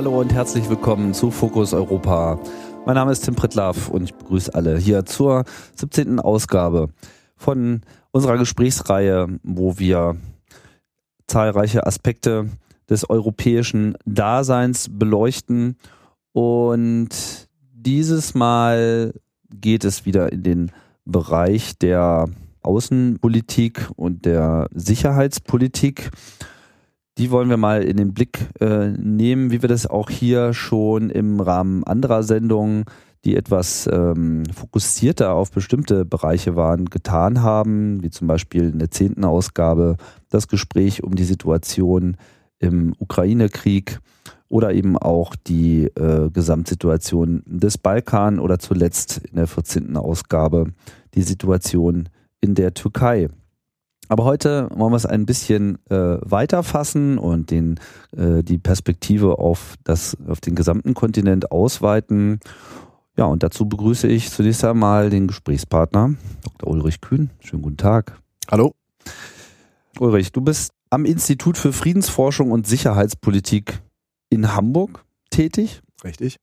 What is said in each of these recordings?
Hallo und herzlich willkommen zu Fokus Europa. Mein Name ist Tim Pritlaff und ich begrüße alle hier zur 17. Ausgabe von unserer Gesprächsreihe, wo wir zahlreiche Aspekte des europäischen Daseins beleuchten. Und dieses Mal geht es wieder in den Bereich der Außenpolitik und der Sicherheitspolitik. Die wollen wir mal in den Blick äh, nehmen, wie wir das auch hier schon im Rahmen anderer Sendungen, die etwas ähm, fokussierter auf bestimmte Bereiche waren, getan haben, wie zum Beispiel in der zehnten Ausgabe das Gespräch um die Situation im Ukraine-Krieg oder eben auch die äh, Gesamtsituation des Balkan oder zuletzt in der 14. Ausgabe die Situation in der Türkei. Aber heute wollen wir es ein bisschen äh, weiter fassen und den, äh, die Perspektive auf, das, auf den gesamten Kontinent ausweiten. Ja, und dazu begrüße ich zunächst einmal den Gesprächspartner, Dr. Ulrich Kühn. Schönen guten Tag. Hallo. Ulrich, du bist am Institut für Friedensforschung und Sicherheitspolitik in Hamburg tätig. Richtig.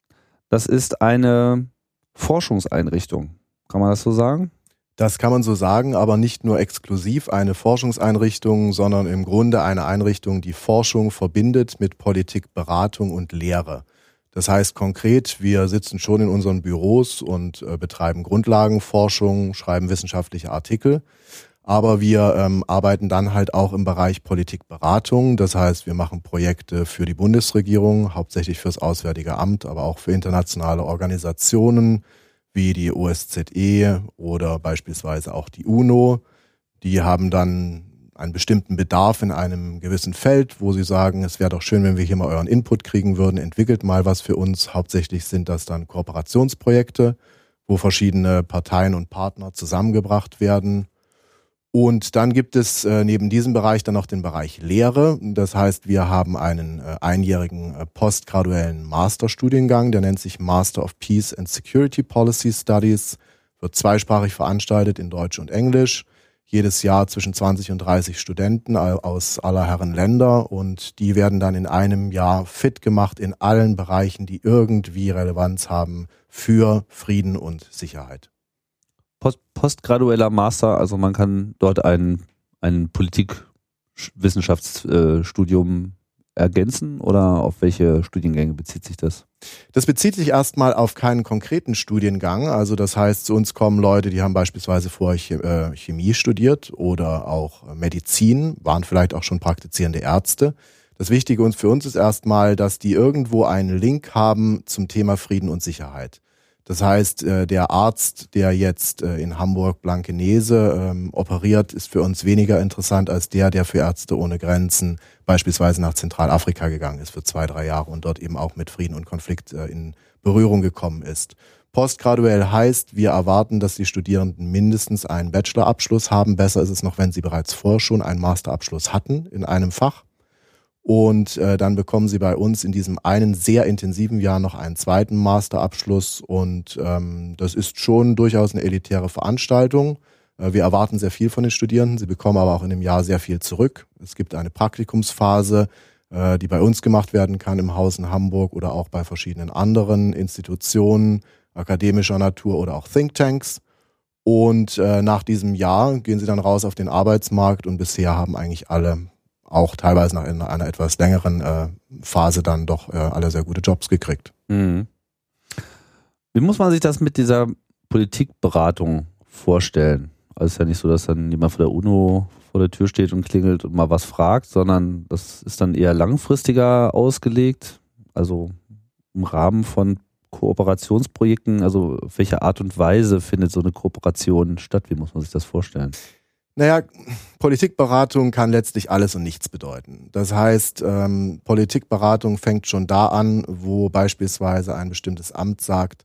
Das ist eine Forschungseinrichtung. Kann man das so sagen? Das kann man so sagen, aber nicht nur exklusiv eine Forschungseinrichtung, sondern im Grunde eine Einrichtung, die Forschung verbindet mit Politik, Beratung und Lehre. Das heißt konkret, wir sitzen schon in unseren Büros und äh, betreiben Grundlagenforschung, schreiben wissenschaftliche Artikel, aber wir ähm, arbeiten dann halt auch im Bereich Politikberatung. Das heißt, wir machen Projekte für die Bundesregierung, hauptsächlich fürs Auswärtige Amt, aber auch für internationale Organisationen, wie die OSZE oder beispielsweise auch die UNO. Die haben dann einen bestimmten Bedarf in einem gewissen Feld, wo sie sagen, es wäre doch schön, wenn wir hier mal euren Input kriegen würden, entwickelt mal was für uns. Hauptsächlich sind das dann Kooperationsprojekte, wo verschiedene Parteien und Partner zusammengebracht werden und dann gibt es äh, neben diesem Bereich dann noch den Bereich Lehre. Das heißt, wir haben einen äh, einjährigen äh, postgraduellen Masterstudiengang, der nennt sich Master of Peace and Security Policy Studies, wird zweisprachig veranstaltet in Deutsch und Englisch. Jedes Jahr zwischen 20 und 30 Studenten aus aller Herren Länder und die werden dann in einem Jahr fit gemacht in allen Bereichen, die irgendwie Relevanz haben für Frieden und Sicherheit. Post, postgradueller Master, also man kann dort ein, ein Politikwissenschaftsstudium ergänzen oder auf welche Studiengänge bezieht sich das? Das bezieht sich erstmal auf keinen konkreten Studiengang. Also das heißt, zu uns kommen Leute, die haben beispielsweise vorher äh, Chemie studiert oder auch Medizin, waren vielleicht auch schon praktizierende Ärzte. Das Wichtige für uns ist erstmal, dass die irgendwo einen Link haben zum Thema Frieden und Sicherheit. Das heißt, äh, der Arzt, der jetzt äh, in Hamburg Blankenese ähm, operiert, ist für uns weniger interessant als der, der für Ärzte ohne Grenzen beispielsweise nach Zentralafrika gegangen ist für zwei, drei Jahre und dort eben auch mit Frieden und Konflikt äh, in Berührung gekommen ist. Postgraduell heißt, wir erwarten, dass die Studierenden mindestens einen Bachelorabschluss haben. Besser ist es noch, wenn sie bereits vorher schon einen Masterabschluss hatten in einem Fach. Und äh, dann bekommen sie bei uns in diesem einen sehr intensiven Jahr noch einen zweiten Masterabschluss. Und ähm, das ist schon durchaus eine elitäre Veranstaltung. Äh, wir erwarten sehr viel von den Studierenden. Sie bekommen aber auch in dem Jahr sehr viel zurück. Es gibt eine Praktikumsphase, äh, die bei uns gemacht werden kann im Haus in Hamburg oder auch bei verschiedenen anderen Institutionen akademischer Natur oder auch Thinktanks. Und äh, nach diesem Jahr gehen sie dann raus auf den Arbeitsmarkt und bisher haben eigentlich alle auch teilweise nach in einer etwas längeren äh, Phase dann doch äh, alle sehr gute Jobs gekriegt. Mhm. Wie muss man sich das mit dieser Politikberatung vorstellen? Also es ist ja nicht so, dass dann jemand von der UNO vor der Tür steht und klingelt und mal was fragt, sondern das ist dann eher langfristiger ausgelegt, also im Rahmen von Kooperationsprojekten, also auf welche Art und Weise findet so eine Kooperation statt? Wie muss man sich das vorstellen? Naja, Politikberatung kann letztlich alles und nichts bedeuten. Das heißt, ähm, Politikberatung fängt schon da an, wo beispielsweise ein bestimmtes Amt sagt,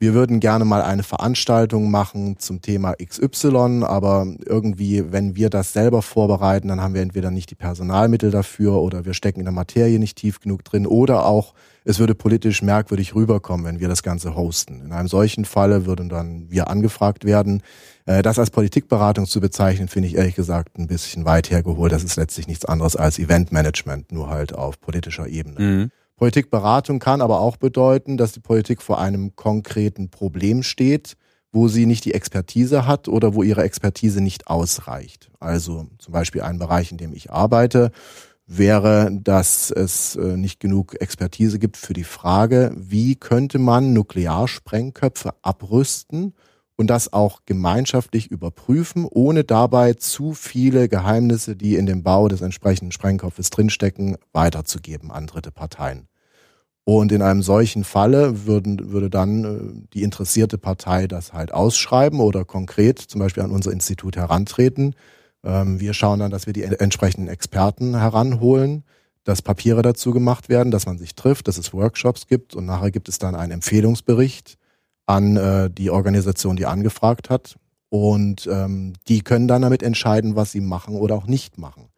wir würden gerne mal eine Veranstaltung machen zum Thema XY, aber irgendwie, wenn wir das selber vorbereiten, dann haben wir entweder nicht die Personalmittel dafür oder wir stecken in der Materie nicht tief genug drin oder auch es würde politisch merkwürdig rüberkommen, wenn wir das Ganze hosten. In einem solchen Falle würden dann wir angefragt werden. Äh, das als Politikberatung zu bezeichnen, finde ich ehrlich gesagt ein bisschen weit hergeholt. Das ist letztlich nichts anderes als Eventmanagement, nur halt auf politischer Ebene. Mhm. Politikberatung kann aber auch bedeuten, dass die Politik vor einem konkreten Problem steht, wo sie nicht die Expertise hat oder wo ihre Expertise nicht ausreicht. Also zum Beispiel ein Bereich, in dem ich arbeite, wäre, dass es äh, nicht genug Expertise gibt für die Frage, wie könnte man Nuklearsprengköpfe abrüsten und das auch gemeinschaftlich überprüfen, ohne dabei zu viele Geheimnisse, die in dem Bau des entsprechenden Sprengkopfes drinstecken, weiterzugeben an dritte Parteien. Und in einem solchen Falle würden, würde dann äh, die interessierte Partei das halt ausschreiben oder konkret zum Beispiel an unser Institut herantreten. Ähm, wir schauen dann, dass wir die entsprechenden Experten heranholen, dass Papiere dazu gemacht werden, dass man sich trifft, dass es Workshops gibt und nachher gibt es dann einen Empfehlungsbericht an äh, die Organisation, die angefragt hat. Und ähm, die können dann damit entscheiden, was sie machen oder auch nicht machen.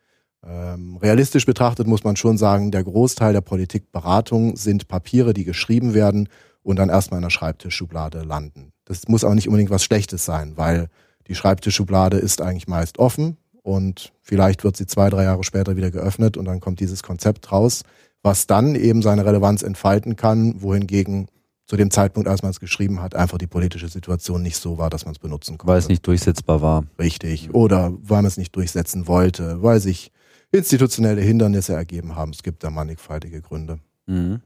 Ähm, realistisch betrachtet muss man schon sagen, der Großteil der Politikberatung sind Papiere, die geschrieben werden und dann erstmal in der Schreibtischschublade landen. Das muss auch nicht unbedingt was Schlechtes sein, weil die Schreibtischschublade ist eigentlich meist offen und vielleicht wird sie zwei, drei Jahre später wieder geöffnet und dann kommt dieses Konzept raus, was dann eben seine Relevanz entfalten kann, wohingegen zu dem Zeitpunkt, als man es geschrieben hat, einfach die politische Situation nicht so war, dass man es benutzen konnte. Weil es nicht durchsetzbar war. Richtig. Oder weil man es nicht durchsetzen wollte, weil sich institutionelle Hindernisse ergeben haben. Es gibt da mannigfaltige Gründe. Mhm.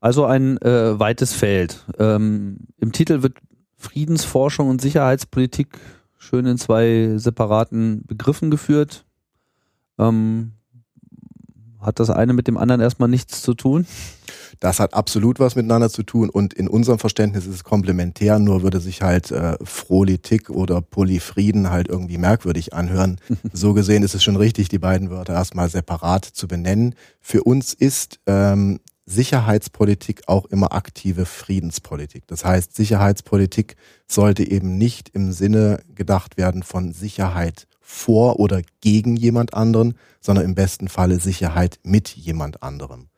Also ein äh, weites Feld. Ähm, Im Titel wird Friedensforschung und Sicherheitspolitik schön in zwei separaten Begriffen geführt. Ähm, hat das eine mit dem anderen erstmal nichts zu tun? Das hat absolut was miteinander zu tun und in unserem Verständnis ist es komplementär, nur würde sich halt äh, Frolitik oder Polyfrieden halt irgendwie merkwürdig anhören. so gesehen ist es schon richtig, die beiden Wörter erstmal separat zu benennen. Für uns ist ähm, Sicherheitspolitik auch immer aktive Friedenspolitik. Das heißt, Sicherheitspolitik sollte eben nicht im Sinne gedacht werden von Sicherheit vor oder gegen jemand anderen, sondern im besten Falle Sicherheit mit jemand anderem.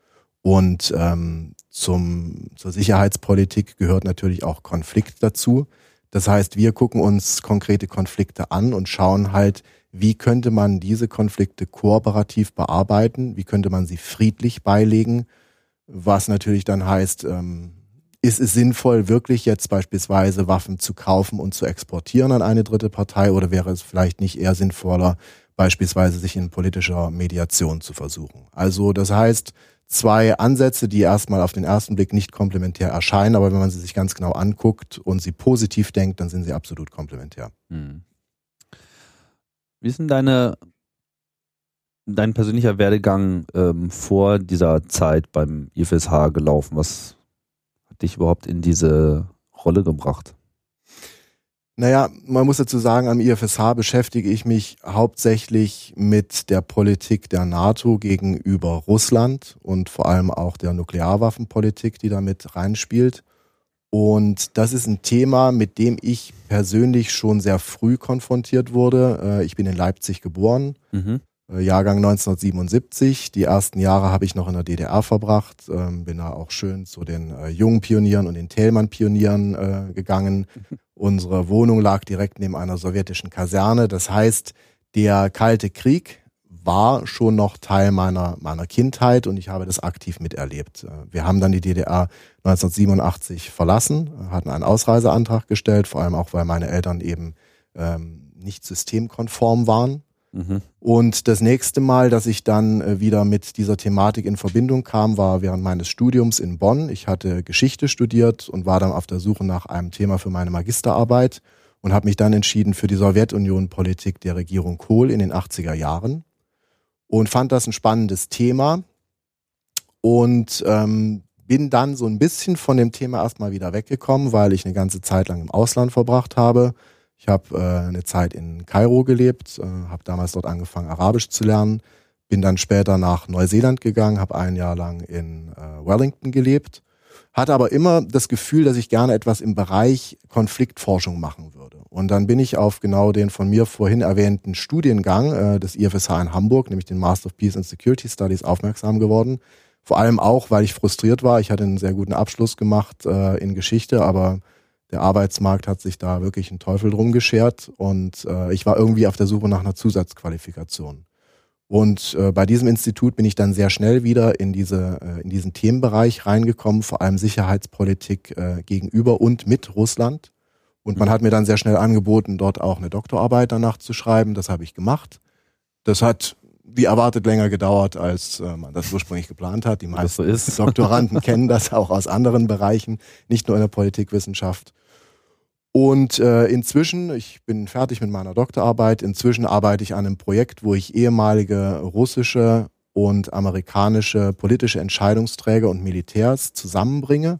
Und ähm, zum, zur Sicherheitspolitik gehört natürlich auch Konflikt dazu. Das heißt, wir gucken uns konkrete Konflikte an und schauen halt, wie könnte man diese Konflikte kooperativ bearbeiten, wie könnte man sie friedlich beilegen, was natürlich dann heißt, ähm, ist es sinnvoll, wirklich jetzt beispielsweise Waffen zu kaufen und zu exportieren an eine dritte Partei oder wäre es vielleicht nicht eher sinnvoller, beispielsweise sich in politischer Mediation zu versuchen? Also das heißt, zwei Ansätze, die erstmal auf den ersten Blick nicht komplementär erscheinen, aber wenn man sie sich ganz genau anguckt und sie positiv denkt, dann sind sie absolut komplementär. Hm. Wie ist denn deine, dein persönlicher Werdegang ähm, vor dieser Zeit beim IFSH gelaufen? Was hat dich überhaupt in diese Rolle gebracht? Naja, man muss dazu sagen, am IFSH beschäftige ich mich hauptsächlich mit der Politik der NATO gegenüber Russland und vor allem auch der Nuklearwaffenpolitik, die damit reinspielt. Und das ist ein Thema, mit dem ich persönlich schon sehr früh konfrontiert wurde. Äh, ich bin in Leipzig geboren. Mhm. Äh, Jahrgang 1977. Die ersten Jahre habe ich noch in der DDR verbracht, ähm, bin da auch schön zu den äh, jungen Pionieren und den Thälmann-Pionieren gegangen. Unsere Wohnung lag direkt neben einer sowjetischen Kaserne. Das heißt, der Kalte Krieg war schon noch Teil meiner, meiner Kindheit und ich habe das aktiv miterlebt. Wir haben dann die DDR 1987 verlassen, hatten einen Ausreiseantrag gestellt, vor allem auch, weil meine Eltern eben ähm, nicht systemkonform waren Mhm. Und das nächste Mal, dass ich dann äh, wieder mit dieser Thematik in Verbindung kam, war während meines Studiums in Bonn. Ich hatte Geschichte studiert und war dann auf der Suche nach einem Thema für meine Magisterarbeit und habe mich dann entschieden für die Sowjetunion-Politik der Regierung Kohl in den 80er Jahren und fand das ein spannendes Thema und ähm, bin dann so ein bisschen von dem Thema erstmal wieder weggekommen, weil ich eine ganze Zeit lang im Ausland verbracht habe ich habe äh, eine Zeit in Kairo gelebt, äh, habe damals dort angefangen, Arabisch zu lernen, bin dann später nach Neuseeland gegangen, habe ein Jahr lang in äh, Wellington gelebt, hatte aber immer das Gefühl, dass ich gerne etwas im Bereich Konfliktforschung machen würde. Und dann bin ich auf genau den von mir vorhin erwähnten Studiengang äh, des IFSH in Hamburg, nämlich den Master of Peace and Security Studies, aufmerksam geworden. Vor allem auch, weil ich frustriert war. Ich hatte einen sehr guten Abschluss gemacht äh, in Geschichte, aber der Arbeitsmarkt hat sich da wirklich einen Teufel drum geschert und äh, ich war irgendwie auf der Suche nach einer Zusatzqualifikation. Und äh, bei diesem Institut bin ich dann sehr schnell wieder in, diese, äh, in diesen Themenbereich reingekommen, vor allem Sicherheitspolitik äh, gegenüber und mit Russland. Und man mhm. hat mir dann sehr schnell angeboten, dort auch eine Doktorarbeit danach zu schreiben. Das habe ich gemacht. Das hat wie erwartet länger gedauert, als äh, man das ursprünglich geplant hat. Die meisten so Doktoranden kennen das auch aus anderen Bereichen, nicht nur in der Politikwissenschaft. Und äh, inzwischen, ich bin fertig mit meiner Doktorarbeit, inzwischen arbeite ich an einem Projekt, wo ich ehemalige russische und amerikanische politische Entscheidungsträger und Militärs zusammenbringe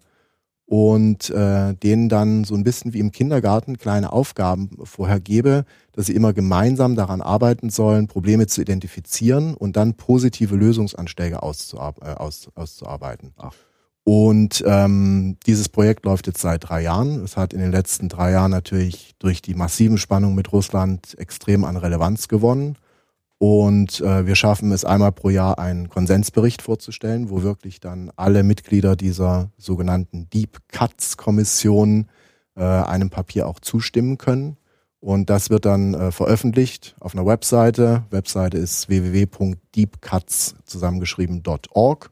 und äh, denen dann so ein bisschen wie im Kindergarten kleine Aufgaben vorher gebe, dass sie immer gemeinsam daran arbeiten sollen, Probleme zu identifizieren und dann positive Lösungsanschläge auszuar äh, aus, auszuarbeiten. Ach. Und ähm, dieses Projekt läuft jetzt seit drei Jahren. Es hat in den letzten drei Jahren natürlich durch die massiven Spannungen mit Russland extrem an Relevanz gewonnen. Und äh, wir schaffen es einmal pro Jahr, einen Konsensbericht vorzustellen, wo wirklich dann alle Mitglieder dieser sogenannten Deep Cuts Kommission äh, einem Papier auch zustimmen können. Und das wird dann äh, veröffentlicht auf einer Webseite. Webseite ist www.deepcuts zusammengeschrieben.org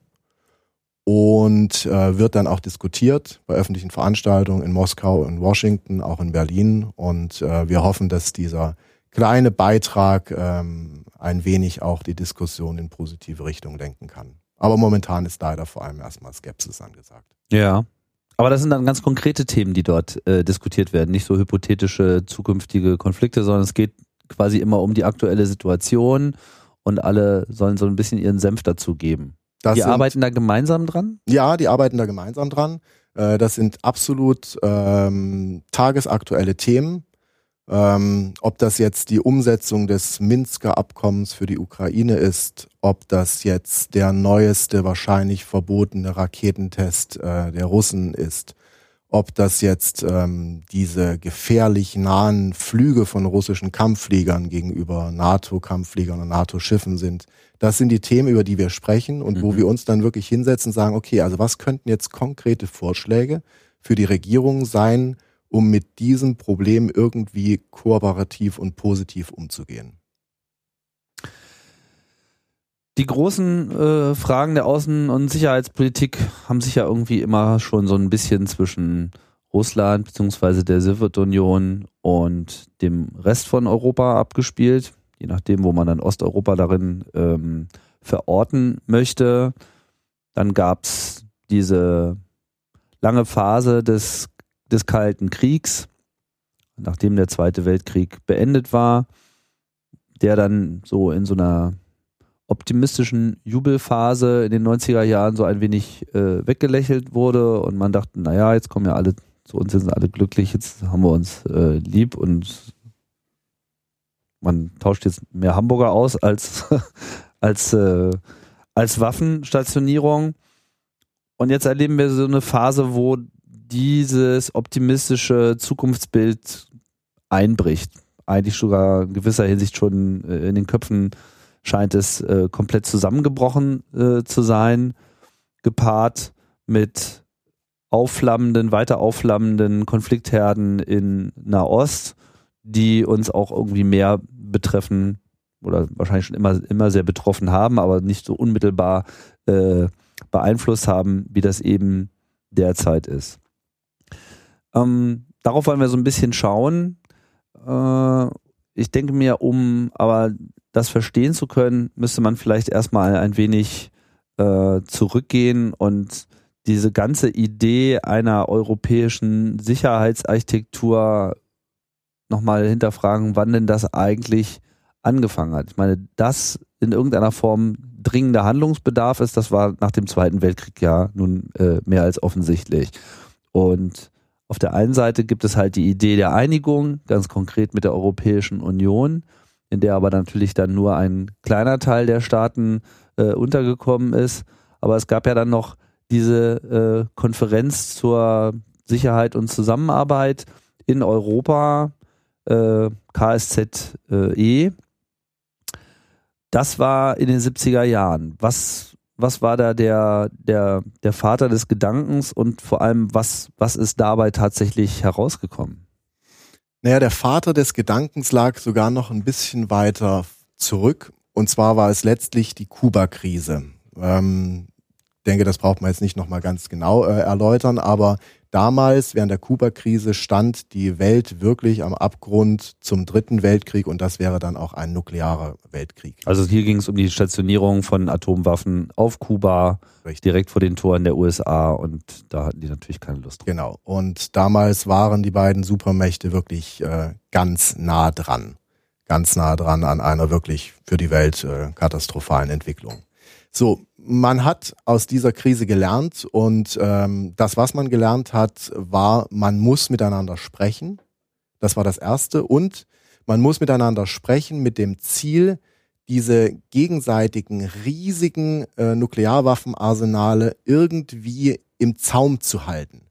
und äh, wird dann auch diskutiert bei öffentlichen Veranstaltungen in Moskau und Washington, auch in Berlin. Und äh, wir hoffen, dass dieser kleine Beitrag ähm, ein wenig auch die Diskussion in positive Richtung lenken kann. Aber momentan ist leider vor allem erstmal Skepsis angesagt. Ja. Aber das sind dann ganz konkrete Themen, die dort äh, diskutiert werden, nicht so hypothetische zukünftige Konflikte, sondern es geht quasi immer um die aktuelle Situation und alle sollen so ein bisschen ihren Senf dazu geben. Das die sind, arbeiten da gemeinsam dran? Ja, die arbeiten da gemeinsam dran. Äh, das sind absolut ähm, tagesaktuelle Themen. Ähm, ob das jetzt die Umsetzung des Minsker Abkommens für die Ukraine ist, ob das jetzt der neueste, wahrscheinlich verbotene Raketentest äh, der Russen ist, ob das jetzt ähm, diese gefährlich nahen Flüge von russischen Kampffliegern gegenüber NATO-Kampffliegern und NATO-Schiffen sind. Das sind die Themen, über die wir sprechen und mhm. wo wir uns dann wirklich hinsetzen und sagen, okay, also was könnten jetzt konkrete Vorschläge für die Regierung sein, um mit diesem Problem irgendwie kooperativ und positiv umzugehen? Die großen äh, Fragen der Außen- und Sicherheitspolitik haben sich ja irgendwie immer schon so ein bisschen zwischen Russland bzw. der Sowjetunion und dem Rest von Europa abgespielt, je nachdem, wo man dann Osteuropa darin ähm, verorten möchte. Dann gab es diese lange Phase des, des Kalten Kriegs, nachdem der Zweite Weltkrieg beendet war, der dann so in so einer optimistischen Jubelphase in den 90er Jahren so ein wenig äh, weggelächelt wurde und man dachte, naja, jetzt kommen ja alle zu uns, sind alle glücklich, jetzt haben wir uns äh, lieb und man tauscht jetzt mehr Hamburger aus als, als, äh, als Waffenstationierung. Und jetzt erleben wir so eine Phase, wo dieses optimistische Zukunftsbild einbricht. Eigentlich sogar in gewisser Hinsicht schon äh, in den Köpfen scheint es äh, komplett zusammengebrochen äh, zu sein, gepaart mit aufflammenden, weiter aufflammenden Konfliktherden in Nahost, die uns auch irgendwie mehr betreffen oder wahrscheinlich schon immer, immer sehr betroffen haben, aber nicht so unmittelbar beeinflusst haben, wie das eben derzeit ist. Ähm, darauf wollen wir so ein bisschen schauen. Äh, ich denke mir, um aber das verstehen zu können, müsste man vielleicht erstmal ein wenig äh, zurückgehen und diese ganze Idee einer europäischen Sicherheitsarchitektur nochmal hinterfragen, wann denn das eigentlich angefangen hat. Ich meine, dass in irgendeiner Form dringender Handlungsbedarf ist, das war nach dem Zweiten Weltkrieg ja nun äh, mehr als offensichtlich. Und auf der einen Seite gibt es halt die Idee der Einigung, ganz konkret mit der Europäischen Union in der aber natürlich dann nur ein kleiner Teil der Staaten äh, untergekommen ist. Aber es gab ja dann noch diese äh, Konferenz zur Sicherheit und Zusammenarbeit in Europa, äh, KSZE. Das war in den 70er Jahren. Was, was war da der, der, der Vater des Gedankens und vor allem, was, was ist dabei tatsächlich herausgekommen? Naja, der Vater des Gedankens lag sogar noch ein bisschen weiter zurück. Und zwar war es letztlich die Kuba-Krise. Ähm, denke, das braucht man jetzt nicht nochmal ganz genau äh, erläutern, aber damals, während der Kuba-Krise, stand die Welt wirklich am Abgrund zum Dritten Weltkrieg und das wäre dann auch ein nuklearer Weltkrieg. Also hier ging es um die Stationierung von Atomwaffen auf Kuba, Richtig. direkt vor den Toren der USA und da hatten die natürlich keine Lust drauf. Genau. Und damals waren die beiden Supermächte wirklich äh, ganz nah dran. Ganz nah dran an einer wirklich für die Welt äh, katastrophalen Entwicklung. So, man hat aus dieser Krise gelernt und ähm, das, was man gelernt hat, war, man muss miteinander sprechen. Das war das Erste. Und man muss miteinander sprechen mit dem Ziel, diese gegenseitigen riesigen äh, Nuklearwaffenarsenale irgendwie im Zaum zu halten.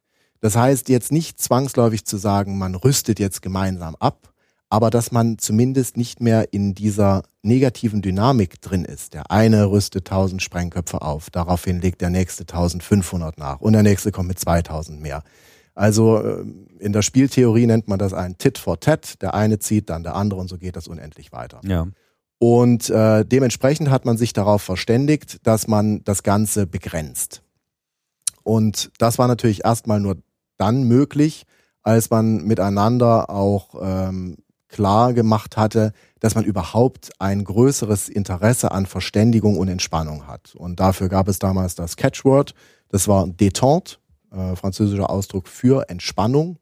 Das heißt jetzt nicht zwangsläufig zu sagen, man rüstet jetzt gemeinsam ab, aber dass man zumindest nicht mehr in dieser negativen Dynamik drin ist. Der eine rüstet 1000 Sprengköpfe auf, daraufhin legt der nächste 1500 nach und der nächste kommt mit 2000 mehr. Also äh, in der Spieltheorie nennt man das ein Tit for Tat. Der eine zieht, dann der andere und so geht das unendlich weiter. Ja. Und äh, dementsprechend hat man sich darauf verständigt, dass man das Ganze begrenzt. Und das war natürlich erstmal nur dann möglich, als man miteinander auch ähm, klar gemacht hatte, dass man überhaupt ein größeres Interesse an Verständigung und Entspannung hat. Und dafür gab es damals das Catchword, das war détente, äh, französischer Ausdruck für Entspannung.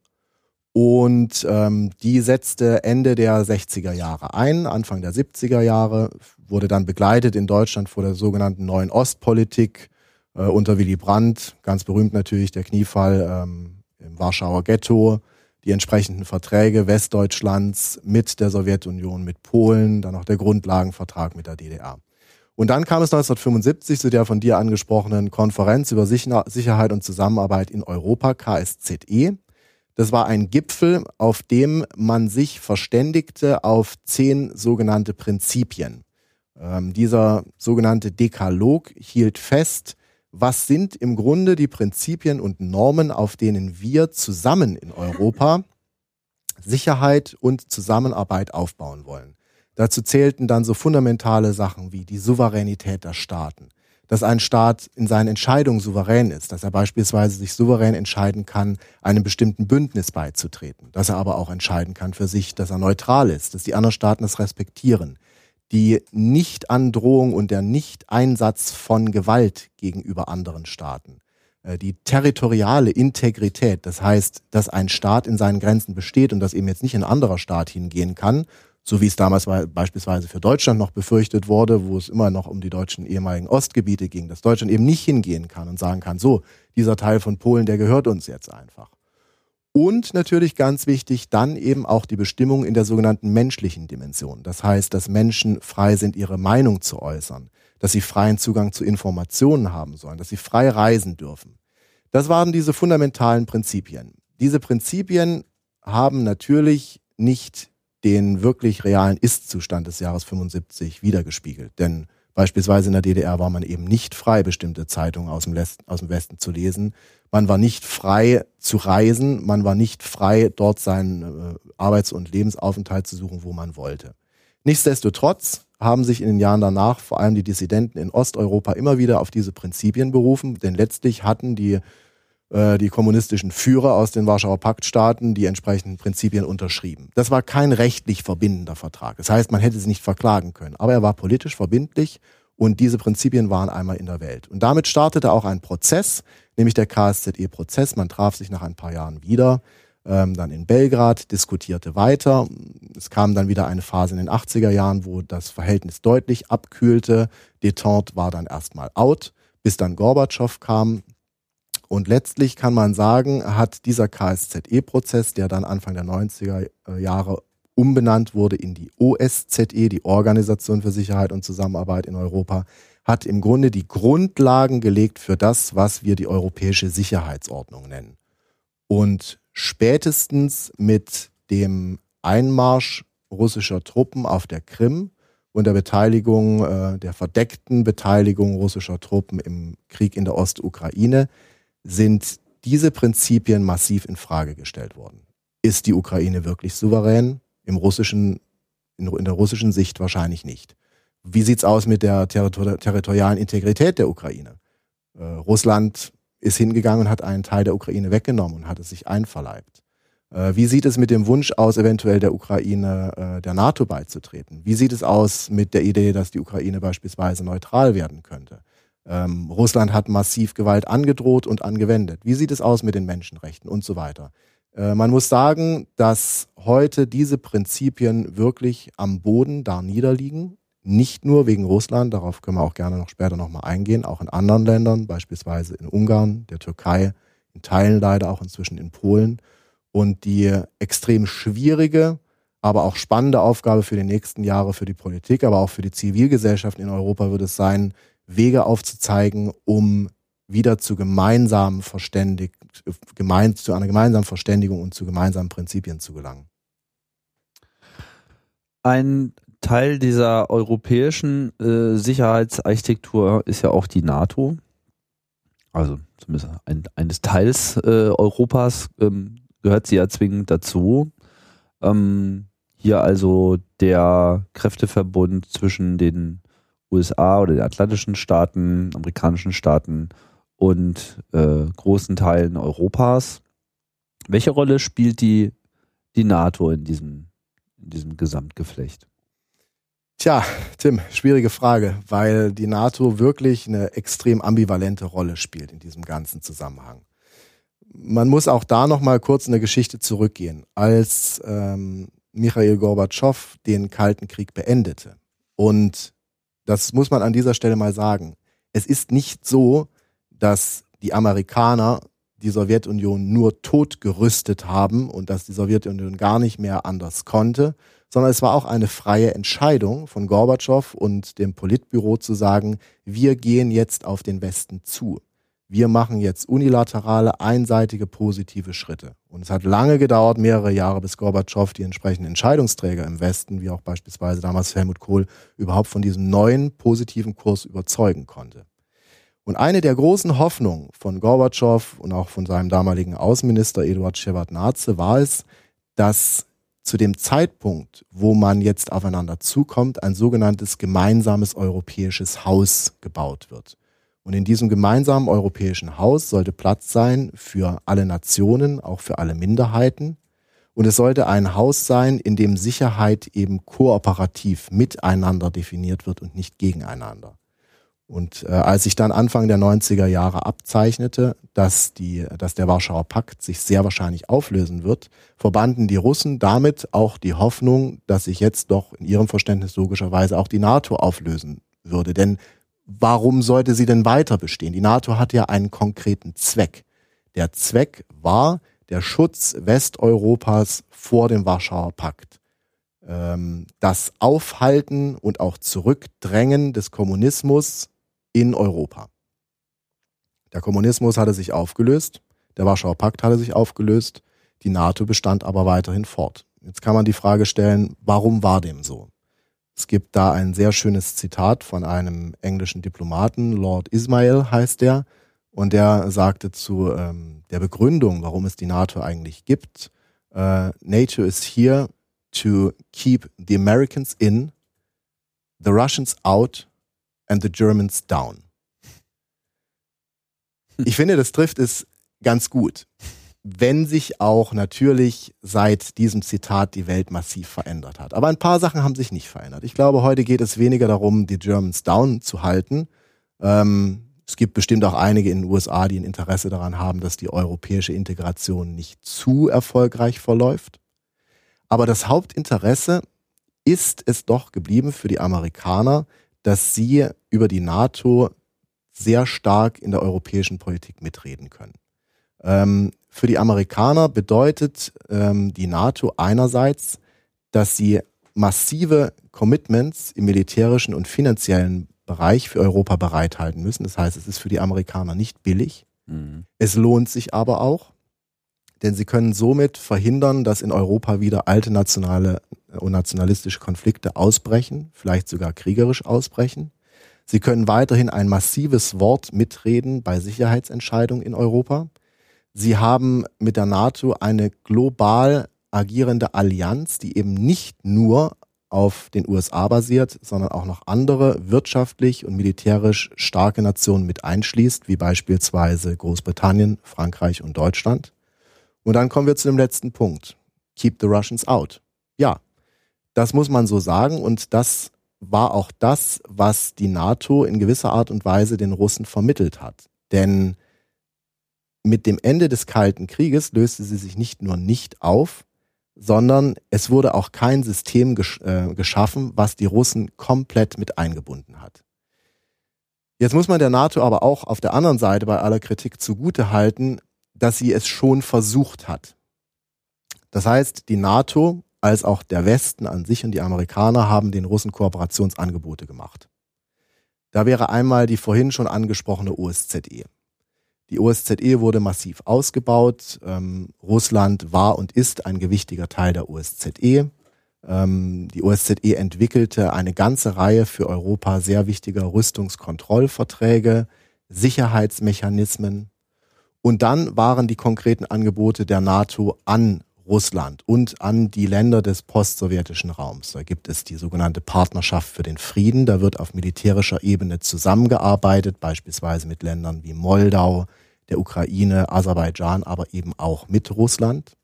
Und ähm, die setzte Ende der 60er Jahre ein, Anfang der 70er Jahre, wurde dann begleitet in Deutschland vor der sogenannten neuen Ostpolitik äh, unter Willy Brandt, ganz berühmt natürlich der Kniefall ähm, im Warschauer Ghetto, die entsprechenden Verträge Westdeutschlands mit der Sowjetunion, mit Polen, dann auch der Grundlagenvertrag mit der DDR. Und dann kam es 1975 zu der von dir angesprochenen Konferenz über Sicherheit und Zusammenarbeit in Europa, KSZE. Das war ein Gipfel, auf dem man sich verständigte auf zehn sogenannte Prinzipien. Ähm, dieser sogenannte Dekalog hielt fest, was sind im Grunde die Prinzipien und Normen, auf denen wir zusammen in Europa Sicherheit und Zusammenarbeit aufbauen wollen. Dazu zählten dann so fundamentale Sachen wie die Souveränität der Staaten, dass ein Staat in seinen Entscheidungen souverän ist, dass er beispielsweise sich souverän entscheiden kann, einem bestimmten Bündnis beizutreten, dass er aber auch entscheiden kann für sich, dass er neutral ist, dass die anderen Staaten es respektieren, die Nichtandrohung und der Nichteinsatz von Gewalt gegenüber anderen Staaten. Äh, die territoriale Integrität, das heißt, dass ein Staat in seinen Grenzen besteht und dass eben jetzt nicht ein anderer Staat hingehen kann, so wie es damals beispielsweise für Deutschland noch befürchtet wurde, wo es immer noch um die deutschen ehemaligen Ostgebiete ging, dass Deutschland eben nicht hingehen kann und sagen kann, so, dieser Teil von Polen, der gehört uns jetzt einfach. Und natürlich ganz wichtig, dann eben auch die Bestimmung in der sogenannten menschlichen Dimension. Das heißt, dass Menschen frei sind, ihre Meinung zu äußern, dass sie freien Zugang zu Informationen haben sollen, dass sie frei reisen dürfen. Das waren diese fundamentalen Prinzipien. Diese Prinzipien haben natürlich nicht den wirklich realen Ist-Zustand des Jahres 75 wiedergespiegelt. Denn beispielsweise in der DDR war man eben nicht frei, bestimmte Zeitungen aus dem, aus dem Westen zu lesen. Man war nicht frei zu reisen, man war nicht frei, dort seinen äh, Arbeits- und Lebensaufenthalt zu suchen, wo man wollte. Nichtsdestotrotz haben sich in den Jahren danach vor allem die Dissidenten in Osteuropa immer wieder auf diese Prinzipien berufen, denn letztlich hatten die, die kommunistischen Führer aus den Warschauer Paktstaaten die entsprechenden Prinzipien unterschrieben. Das war kein rechtlich verbindender Vertrag. Das heißt, man hätte sie nicht verklagen können, aber er war politisch verbindlich und diese Prinzipien waren einmal in der Welt. Und damit startete auch ein Prozess, nämlich der KSZE-Prozess. Man traf sich nach ein paar Jahren wieder, ähm, dann in Belgrad, diskutierte weiter. Es kam dann wieder eine Phase in den 80er Jahren, wo das Verhältnis deutlich abkühlte. Detente war dann erstmal out, bis dann Gorbatschow kam. Und letztlich kann man sagen, hat dieser KSZE-Prozess, der dann Anfang der 90er Jahre umbenannt wurde in die OSZE, die Organisation für Sicherheit und Zusammenarbeit in Europa, hat im Grunde die Grundlagen gelegt für das, was wir die europäische Sicherheitsordnung nennen. Und spätestens mit dem Einmarsch russischer Truppen auf der Krim und der Beteiligung, äh, der verdeckten Beteiligung russischer Truppen im Krieg in der Ostukraine sind diese Prinzipien massiv in Frage gestellt worden. Ist die Ukraine wirklich souverän? Im russischen, in, der russischen Sicht wahrscheinlich nicht. Wie sieht's aus mit der territor territorialen Integrität der Ukraine? Äh, Russland ist hingegangen und hat einen Teil der Ukraine weggenommen und hat es sich einverleibt. Äh, wie sieht es mit dem Wunsch aus, eventuell der Ukraine äh, der NATO beizutreten? Wie sieht es aus mit der Idee, dass die Ukraine beispielsweise neutral werden könnte? Ähm, Russland hat massiv Gewalt angedroht und angewendet. Wie sieht es aus mit den Menschenrechten und so weiter? Äh, man muss sagen, dass heute diese Prinzipien wirklich am Boden da niederliegen. Nicht nur wegen Russland, darauf können wir auch gerne noch später nochmal eingehen, auch in anderen Ländern, beispielsweise in Ungarn, der Türkei, in Teilen leider auch inzwischen in Polen. Und die extrem schwierige, aber auch spannende Aufgabe für die nächsten Jahre für die Politik, aber auch für die Zivilgesellschaft in Europa wird es sein, Wege aufzuzeigen, um wieder zu gemeinsamen Verständig, gemein, zu einer gemeinsamen Verständigung und zu gemeinsamen Prinzipien zu gelangen. Ein Teil dieser europäischen äh, Sicherheitsarchitektur ist ja auch die NATO. Also zumindest ein, eines Teils äh, Europas ähm, gehört sie ja zwingend dazu. Ähm, hier also der Kräfteverbund zwischen den USA oder den atlantischen Staaten, amerikanischen Staaten und äh, großen Teilen Europas. Welche Rolle spielt die, die NATO in diesem, in diesem Gesamtgeflecht? Tja, Tim, schwierige Frage, weil die NATO wirklich eine extrem ambivalente Rolle spielt in diesem ganzen Zusammenhang. Man muss auch da noch mal kurz in der Geschichte zurückgehen. Als ähm, Michail Gorbatschow den Kalten Krieg beendete und das muss man an dieser Stelle mal sagen. Es ist nicht so, dass die Amerikaner die Sowjetunion nur totgerüstet haben und dass die Sowjetunion gar nicht mehr anders konnte, sondern es war auch eine freie Entscheidung von Gorbatschow und dem Politbüro zu sagen, wir gehen jetzt auf den Westen zu wir machen jetzt unilaterale, einseitige, positive Schritte. Und es hat lange gedauert, mehrere Jahre, bis Gorbatschow die entsprechenden Entscheidungsträger im Westen, wie auch beispielsweise damals Helmut Kohl, überhaupt von diesem neuen, positiven Kurs überzeugen konnte. Und eine der großen Hoffnungen von Gorbatschow und auch von seinem damaligen Außenminister Eduard Shevardnadze war es, dass zu dem Zeitpunkt, wo man jetzt aufeinander zukommt, ein sogenanntes gemeinsames europäisches Haus gebaut wird. Und in diesem gemeinsamen europäischen Haus sollte Platz sein für alle Nationen, auch für alle Minderheiten. Und es sollte ein Haus sein, in dem Sicherheit eben kooperativ miteinander definiert wird und nicht gegeneinander. Und äh, als sich dann Anfang der 90er Jahre abzeichnete, dass, die, dass der Warschauer Pakt sich sehr wahrscheinlich auflösen wird, verbanden die Russen damit auch die Hoffnung, dass sich jetzt doch in ihrem Verständnis logischerweise auch die NATO auflösen würde. Denn warum sollte sie denn weiter bestehen? Die NATO hat ja einen konkreten Zweck. Der Zweck war der Schutz Westeuropas vor dem Warschauer Pakt. Ähm, das Aufhalten und auch Zurückdrängen des Kommunismus in Europa. Der Kommunismus hatte sich aufgelöst, der Warschauer Pakt hatte sich aufgelöst, die NATO bestand aber weiterhin fort. Jetzt kann man die Frage stellen, warum war dem so? Es gibt da ein sehr schönes Zitat von einem englischen Diplomaten, Lord Ismail heißt der, und der sagte zu ähm, der Begründung, warum es die NATO eigentlich gibt, äh, NATO is here to keep the Americans in, the Russians out and the Germans down. Ich finde, das trifft es ganz gut wenn sich auch natürlich seit diesem Zitat die Welt massiv verändert hat. Aber ein paar Sachen haben sich nicht verändert. Ich glaube, heute geht es weniger darum, die Germans down zu halten. Ähm, es gibt bestimmt auch einige in den USA, die ein Interesse daran haben, dass die europäische Integration nicht zu erfolgreich verläuft. Aber das Hauptinteresse ist es doch geblieben für die Amerikaner, dass sie über die NATO sehr stark in der europäischen Politik mitreden können. Ähm, für die Amerikaner bedeutet ähm, die NATO einerseits, dass sie massive Commitments im militärischen und finanziellen Bereich für Europa bereithalten müssen. Das heißt, es ist für die Amerikaner nicht billig. Mhm. Es lohnt sich aber auch, denn sie können somit verhindern, dass in Europa wieder alte nationale und nationalistische Konflikte ausbrechen, vielleicht sogar kriegerisch ausbrechen. Sie können weiterhin ein massives Wort mitreden bei Sicherheitsentscheidungen in Europa. Sie haben mit der NATO eine global agierende Allianz, die eben nicht nur auf den USA basiert, sondern auch noch andere wirtschaftlich und militärisch starke Nationen mit einschließt, wie beispielsweise Großbritannien, Frankreich und Deutschland. Und dann kommen wir zu dem letzten Punkt. Keep the Russians out. Ja, das muss man so sagen und das war auch das, was die NATO in gewisser Art und Weise den Russen vermittelt hat. Denn mit dem Ende des Kalten Krieges löste sie sich nicht nur nicht auf, sondern es wurde auch kein System gesch äh, geschaffen, was die Russen komplett mit eingebunden hat. Jetzt muss man der NATO aber auch auf der anderen Seite bei aller Kritik zugute halten, dass sie es schon versucht hat. Das heißt, die NATO als auch der Westen an sich und die Amerikaner haben den Russen Kooperationsangebote gemacht. Da wäre einmal die vorhin schon angesprochene OSZE. Die OSZE wurde massiv ausgebaut. Ähm, Russland war und ist ein gewichtiger Teil der OSZE. Ähm, die OSZE entwickelte eine ganze Reihe für Europa sehr wichtiger Rüstungskontrollverträge, Sicherheitsmechanismen. Und dann waren die konkreten Angebote der NATO an Russland und an die Länder des postsowjetischen Raums. Da gibt es die sogenannte Partnerschaft für den Frieden. Da wird auf militärischer Ebene zusammengearbeitet, beispielsweise mit Ländern wie Moldau, der Ukraine, Aserbaidschan, aber eben auch mit Russland.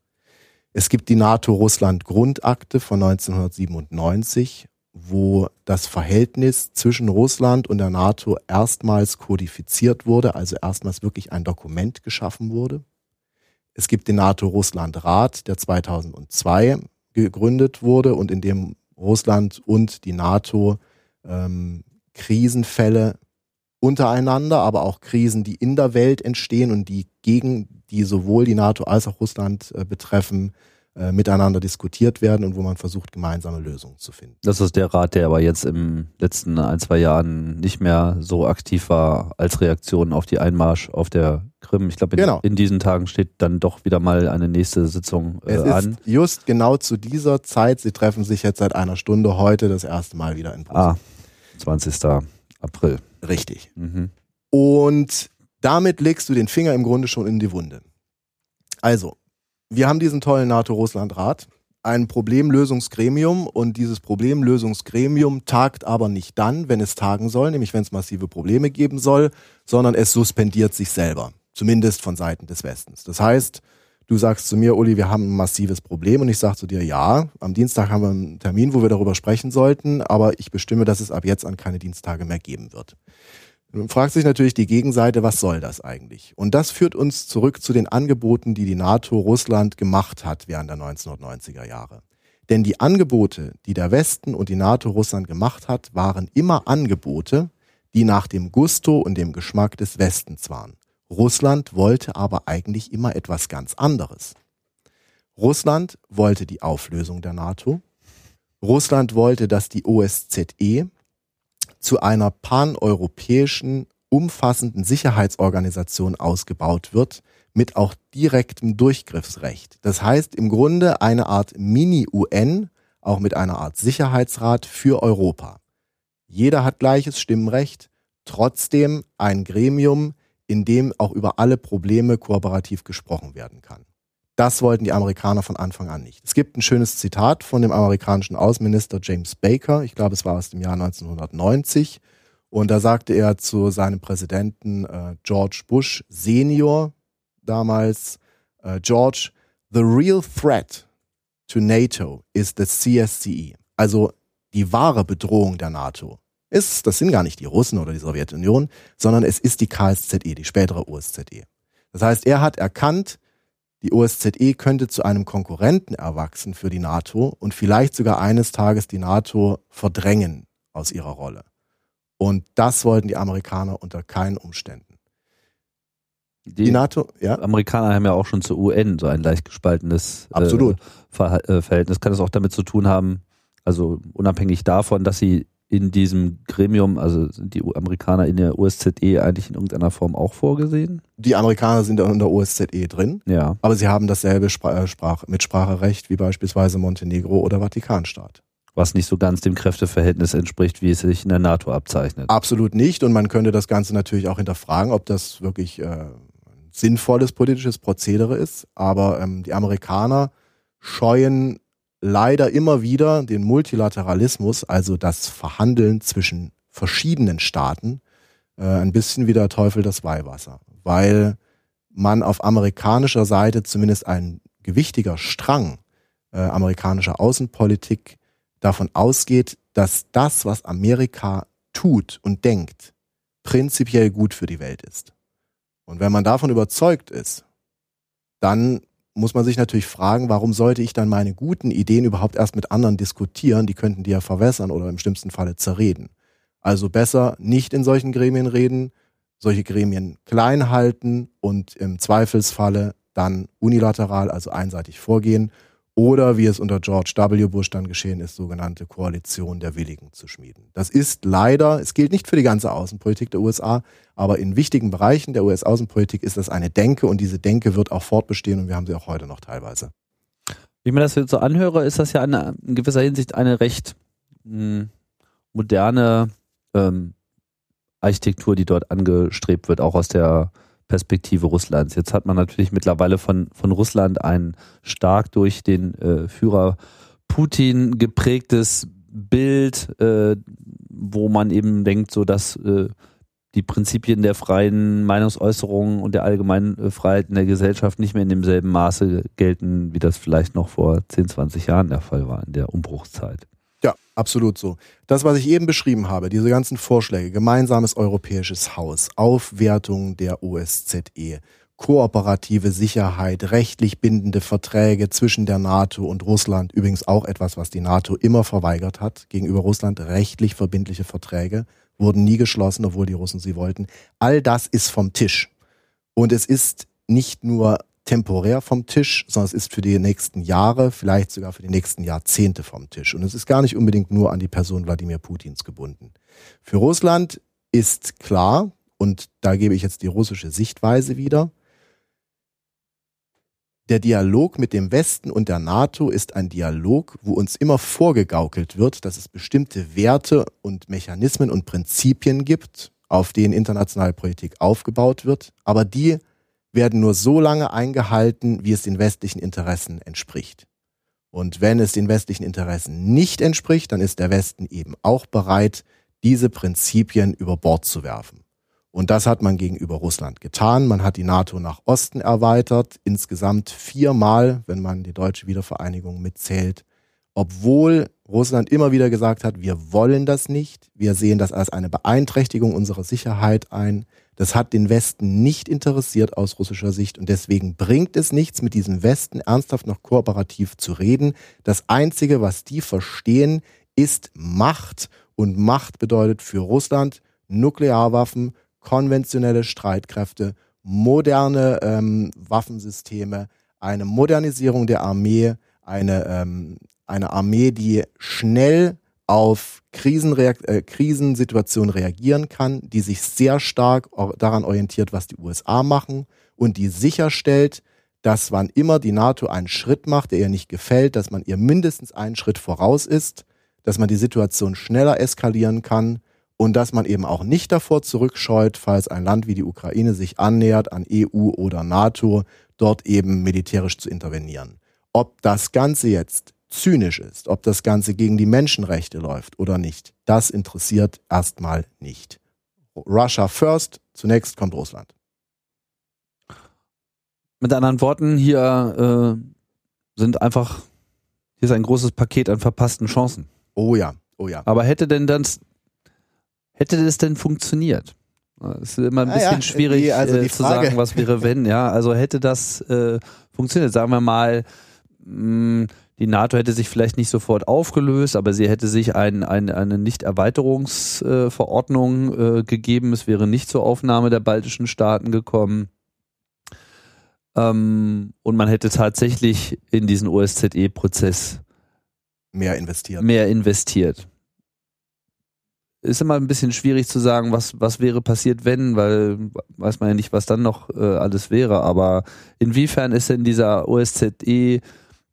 Es gibt die NATO-Russland-Grundakte von 1997, wo das Verhältnis zwischen Russland und der NATO erstmals kodifiziert wurde, also erstmals wirklich ein Dokument geschaffen wurde. Es gibt den NATO-Russland-Rat, der 2002 gegründet wurde und in dem Russland und die NATO ähm, Krisenfälle untereinander, aber auch Krisen, die in der Welt entstehen und die gegen die sowohl die NATO als auch Russland äh, betreffen, äh, miteinander diskutiert werden und wo man versucht, gemeinsame Lösungen zu finden. Das ist der Rat, der aber jetzt im letzten ein, zwei Jahren nicht mehr so aktiv war als Reaktion auf die Einmarsch auf der Krim. Ich glaube, in, genau. in diesen Tagen steht dann doch wieder mal eine nächste Sitzung äh, es an. Ist just genau zu dieser Zeit, sie treffen sich jetzt seit einer Stunde heute das erste Mal wieder in Brüssel. Ah, 20. April. Richtig. Mhm. Und damit legst du den Finger im Grunde schon in die Wunde. Also, wir haben diesen tollen NATO-Russland-Rat, ein Problemlösungsgremium und dieses Problemlösungsgremium tagt aber nicht dann, wenn es tagen soll, nämlich wenn es massive Probleme geben soll, sondern es suspendiert sich selber, zumindest von Seiten des Westens. Das heißt, du sagst zu mir, Uli, wir haben ein massives Problem und ich sage zu dir, ja, am Dienstag haben wir einen Termin, wo wir darüber sprechen sollten, aber ich bestimme, dass es ab jetzt an keine Dienstage mehr geben wird. Nun fragt sich natürlich die Gegenseite, was soll das eigentlich? Und das führt uns zurück zu den Angeboten, die die NATO Russland gemacht hat während der 1990er Jahre. Denn die Angebote, die der Westen und die NATO Russland gemacht hat, waren immer Angebote, die nach dem Gusto und dem Geschmack des Westens waren. Russland wollte aber eigentlich immer etwas ganz anderes. Russland wollte die Auflösung der NATO. Russland wollte, dass die OSZE zu einer paneuropäischen, umfassenden Sicherheitsorganisation ausgebaut wird, mit auch direktem Durchgriffsrecht. Das heißt im Grunde eine Art Mini-UN, auch mit einer Art Sicherheitsrat für Europa. Jeder hat gleiches Stimmrecht, trotzdem ein Gremium, in dem auch über alle Probleme kooperativ gesprochen werden kann. Das wollten die Amerikaner von Anfang an nicht. Es gibt ein schönes Zitat von dem amerikanischen Außenminister James Baker, ich glaube es war aus dem Jahr 1990, und da sagte er zu seinem Präsidenten äh, George Bush Senior damals, äh, George, the real threat to NATO is the CSCE. Also die wahre Bedrohung der NATO ist, das sind gar nicht die Russen oder die Sowjetunion, sondern es ist die KSZE, die spätere OSZE. Das heißt, er hat erkannt, die OSZE könnte zu einem Konkurrenten erwachsen für die NATO und vielleicht sogar eines Tages die NATO verdrängen aus ihrer Rolle. Und das wollten die Amerikaner unter keinen Umständen. Die, die NATO, ja. Amerikaner haben ja auch schon zur UN so ein leicht gespaltenes Absolut. Äh, Verhältnis. Kann es auch damit zu tun haben, also unabhängig davon, dass sie in diesem Gremium, also sind die Amerikaner in der OSZE eigentlich in irgendeiner Form auch vorgesehen? Die Amerikaner sind in der OSZE drin, ja. aber sie haben dasselbe äh, Sprach Mitspracherecht wie beispielsweise Montenegro oder Vatikanstaat. Was nicht so ganz dem Kräfteverhältnis entspricht, wie es sich in der NATO abzeichnet. Absolut nicht und man könnte das Ganze natürlich auch hinterfragen, ob das wirklich äh, ein sinnvolles politisches Prozedere ist, aber ähm, die Amerikaner scheuen leider immer wieder den Multilateralismus, also das Verhandeln zwischen verschiedenen Staaten, äh, ein bisschen wie der Teufel das Weihwasser, weil man auf amerikanischer Seite zumindest ein gewichtiger Strang äh, amerikanischer Außenpolitik davon ausgeht, dass das, was Amerika tut und denkt, prinzipiell gut für die Welt ist. Und wenn man davon überzeugt ist, dann muss man sich natürlich fragen, warum sollte ich dann meine guten Ideen überhaupt erst mit anderen diskutieren? Die könnten die ja verwässern oder im schlimmsten Falle zerreden. Also besser nicht in solchen Gremien reden, solche Gremien klein halten und im Zweifelsfalle dann unilateral, also einseitig vorgehen oder wie es unter George W. Bush dann geschehen ist, sogenannte Koalition der Willigen zu schmieden. Das ist leider, es gilt nicht für die ganze Außenpolitik der USA, aber in wichtigen Bereichen der US-Außenpolitik ist das eine Denke und diese Denke wird auch fortbestehen und wir haben sie auch heute noch teilweise. Wie mir das jetzt so anhöre, ist das ja in gewisser Hinsicht eine recht mh, hm, moderne ähm, Architektur, die dort angestrebt wird, auch aus der Perspektive Russlands. Jetzt hat man natürlich mittlerweile von, von Russland ein stark durch den äh, Führer Putin geprägtes Bild, äh, wo man eben denkt, so dass äh, die Prinzipien der freien Meinungsäußerung und der allgemeinen äh, Freiheit in der Gesellschaft nicht mehr in demselben Maße gelten, wie das vielleicht noch vor 10, 20 Jahren der Fall war, in der Umbruchszeit. Ja, absolut so. Das, was ich eben beschrieben habe, diese ganzen Vorschläge, gemeinsames europäisches Haus, Aufwertung der OSZE, kooperative Sicherheit, rechtlich bindende Verträge zwischen der NATO und Russland, übrigens auch etwas, was die NATO immer verweigert hat, gegenüber Russland rechtlich verbindliche Verträge, wurden nie geschlossen, obwohl die Russen sie wollten. All das ist vom Tisch. Und es ist nicht nur temporär vom Tisch, sondern es ist für die nächsten Jahre, vielleicht sogar für die nächsten Jahrzehnte vom Tisch. Und es ist gar nicht unbedingt nur an die Person Wladimir Putins gebunden. Für Russland ist klar, und da gebe ich jetzt die russische Sichtweise wieder, der Dialog mit dem Westen und der NATO ist ein Dialog, wo uns immer vorgegaukelt wird, dass es bestimmte Werte und Mechanismen und Prinzipien gibt, auf denen internationale Politik aufgebaut wird, aber die werden nur so lange eingehalten, wie es den westlichen Interessen entspricht. Und wenn es den westlichen Interessen nicht entspricht, dann ist der Westen eben auch bereit, diese Prinzipien über Bord zu werfen. Und das hat man gegenüber Russland getan. Man hat die NATO nach Osten erweitert, insgesamt viermal, wenn man die deutsche Wiedervereinigung mitzählt, obwohl Russland immer wieder gesagt hat, wir wollen das nicht, wir sehen das als eine Beeinträchtigung unserer Sicherheit ein, das hat den Westen nicht interessiert aus russischer Sicht und deswegen bringt es nichts, mit diesem Westen ernsthaft noch kooperativ zu reden. Das Einzige, was die verstehen, ist Macht und Macht bedeutet für Russland Nuklearwaffen, konventionelle Streitkräfte, moderne ähm, Waffensysteme, eine Modernisierung der Armee, eine, ähm, eine Armee, die schnell auf Krisenreakt äh, Krisensituationen reagieren kann, die sich sehr stark daran orientiert, was die USA machen und die sicherstellt, dass wann immer die NATO einen Schritt macht, der ihr nicht gefällt, dass man ihr mindestens einen Schritt voraus ist, dass man die Situation schneller eskalieren kann und dass man eben auch nicht davor zurückscheut, falls ein Land wie die Ukraine sich annähert an EU oder NATO, dort eben militärisch zu intervenieren. Ob das Ganze jetzt zynisch ist, ob das Ganze gegen die Menschenrechte läuft oder nicht, das interessiert erstmal nicht. Russia first, zunächst kommt Russland. Mit anderen Worten, hier äh, sind einfach, hier ist ein großes Paket an verpassten Chancen. Oh ja, oh ja. Aber hätte denn das, hätte das denn funktioniert? Es ist immer ein bisschen ja, schwierig die, also äh, zu sagen, was wäre wenn, ja. Also hätte das äh, funktioniert, sagen wir mal, mh, mm, die NATO hätte sich vielleicht nicht sofort aufgelöst, aber sie hätte sich ein, ein, eine Nicht-Erweiterungsverordnung äh, gegeben. Es wäre nicht zur Aufnahme der baltischen Staaten gekommen. Ähm, und man hätte tatsächlich in diesen OSZE-Prozess mehr investiert. Mehr investiert. Ist immer ein bisschen schwierig zu sagen, was, was wäre passiert, wenn, weil weiß man ja nicht, was dann noch äh, alles wäre. Aber inwiefern ist denn dieser OSZE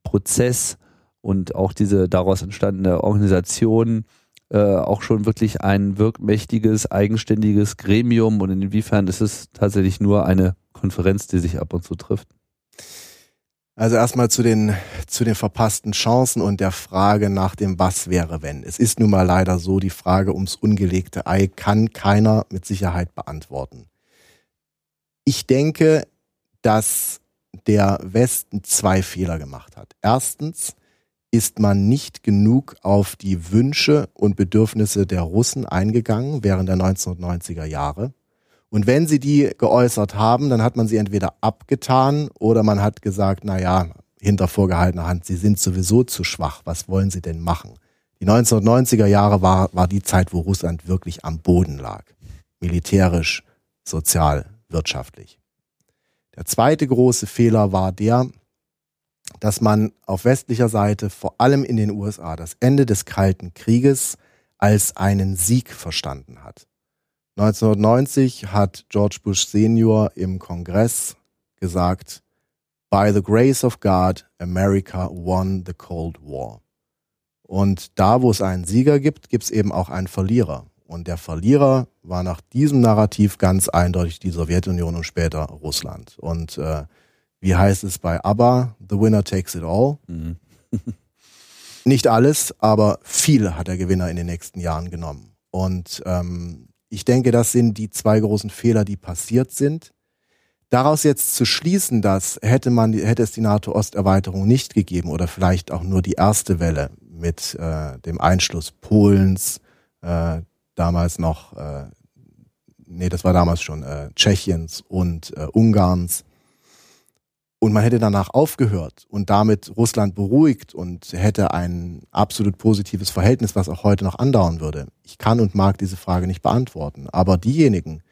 Prozess und auch diese daraus entstandene Organisation äh, auch schon wirklich ein wirkmächtiges, eigenständiges Gremium und inwiefern ist es tatsächlich nur eine Konferenz, die sich ab und zu trifft? Also erstmal zu den, zu den verpassten Chancen und der Frage nach dem Was wäre wenn. Es ist nun mal leider so, die Frage ums ungelegte Ei kann keiner mit Sicherheit beantworten. Ich denke, dass der Westen zwei Fehler gemacht hat. Erstens ist man nicht genug auf die Wünsche und Bedürfnisse der Russen eingegangen während der 1990er Jahre. Und wenn sie die geäußert haben, dann hat man sie entweder abgetan oder man hat gesagt, na ja, hinter vorgehaltener Hand, sie sind sowieso zu schwach. Was wollen sie denn machen? Die 1990er Jahre war, war die Zeit, wo Russland wirklich am Boden lag. Militärisch, sozial, wirtschaftlich. Der zweite große Fehler war der, dass man auf westlicher Seite, vor allem in den USA, das Ende des Kalten Krieges als einen Sieg verstanden hat. 1990 hat George Bush Senior im Kongress gesagt, By the grace of God, America won the Cold War. Und da, wo es einen Sieger gibt, gibt es eben auch einen Verlierer. Und der Verlierer war nach diesem Narrativ ganz eindeutig die Sowjetunion und später Russland. Und äh, wie heißt es bei ABBA? The winner takes it all. Mhm. Nicht alles, aber viel hat der Gewinner in den nächsten Jahren genommen. Und ähm, ich denke, das sind die zwei großen Fehler, die passiert sind. Daraus jetzt zu schließen, dass hätte man, hätte es die NATO-Osterweiterung nicht gegeben oder vielleicht auch nur die erste Welle mit äh, dem Einschluss Polens, äh, damals noch, äh, nee, das war damals schon äh, Tschechiens und äh, Ungarns, und man hätte danach aufgehört und damit Russland beruhigt und hätte ein absolut positives Verhältnis, was auch heute noch andauern würde. Ich kann und mag diese Frage nicht beantworten. Aber diejenigen,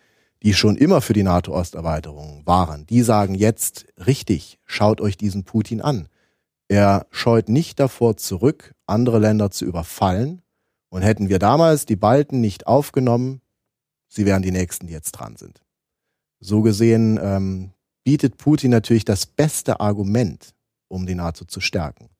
die schon immer für die NATO-Osterweiterung waren, die sagen jetzt richtig, schaut euch diesen Putin an. Er scheut nicht davor zurück, andere Länder zu überfallen. Und hätten wir damals die Balten nicht aufgenommen, sie wären die Nächsten, die jetzt dran sind. So gesehen ähm, bietet Putin natürlich das beste Argument, um die NATO zu stärken.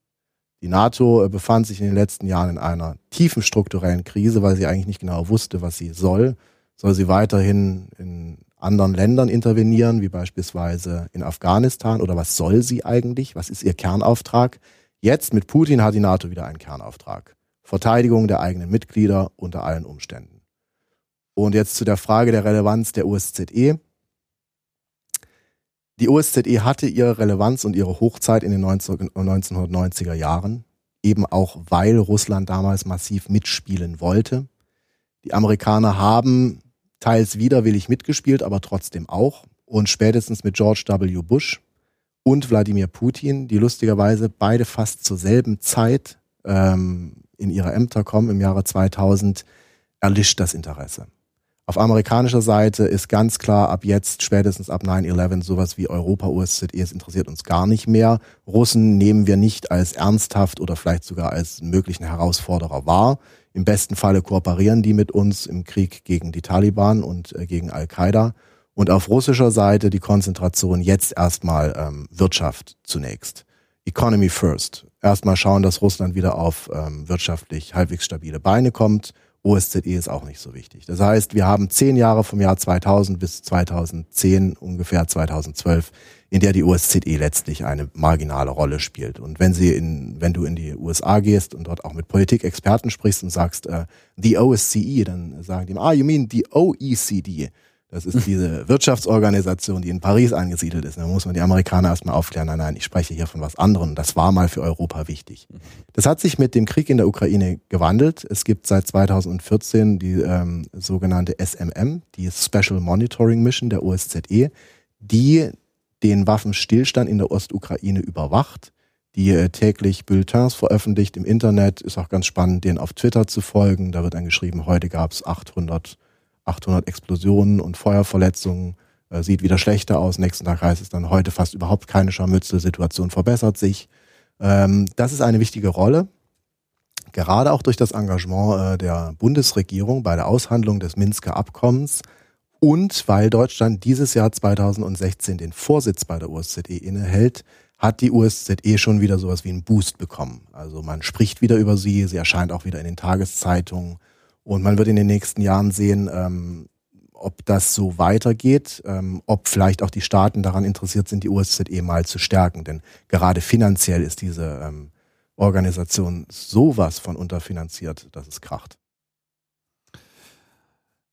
Die NATO äh, befand sich in den letzten Jahren in einer tiefen strukturellen Krise, weil sie eigentlich nicht genau wusste, was sie soll. Soll sie weiterhin in anderen Ländern intervenieren, wie beispielsweise in Afghanistan, oder was soll sie eigentlich? Was ist ihr Kernauftrag? Jetzt mit Putin hat die NATO wieder einen Kernauftrag. Verteidigung der eigenen Mitglieder unter allen Umständen. Und jetzt zu der Frage der Relevanz der OSZE. Die OSZE hatte ihre Relevanz und ihre Hochzeit in den 1990er Jahren, eben auch weil Russland damals massiv mitspielen wollte. Die Amerikaner haben teils widerwillig mitgespielt, aber trotzdem auch. Und spätestens mit George W. Bush und Wladimir Putin, die lustigerweise beide fast zur selben Zeit ähm, in ihre Ämter kommen im Jahre 2000, erlischt das Interesse. Auf amerikanischer Seite ist ganz klar, ab jetzt, spätestens ab 9-11, sowas wie Europa, OSZE, es interessiert uns gar nicht mehr. Russen nehmen wir nicht als ernsthaft oder vielleicht sogar als möglichen Herausforderer wahr. Im besten Falle kooperieren die mit uns im Krieg gegen die Taliban und äh, gegen Al-Qaida. Und auf russischer Seite die Konzentration jetzt erstmal ähm, Wirtschaft zunächst. Economy first. Erstmal schauen, dass Russland wieder auf ähm, wirtschaftlich halbwegs stabile Beine kommt OSZE ist auch nicht so wichtig. Das heißt, wir haben zehn Jahre vom Jahr 2000 bis 2010, ungefähr 2012, in der die OSZE letztlich eine marginale Rolle spielt. Und wenn sie in, wenn du in die USA gehst und dort auch mit Politikexperten sprichst und sagst, äh, the OSCE, dann sagen die, ah, you mean the OECD. Das ist diese Wirtschaftsorganisation, die in Paris angesiedelt ist. Da muss man die Amerikaner erstmal aufklären, nein, nein, ich spreche hier von was anderem. Das war mal für Europa wichtig. Das hat sich mit dem Krieg in der Ukraine gewandelt. Es gibt seit 2014 die ähm, sogenannte SMM, die Special Monitoring Mission der OSZE, die den Waffenstillstand in der Ostukraine überwacht, die äh, täglich Bulletins veröffentlicht im Internet. Ist auch ganz spannend, denen auf Twitter zu folgen. Da wird dann geschrieben, heute gab es 800 800 Explosionen und Feuerverletzungen, äh, sieht wieder schlechter aus. Nächsten Tag heißt es dann heute fast überhaupt keine Scharmützel, Situation verbessert sich. Ähm, das ist eine wichtige Rolle. Gerade auch durch das Engagement äh, der Bundesregierung bei der Aushandlung des Minsker Abkommens und weil Deutschland dieses Jahr 2016 den Vorsitz bei der OSZE innehält, hat die OSZE schon wieder sowas wie einen Boost bekommen. Also man spricht wieder über sie, sie erscheint auch wieder in den Tageszeitungen. Und man wird in den nächsten Jahren sehen, ähm, ob das so weitergeht, ähm, ob vielleicht auch die Staaten daran interessiert sind, die OSZE mal zu stärken. Denn gerade finanziell ist diese ähm, Organisation sowas von unterfinanziert, dass es kracht.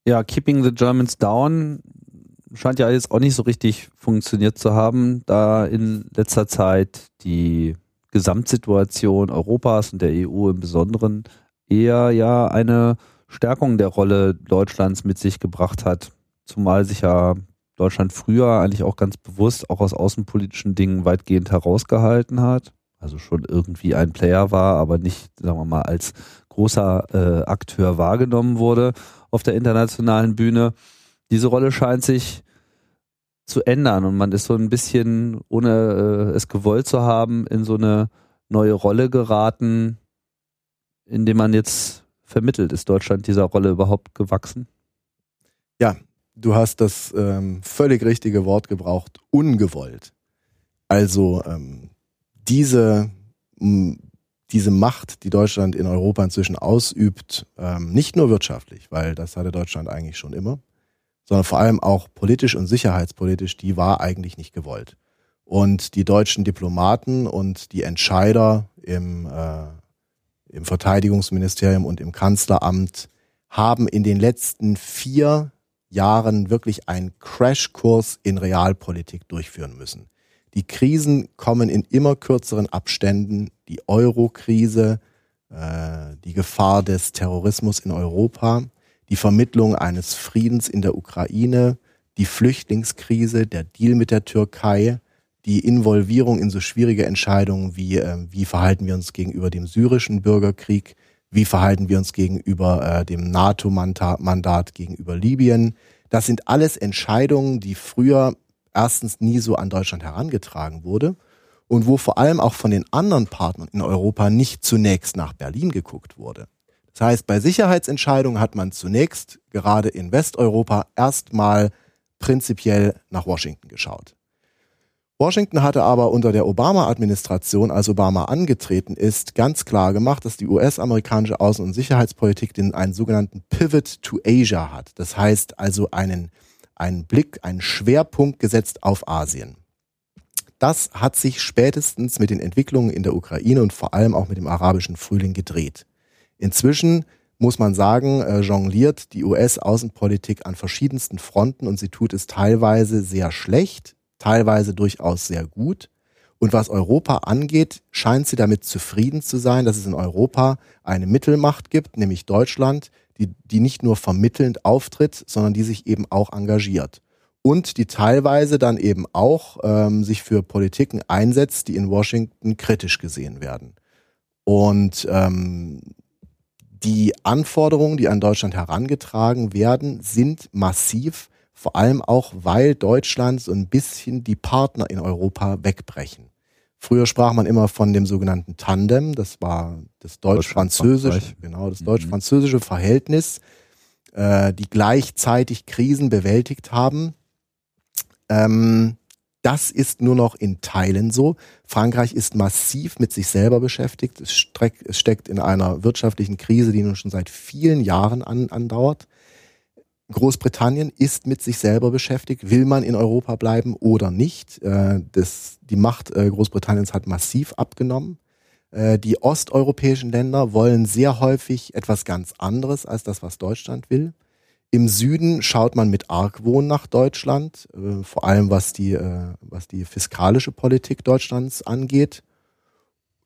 Ja, Keeping the Germans Down scheint ja jetzt auch nicht so richtig funktioniert zu haben, da in letzter Zeit die Gesamtsituation Europas und der EU im Besonderen eher ja eine Stärkung der Rolle Deutschlands mit sich gebracht hat, zumal sich ja Deutschland früher eigentlich auch ganz bewusst auch aus außenpolitischen Dingen weitgehend herausgehalten hat. Also schon irgendwie ein Player war, aber nicht, sagen wir mal, als großer äh, Akteur wahrgenommen wurde auf der internationalen Bühne. Diese Rolle scheint sich zu ändern und man ist so ein bisschen, ohne äh, es gewollt zu haben, in so eine neue Rolle geraten, indem man jetzt vermittelt. Ist Deutschland dieser Rolle überhaupt gewachsen? Ja, du hast das ähm, völlig richtige Wort gebraucht, ungewollt. Also ähm, diese, diese Macht, die Deutschland in Europa inzwischen ausübt, ähm, nicht nur wirtschaftlich, weil das hatte Deutschland eigentlich schon immer, sondern vor allem auch politisch und sicherheitspolitisch, die war eigentlich nicht gewollt. Und die deutschen Diplomaten und die Entscheider im, äh, im Verteidigungsministerium und im Kanzleramt haben in den letzten vier Jahren wirklich einen Crashkurs in Realpolitik durchführen müssen. Die Krisen kommen in immer kürzeren Abständen. Die Euro-Krise, äh, die Gefahr des Terrorismus in Europa, die Vermittlung eines Friedens in der Ukraine, die Flüchtlingskrise, der Deal mit der Türkei, die Involvierung in so schwierige Entscheidungen wie, äh, wie verhalten wir uns gegenüber dem syrischen Bürgerkrieg, wie verhalten wir uns gegenüber äh, dem NATO-Mandat gegenüber Libyen. Das sind alles Entscheidungen, die früher erstens nie so an Deutschland herangetragen wurde und wo vor allem auch von den anderen Partnern in Europa nicht zunächst nach Berlin geguckt wurde. Das heißt, bei Sicherheitsentscheidungen hat man zunächst gerade in Westeuropa erstmal prinzipiell nach Washington geschaut. Washington hatte aber unter der Obama-Administration, als Obama angetreten ist, ganz klar gemacht, dass die US-amerikanische Außen- und Sicherheitspolitik den einen sogenannten Pivot to Asia hat. Das heißt also einen, einen Blick, einen Schwerpunkt gesetzt auf Asien. Das hat sich spätestens mit den Entwicklungen in der Ukraine und vor allem auch mit dem arabischen Frühling gedreht. Inzwischen muss man sagen, äh, jongliert die US-Außenpolitik an verschiedensten Fronten und sie tut es teilweise sehr schlecht, teilweise durchaus sehr gut. Und was Europa angeht, scheint sie damit zufrieden zu sein, dass es in Europa eine Mittelmacht gibt, nämlich Deutschland, die, die nicht nur vermittelnd auftritt, sondern die sich eben auch engagiert. Und die teilweise dann eben auch ähm, sich für Politiken einsetzt, die in Washington kritisch gesehen werden. Und ähm, die Anforderungen, die an Deutschland herangetragen werden, sind massiv, vor allem auch, weil Deutschland so ein bisschen die Partner in Europa wegbrechen. Früher sprach man immer von dem sogenannten Tandem, das war das deutsch-französische, genau, das mhm. deutsch-französische Verhältnis, äh, die gleichzeitig Krisen bewältigt haben. Ähm, das ist nur noch in Teilen so. Frankreich ist massiv mit sich selber beschäftigt. Es, steckt in einer wirtschaftlichen Krise, die nun schon seit vielen Jahren an, andauert. Großbritannien ist mit sich selber beschäftigt. Will man in Europa bleiben oder nicht? Äh, das, die Macht äh, Großbritanniens hat massiv abgenommen. Äh, die osteuropäischen Länder wollen sehr häufig etwas ganz anderes als das, was Deutschland will. Im Süden schaut man mit Argwohn nach Deutschland, vor allem was die, was die fiskalische Politik Deutschlands angeht.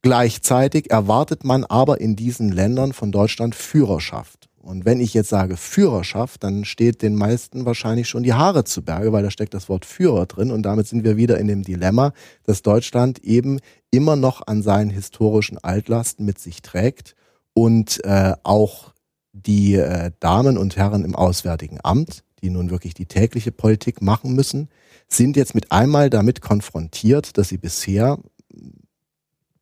Gleichzeitig erwartet man aber in diesen Ländern von Deutschland Führerschaft. Und wenn ich jetzt sage Führerschaft, dann steht den meisten wahrscheinlich schon die Haare zu Berge, weil da steckt das Wort Führer drin. Und damit sind wir wieder in dem Dilemma, dass Deutschland eben immer noch an seinen historischen Altlasten mit sich trägt und äh, auch die äh, Damen und Herren im Auswärtigen Amt, die nun wirklich die tägliche Politik machen müssen, sind jetzt mit einmal damit konfrontiert, dass sie bisher,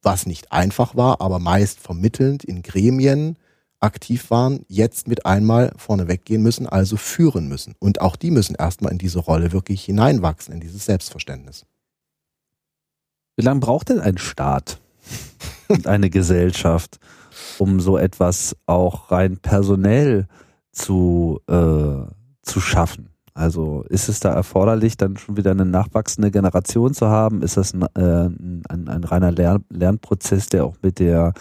was nicht einfach war, aber meist vermittelnd in Gremien aktiv waren, jetzt mit einmal vorne weggehen müssen, also führen müssen. Und auch die müssen erstmal in diese Rolle wirklich hineinwachsen, in dieses Selbstverständnis. Wie lange braucht denn ein Staat und eine Gesellschaft, um so etwas auch rein personell zu, äh, zu schaffen. Also ist es da erforderlich, dann schon wieder eine nachwachsende Generation zu haben? Ist das ein, äh, ein, ein reiner Lern Lernprozess, der auch mit der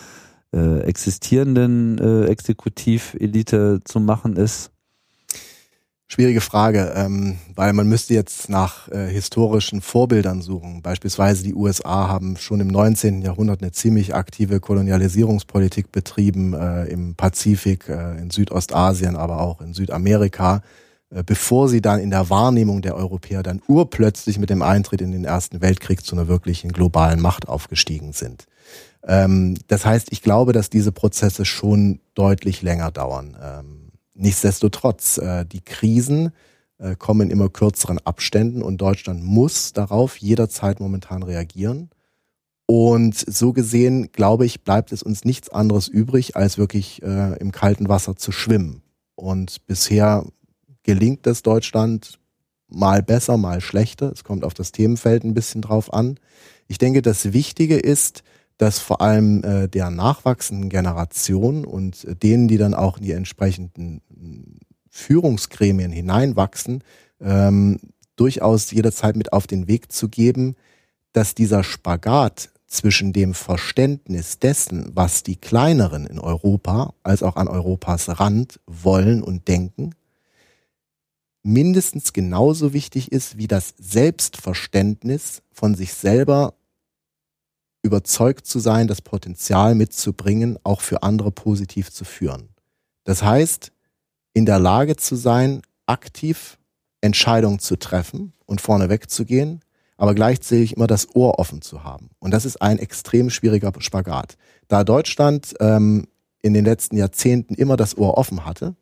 äh, existierenden äh, Exekutivelite zu machen ist? Schwierige Frage, ähm, weil man müsste jetzt nach äh, historischen Vorbildern suchen. Beispielsweise die USA haben schon im 19. Jahrhundert eine ziemlich aktive Kolonialisierungspolitik betrieben äh, im Pazifik, äh, in Südostasien, aber auch in Südamerika, äh, bevor sie dann in der Wahrnehmung der Europäer dann urplötzlich mit dem Eintritt in den Ersten Weltkrieg zu einer wirklichen globalen Macht aufgestiegen sind. Ähm, das heißt, ich glaube, dass diese Prozesse schon deutlich länger dauern. Ähm, Nichtsdestotrotz, äh, die Krisen äh, kommen in immer kürzeren Abständen und Deutschland muss darauf jederzeit momentan reagieren. Und so gesehen, glaube ich, bleibt es uns nichts anderes übrig, als wirklich äh, im kalten Wasser zu schwimmen. Und bisher gelingt es Deutschland mal besser, mal schlechter. Es kommt auf das Themenfeld ein bisschen drauf an. Ich denke, das Wichtige ist, dass vor allem äh, der nachwachsenden Generation und äh, denen, die dann auch in die entsprechenden Führungsgremien hineinwachsen, ähm, durchaus jederzeit mit auf den Weg zu geben, dass dieser Spagat zwischen dem Verständnis dessen, was die Kleineren in Europa als auch an Europas Rand wollen und denken, mindestens genauso wichtig ist wie das Selbstverständnis von sich selber überzeugt zu sein, das Potenzial mitzubringen, auch für andere positiv zu führen. Das heißt, in der Lage zu sein, aktiv Entscheidungen zu treffen und vorne wegzugehen, aber gleichzeitig immer das Ohr offen zu haben. Und das ist ein extrem schwieriger Spagat. Da Deutschland ähm, in den letzten Jahrzehnten immer das Ohr offen hatte,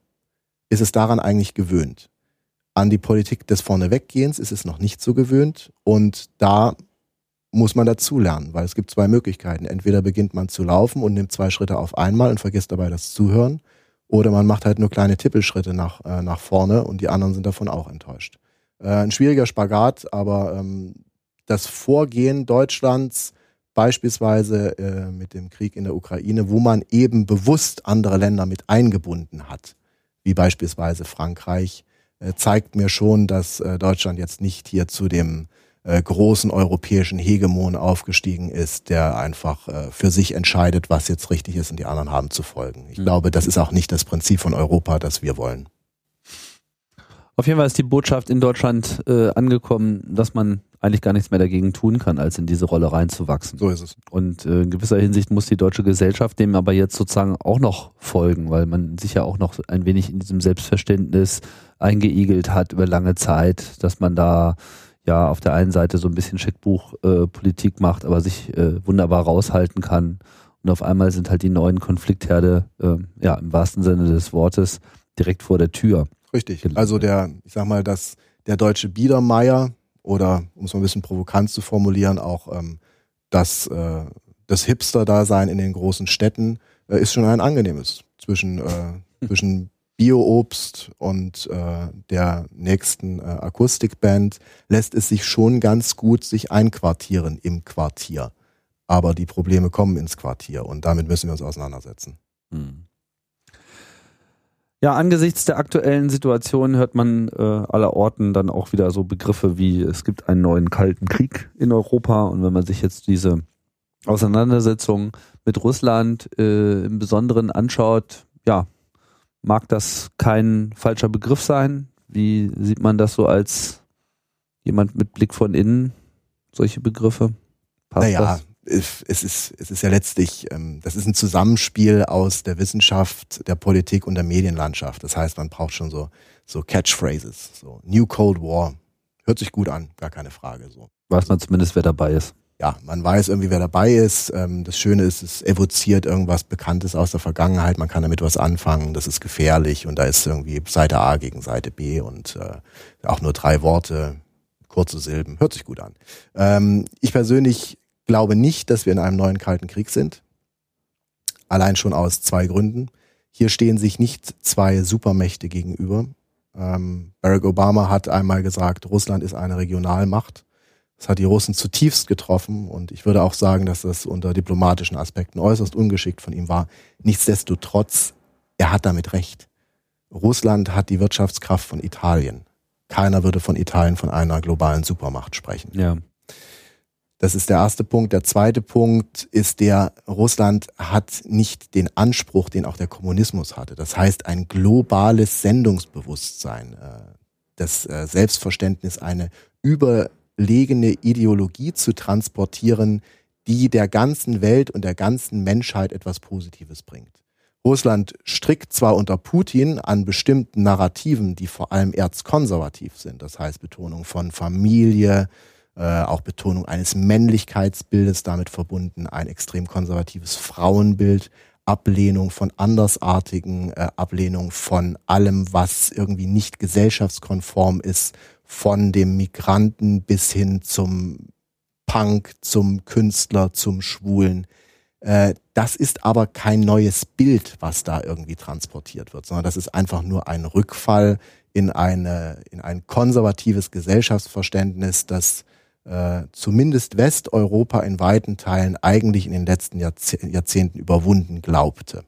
ist es daran eigentlich gewöhnt. An die Politik des Vorneweggehens ist es noch nicht so gewöhnt und da muss man dazulernen, weil es gibt zwei Möglichkeiten. Entweder beginnt man zu laufen und nimmt zwei Schritte auf einmal und vergisst dabei das Zuhören oder man macht halt nur kleine Tippelschritte nach, äh, nach vorne und die anderen sind davon auch enttäuscht. Äh, ein schwieriger Spagat, aber ähm, das Vorgehen Deutschlands beispielsweise äh, mit dem Krieg in der Ukraine, wo man eben bewusst andere Länder mit eingebunden hat, wie beispielsweise Frankreich, äh, zeigt mir schon, dass äh, Deutschland jetzt nicht hier zu dem äh, großen europäischen Hegemon aufgestiegen ist, der einfach äh, für sich entscheidet, was jetzt richtig ist und die anderen haben zu folgen. Ich mhm. glaube, das ist auch nicht das Prinzip von Europa, das wir wollen. Auf jeden Fall ist die Botschaft in Deutschland äh, angekommen, dass man eigentlich gar nichts mehr dagegen tun kann, als in diese Rolle reinzuwachsen. So ist es. Und äh, in gewisser Hinsicht muss die deutsche Gesellschaft dem aber jetzt sozusagen auch noch folgen, weil man sich ja auch noch ein wenig in diesem Selbstverständnis eingeigelt hat über lange Zeit, dass man da ja auf der einen Seite so ein bisschen Scheckbuchpolitik äh, macht, aber sich äh, wunderbar raushalten kann. Und auf einmal sind halt die neuen Konfliktherde, äh, ja, im wahrsten Sinne des Wortes, direkt vor der Tür. Richtig. Also der, ich sag mal, dass der deutsche Biedermeier oder, um es mal ein bisschen provokant zu formulieren, auch ähm, das, äh, das Hipster-Dasein in den großen Städten äh, ist schon ein angenehmes zwischen, äh, zwischen Bio-Obst und äh, der nächsten äh, Akustikband lässt es sich schon ganz gut sich einquartieren im Quartier. Aber die Probleme kommen ins Quartier und damit müssen wir uns auseinandersetzen. Hm. Ja, angesichts der aktuellen Situation hört man äh, aller Orten dann auch wieder so Begriffe wie es gibt einen neuen kalten Krieg in Europa und wenn man sich jetzt diese Auseinandersetzung mit Russland äh, im Besonderen anschaut, ja, Mag das kein falscher Begriff sein? Wie sieht man das so als jemand mit Blick von innen, solche Begriffe? Passt naja, das? es ist, es ist ja letztlich, ähm, das ist ein Zusammenspiel aus der Wissenschaft, der Politik und der Medienlandschaft. Das heißt, man braucht schon so, so Catchphrases, so New Cold War. Hört sich gut an, gar keine Frage, so. Weiß man zumindest, wer dabei ist ja, man weiß irgendwie, wer dabei ist. Ähm, das Schöne ist, es evoziert irgendwas Bekanntes aus der Vergangenheit. Man kann damit was anfangen. Das ist gefährlich und da ist irgendwie Seite A gegen Seite B und äh, auch nur drei Worte, kurze Silben. Hört sich gut an. Ähm, ich persönlich glaube nicht, dass wir in einem neuen Kalten Krieg sind. Allein schon aus zwei Gründen. Hier stehen sich nicht zwei Supermächte gegenüber. Ähm, Barack Obama hat einmal gesagt, Russland ist eine Regionalmacht. Das hat die Russen zutiefst getroffen und ich würde auch sagen, dass das unter diplomatischen Aspekten äußerst ungeschickt von ihm war. Nichtsdestotrotz, er hat damit recht. Russland hat die Wirtschaftskraft von Italien. keiner würde von Italien von einer globalen Supermacht sprechen. Ja. Das ist der erste Punkt. Der zweite Punkt ist der, Russland hat nicht den Anspruch, den auch der Kommunismus hatte. Das heißt, ein globales Sendungsbewusstsein, äh, das äh, Selbstverständnis, eine überlegene Ideologie zu transportieren, die der ganzen Welt und der ganzen Menschheit etwas Positives bringt. Russland strickt zwar unter Putin an bestimmten Narrativen, die vor allem erzkonservativ sind, das heißt Betonung von Familie, äh, auch Betonung eines Männlichkeitsbildes damit verbunden, ein extrem konservatives Frauenbild, Ablehnung von Andersartigen, äh, Ablehnung von allem, was irgendwie nicht gesellschaftskonform ist, von dem Migranten bis hin zum Punk, zum Künstler, zum Schwulen. Äh, das ist aber kein neues Bild, was da irgendwie transportiert wird, sondern das ist einfach nur ein Rückfall in eine, in ein konservatives Gesellschaftsverständnis, das äh, zumindest Westeuropa in weiten Teilen eigentlich in den letzten Jahrzehnten überwunden glaubte.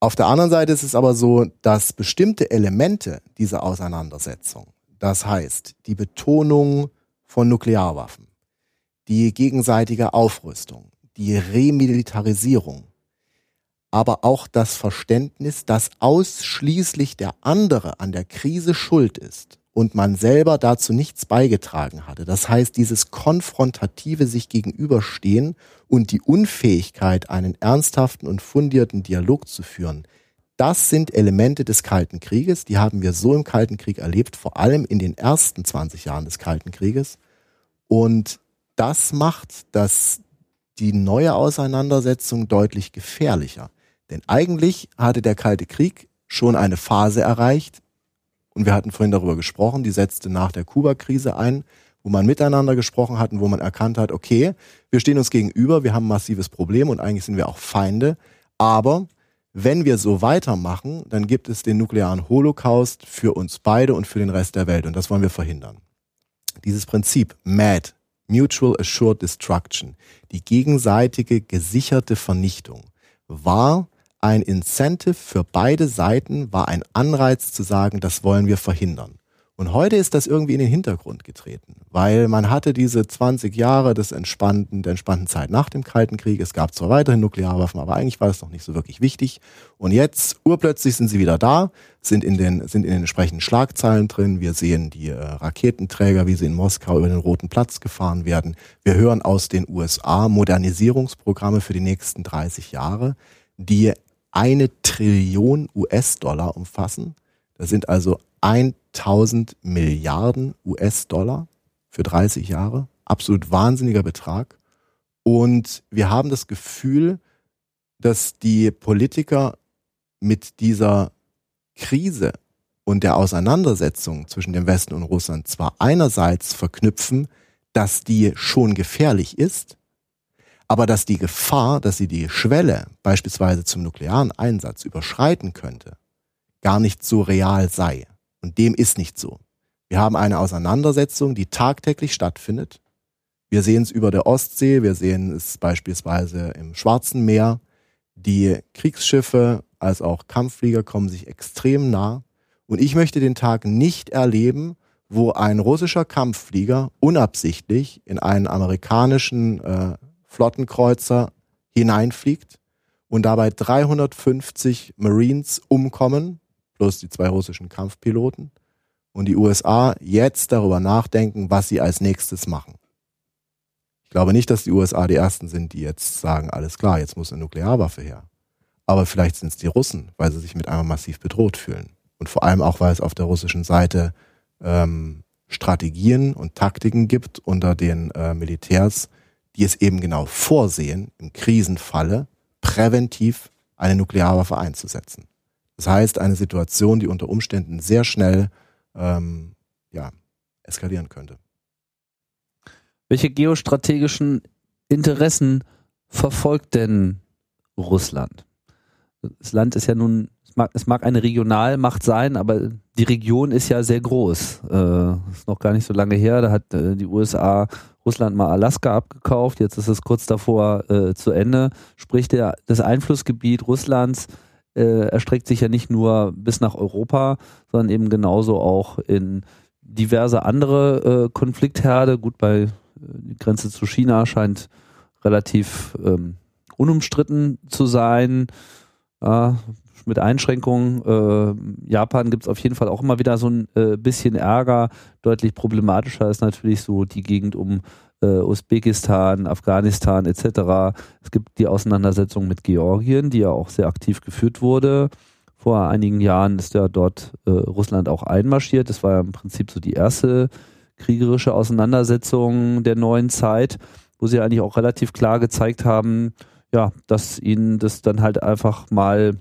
Auf der anderen Seite ist es aber so, dass bestimmte Elemente dieser Auseinandersetzung, das heißt die Betonung von Nuklearwaffen, die gegenseitige Aufrüstung, die Remilitarisierung, aber auch das Verständnis, dass ausschließlich der andere an der Krise schuld ist und man selber dazu nichts beigetragen hatte. Das heißt, dieses konfrontative sich gegenüberstehen und die Unfähigkeit, einen ernsthaften und fundierten Dialog zu führen, das sind Elemente des Kalten Krieges, die haben wir so im Kalten Krieg erlebt, vor allem in den ersten 20 Jahren des Kalten Krieges. Und das macht das, die neue Auseinandersetzung deutlich gefährlicher. Denn eigentlich hatte der Kalte Krieg schon eine Phase erreicht, und wir hatten vorhin darüber gesprochen, die setzte nach der Kuba-Krise ein, wo man miteinander gesprochen hat und wo man erkannt hat, okay, wir stehen uns gegenüber, wir haben ein massives Problem und eigentlich sind wir auch Feinde, aber wenn wir so weitermachen, dann gibt es den nuklearen Holocaust für uns beide und für den Rest der Welt und das wollen wir verhindern. Dieses Prinzip MAD, Mutual Assured Destruction, die gegenseitige gesicherte Vernichtung, war ein Incentive für beide Seiten, war ein Anreiz zu sagen, das wollen wir verhindern. Und heute ist das irgendwie in den Hintergrund getreten, weil man hatte diese 20 Jahre des entspannten, der entspannten Zeit nach dem Kalten Krieg. Es gab zwar weiterhin Nuklearwaffen, aber eigentlich war das noch nicht so wirklich wichtig. Und jetzt, urplötzlich sind sie wieder da, sind in den, sind in den entsprechenden Schlagzeilen drin. Wir sehen die äh, Raketenträger, wie sie in Moskau über den Roten Platz gefahren werden. Wir hören aus den USA Modernisierungsprogramme für die nächsten 30 Jahre, die eine Trillion US-Dollar umfassen. Das sind also 1000 Milliarden US-Dollar für 30 Jahre. Absolut wahnsinniger Betrag. Und wir haben das Gefühl, dass die Politiker mit dieser Krise und der Auseinandersetzung zwischen dem Westen und Russland zwar einerseits verknüpfen, dass die schon gefährlich ist, aber dass die Gefahr, dass sie die Schwelle beispielsweise zum nuklearen Einsatz überschreiten könnte, gar nicht so real sei. Und dem ist nicht so. Wir haben eine Auseinandersetzung, die tagtäglich stattfindet. Wir sehen es über der Ostsee, wir sehen es beispielsweise im Schwarzen Meer. Die Kriegsschiffe als auch Kampfflieger kommen sich extrem nah. Und ich möchte den Tag nicht erleben, wo ein russischer Kampfflieger unabsichtlich in einen amerikanischen äh, Flottenkreuzer hineinfliegt und dabei 350 Marines umkommen, plus die zwei russischen Kampfpiloten, und die USA jetzt darüber nachdenken, was sie als nächstes machen. Ich glaube nicht, dass die USA die Ersten sind, die jetzt sagen, alles klar, jetzt muss eine Nuklearwaffe her. Aber vielleicht sind es die Russen, weil sie sich mit einmal massiv bedroht fühlen. Und vor allem auch, weil es auf der russischen Seite ähm, Strategien und Taktiken gibt unter den äh, Militärs, die es eben genau vorsehen, im Krisenfalle präventiv eine Nuklearwaffe einzusetzen. Das heißt, eine Situation, die unter Umständen sehr schnell ähm, ja, eskalieren könnte. Welche geostrategischen Interessen verfolgt denn Russland? Das Land ist ja nun, es mag, es mag eine Regionalmacht sein, aber die Region ist ja sehr groß. Äh, ist noch gar nicht so lange her, da hat äh, die USA Russland mal Alaska abgekauft, jetzt ist es kurz davor äh, zu Ende. Sprich, der, das Einflussgebiet Russlands äh, erstreckt sich ja nicht nur bis nach Europa, sondern eben genauso auch in diverse andere äh, Konfliktherde. Gut, bei äh, die Grenze zu China scheint relativ ähm, unumstritten zu sein. Ja, mit Einschränkungen. Äh, Japan gibt es auf jeden Fall auch immer wieder so ein äh, bisschen Ärger. Deutlich problematischer ist natürlich so die Gegend um äh, Usbekistan, Afghanistan etc. Es gibt die Auseinandersetzung mit Georgien, die ja auch sehr aktiv geführt wurde. Vor einigen Jahren ist ja dort äh, Russland auch einmarschiert. Das war ja im Prinzip so die erste kriegerische Auseinandersetzung der neuen Zeit, wo sie eigentlich auch relativ klar gezeigt haben, ja, dass ihnen das dann halt einfach mal,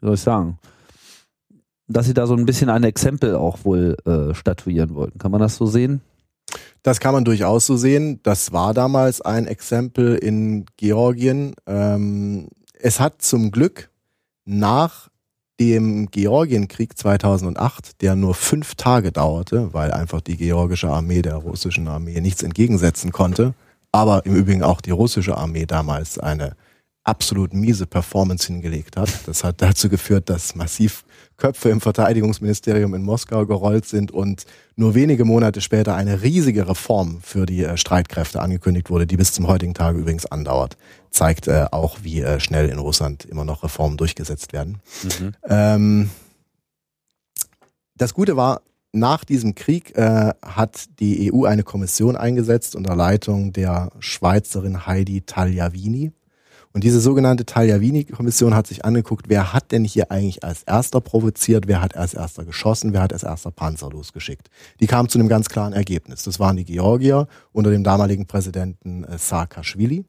wie soll ich sagen, dass sie da so ein bisschen ein Exempel auch wohl äh, statuieren wollten. Kann man das so sehen? Das kann man durchaus so sehen. Das war damals ein Exempel in Georgien. Ähm, es hat zum Glück nach dem Georgienkrieg 2008, der nur fünf Tage dauerte, weil einfach die georgische Armee der russischen Armee nichts entgegensetzen konnte, aber im Übrigen auch die russische Armee damals eine absolut miese Performance hingelegt hat. Das hat dazu geführt, dass massiv Köpfe im Verteidigungsministerium in Moskau gerollt sind und nur wenige Monate später eine riesige Reform für die äh, Streitkräfte angekündigt wurde, die bis zum heutigen Tage übrigens andauert. Zeigt äh, auch, wie äh, schnell in Russland immer noch Reformen durchgesetzt werden. Mhm. Ähm, das Gute war, nach diesem Krieg äh, hat die EU eine Kommission eingesetzt unter Leitung der Schweizerin Heidi Tagliavini. Und diese sogenannte Tagliavini-Kommission hat sich angeguckt, wer hat denn hier eigentlich als erster provoziert, wer hat als erster geschossen, wer hat als erster Panzer losgeschickt. Die kam zu einem ganz klaren Ergebnis. Das waren die Georgier unter dem damaligen Präsidenten äh, Saakashvili.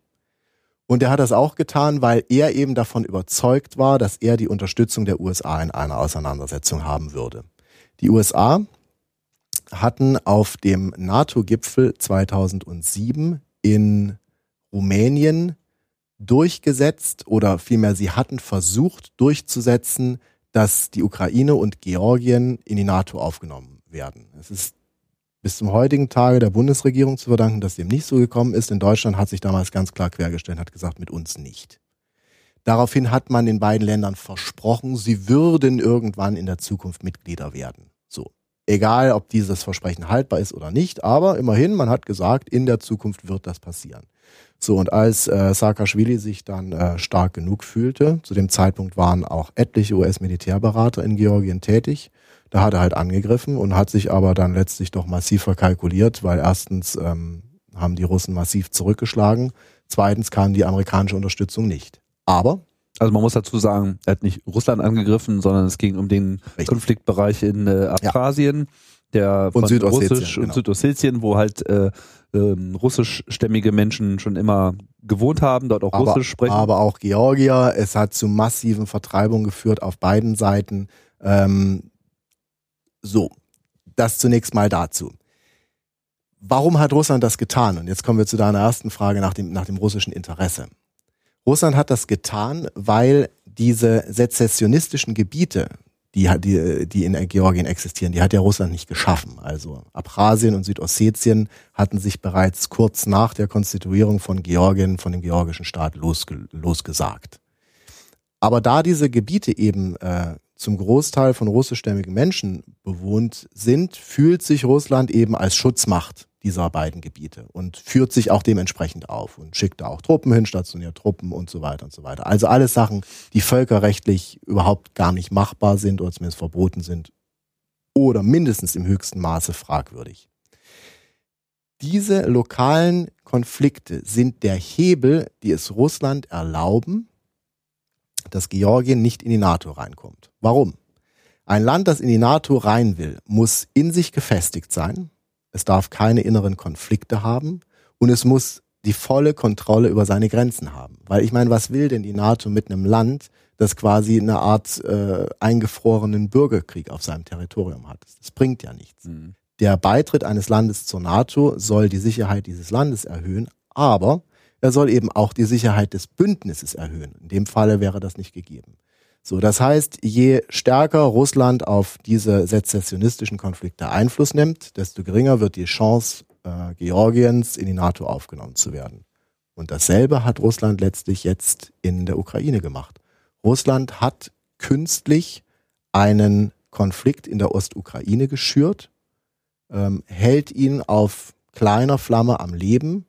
Und er hat das auch getan, weil er eben davon überzeugt war, dass er die Unterstützung der USA in einer Auseinandersetzung haben würde. Die USA hatten auf dem NATO-Gipfel 2007 in Rumänien durchgesetzt oder vielmehr sie hatten versucht durchzusetzen, dass die Ukraine und Georgien in die NATO aufgenommen werden. Es ist bis zum heutigen Tage der Bundesregierung zu verdanken, dass dem nicht so gekommen ist. In Deutschland hat sich damals ganz klar quergestellt, hat gesagt, mit uns nicht. Daraufhin hat man den beiden Ländern versprochen, sie würden irgendwann in der Zukunft Mitglieder werden. So. Egal, ob dieses Versprechen haltbar ist oder nicht, aber immerhin, man hat gesagt, in der Zukunft wird das passieren. So, und als äh, Saakashvili sich dann äh, stark genug fühlte, zu dem Zeitpunkt waren auch etliche US-Militärberater in Georgien tätig, da hat er halt angegriffen und hat sich aber dann letztlich doch massiv verkalkuliert, weil erstens ähm, haben die Russen massiv zurückgeschlagen, zweitens kam die amerikanische Unterstützung nicht. Aber also man muss dazu sagen, er hat nicht Russland angegriffen, sondern es ging um den Richtig. Konfliktbereich in äh, Abkhazien. Ja der und Südossetien, Russisch genau. und Südossetien, wo halt äh, ähm, russischstämmige Menschen schon immer gewohnt haben, dort auch aber, Russisch sprechen. Aber auch Georgier. Es hat zu massiven Vertreibungen geführt auf beiden Seiten. Ähm, so, das zunächst mal dazu. Warum hat Russland das getan? Und jetzt kommen wir zu deiner ersten Frage nach dem, nach dem russischen Interesse. Russland hat das getan, weil diese sezessionistischen Gebiete, die, die, die in Georgien existieren, die hat ja Russland nicht geschaffen. Also Abchasien und Südossetien hatten sich bereits kurz nach der Konstituierung von Georgien, von dem georgischen Staat losge losgesagt. Aber da diese Gebiete eben äh, zum Großteil von russischstämmigen Menschen bewohnt sind, fühlt sich Russland eben als Schutzmacht dieser beiden Gebiete und führt sich auch dementsprechend auf und schickt da auch Truppen hin, stationiert Truppen und so weiter und so weiter. Also alles Sachen, die völkerrechtlich überhaupt gar nicht machbar sind oder zumindest verboten sind oder mindestens im höchsten Maße fragwürdig. Diese lokalen Konflikte sind der Hebel, die es Russland erlauben, dass Georgien nicht in die NATO reinkommt. Warum? Ein Land, das in die NATO rein will, muss in sich gefestigt sein, es darf keine inneren Konflikte haben und es muss die volle Kontrolle über seine Grenzen haben. Weil ich meine, was will denn die NATO mit einem Land, das quasi eine Art äh, eingefrorenen Bürgerkrieg auf seinem Territorium hat? Das bringt ja nichts. Mhm. Der Beitritt eines Landes zur NATO soll die Sicherheit dieses Landes erhöhen, aber er soll eben auch die Sicherheit des Bündnisses erhöhen. In dem Falle wäre das nicht gegeben. So, das heißt, je stärker Russland auf diese sezessionistischen Konflikte Einfluss nimmt, desto geringer wird die Chance äh, Georgiens in die NATO aufgenommen zu werden. Und dasselbe hat Russland letztlich jetzt in der Ukraine gemacht. Russland hat künstlich einen Konflikt in der Ostukraine geschürt, ähm, hält ihn auf kleiner Flamme am Leben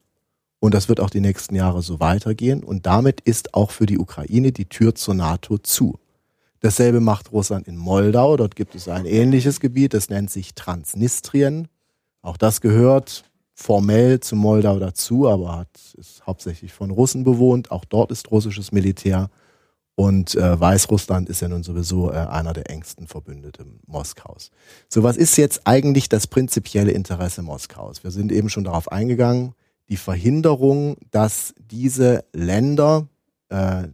und das wird auch die nächsten Jahre so weitergehen und damit ist auch für die Ukraine die Tür zur NATO zu. Dasselbe macht Russland in Moldau. Dort gibt es ein ähnliches Gebiet, das nennt sich Transnistrien. Auch das gehört formell zu Moldau dazu, aber hat, ist hauptsächlich von Russen bewohnt. Auch dort ist russisches Militär. Und äh, Weißrussland ist ja nun sowieso äh, einer der engsten Verbündeten Moskaus. So, was ist jetzt eigentlich das prinzipielle Interesse Moskaus? Wir sind eben schon darauf eingegangen, die Verhinderung, dass diese Länder, äh,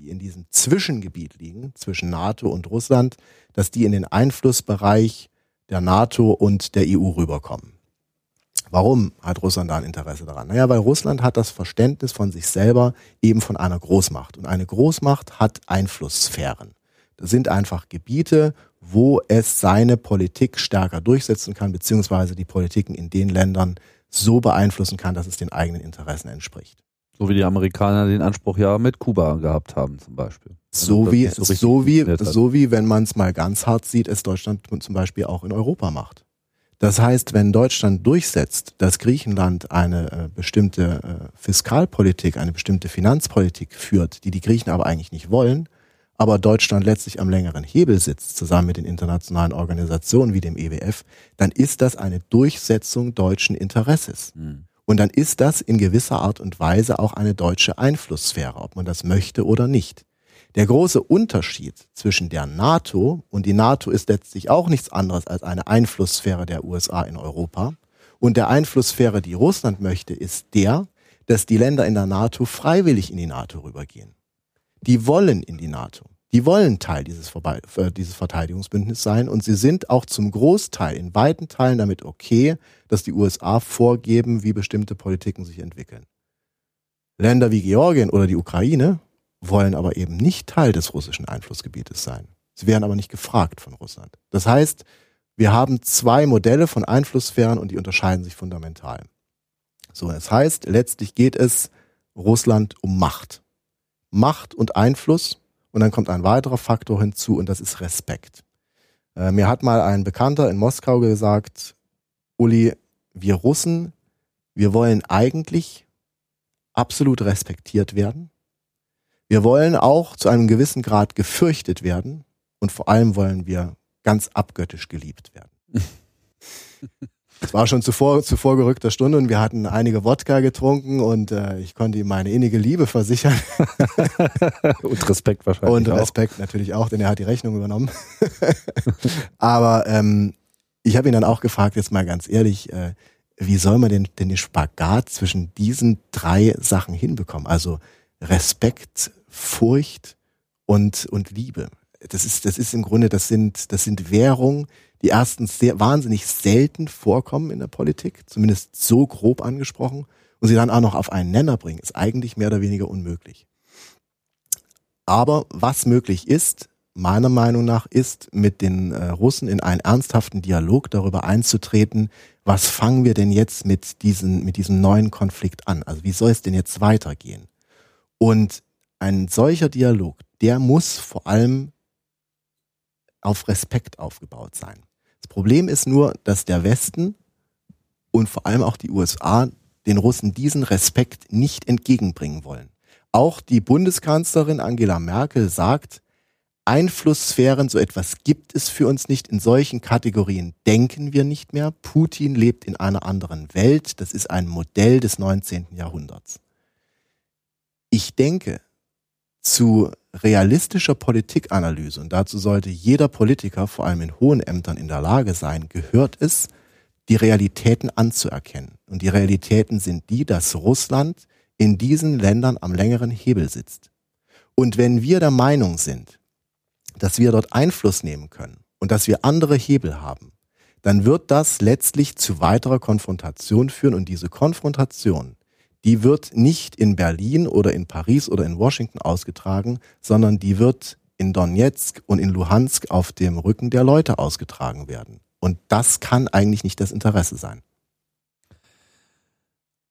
die in diesem Zwischengebiet liegen, zwischen NATO und Russland, dass die in den Einflussbereich der NATO und der EU rüberkommen. Warum hat Russland da ein Interesse daran? Naja, weil Russland hat das Verständnis von sich selber eben von einer Großmacht. Und eine Großmacht hat Einflusssphären. Das sind einfach Gebiete, wo es seine Politik stärker durchsetzen kann, beziehungsweise die Politiken in den Ländern so beeinflussen kann, dass es den eigenen Interessen entspricht. So wie die Amerikaner den Anspruch ja mit Kuba gehabt haben, zum Beispiel. So wie, so, so wie, so wie, wenn man es mal ganz hart sieht, es Deutschland zum Beispiel auch in Europa macht. Das heißt, wenn Deutschland durchsetzt, dass Griechenland eine äh, bestimmte äh, Fiskalpolitik, eine bestimmte Finanzpolitik führt, die die Griechen aber eigentlich nicht wollen, aber Deutschland letztlich am längeren Hebel sitzt, zusammen mit den internationalen Organisationen wie dem EWF, dann ist das eine Durchsetzung deutschen Interesses. Mhm. Und dann ist das in gewisser Art und Weise auch eine deutsche Einflusssphäre, ob man das möchte oder nicht. Der große Unterschied zwischen der NATO und die NATO ist letztlich auch nichts anderes als eine Einflusssphäre der USA in Europa und der Einflusssphäre, die Russland möchte, ist der, dass die Länder in der NATO freiwillig in die NATO rübergehen. Die wollen in die NATO. Die wollen Teil dieses, äh, dieses Verteidigungsbündnisses sein und sie sind auch zum Großteil in weiten Teilen damit okay, dass die USA vorgeben, wie bestimmte Politiken sich entwickeln. Länder wie Georgien oder die Ukraine wollen aber eben nicht Teil des russischen Einflussgebietes sein. Sie werden aber nicht gefragt von Russland. Das heißt, wir haben zwei Modelle von Einflusssphären und die unterscheiden sich fundamental. So, das heißt, letztlich geht es Russland um Macht. Macht und Einfluss und dann kommt ein weiterer Faktor hinzu und das ist Respekt. Äh, mir hat mal ein Bekannter in Moskau gesagt, Uli, wir Russen, wir wollen eigentlich absolut respektiert werden. Wir wollen auch zu einem gewissen Grad gefürchtet werden und vor allem wollen wir ganz abgöttisch geliebt werden. Es war schon zuvor, zuvor gerückter Stunde und wir hatten einige Wodka getrunken und äh, ich konnte ihm meine innige Liebe versichern. und Respekt wahrscheinlich. Und Respekt auch. natürlich auch, denn er hat die Rechnung übernommen. Aber ähm, ich habe ihn dann auch gefragt, jetzt mal ganz ehrlich, äh, wie soll man denn, denn den Spagat zwischen diesen drei Sachen hinbekommen? Also Respekt, Furcht und, und Liebe. Das ist, das ist im Grunde, das sind, das sind Währungen, die erstens sehr wahnsinnig selten vorkommen in der Politik, zumindest so grob angesprochen, und sie dann auch noch auf einen Nenner bringen, ist eigentlich mehr oder weniger unmöglich. Aber was möglich ist, meiner Meinung nach, ist, mit den äh, Russen in einen ernsthaften Dialog darüber einzutreten, was fangen wir denn jetzt mit, diesen, mit diesem neuen Konflikt an? Also wie soll es denn jetzt weitergehen? Und ein solcher Dialog, der muss vor allem auf Respekt aufgebaut sein. Problem ist nur, dass der Westen und vor allem auch die USA den Russen diesen Respekt nicht entgegenbringen wollen. Auch die Bundeskanzlerin Angela Merkel sagt, Einflusssphären, so etwas gibt es für uns nicht. In solchen Kategorien denken wir nicht mehr. Putin lebt in einer anderen Welt. Das ist ein Modell des 19. Jahrhunderts. Ich denke, zu realistischer Politikanalyse, und dazu sollte jeder Politiker, vor allem in hohen Ämtern, in der Lage sein, gehört es, die Realitäten anzuerkennen. Und die Realitäten sind die, dass Russland in diesen Ländern am längeren Hebel sitzt. Und wenn wir der Meinung sind, dass wir dort Einfluss nehmen können und dass wir andere Hebel haben, dann wird das letztlich zu weiterer Konfrontation führen und diese Konfrontation die wird nicht in Berlin oder in Paris oder in Washington ausgetragen, sondern die wird in Donetsk und in Luhansk auf dem Rücken der Leute ausgetragen werden. Und das kann eigentlich nicht das Interesse sein.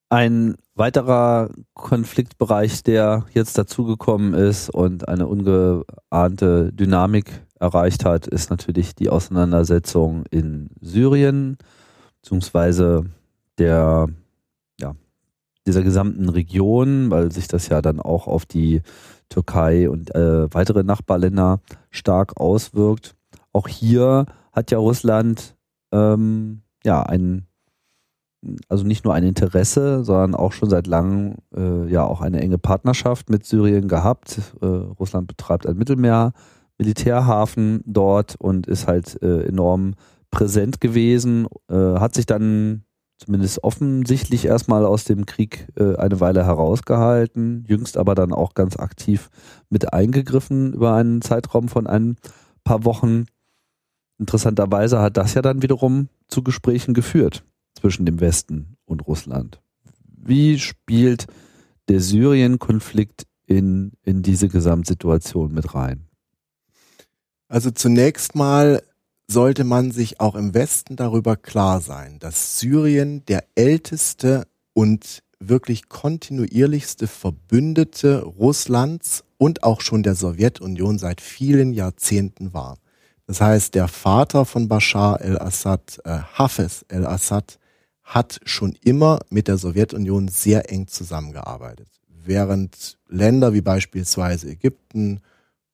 Ein weiterer Konfliktbereich, der jetzt dazugekommen ist und eine ungeahnte Dynamik erreicht hat, ist natürlich die Auseinandersetzung in Syrien, beziehungsweise der, dieser gesamten Region, weil sich das ja dann auch auf die Türkei und äh, weitere Nachbarländer stark auswirkt. Auch hier hat ja Russland ähm, ja ein also nicht nur ein Interesse, sondern auch schon seit langem äh, ja auch eine enge Partnerschaft mit Syrien gehabt. Äh, Russland betreibt ein Mittelmeer Militärhafen dort und ist halt äh, enorm präsent gewesen, äh, hat sich dann zumindest offensichtlich erstmal aus dem Krieg äh, eine Weile herausgehalten, jüngst aber dann auch ganz aktiv mit eingegriffen über einen Zeitraum von ein paar Wochen. Interessanterweise hat das ja dann wiederum zu Gesprächen geführt zwischen dem Westen und Russland. Wie spielt der Syrien-Konflikt in, in diese Gesamtsituation mit rein? Also zunächst mal sollte man sich auch im Westen darüber klar sein, dass Syrien der älteste und wirklich kontinuierlichste Verbündete Russlands und auch schon der Sowjetunion seit vielen Jahrzehnten war. Das heißt, der Vater von Bashar el-Assad, äh, Hafez el-Assad, hat schon immer mit der Sowjetunion sehr eng zusammengearbeitet. Während Länder wie beispielsweise Ägypten,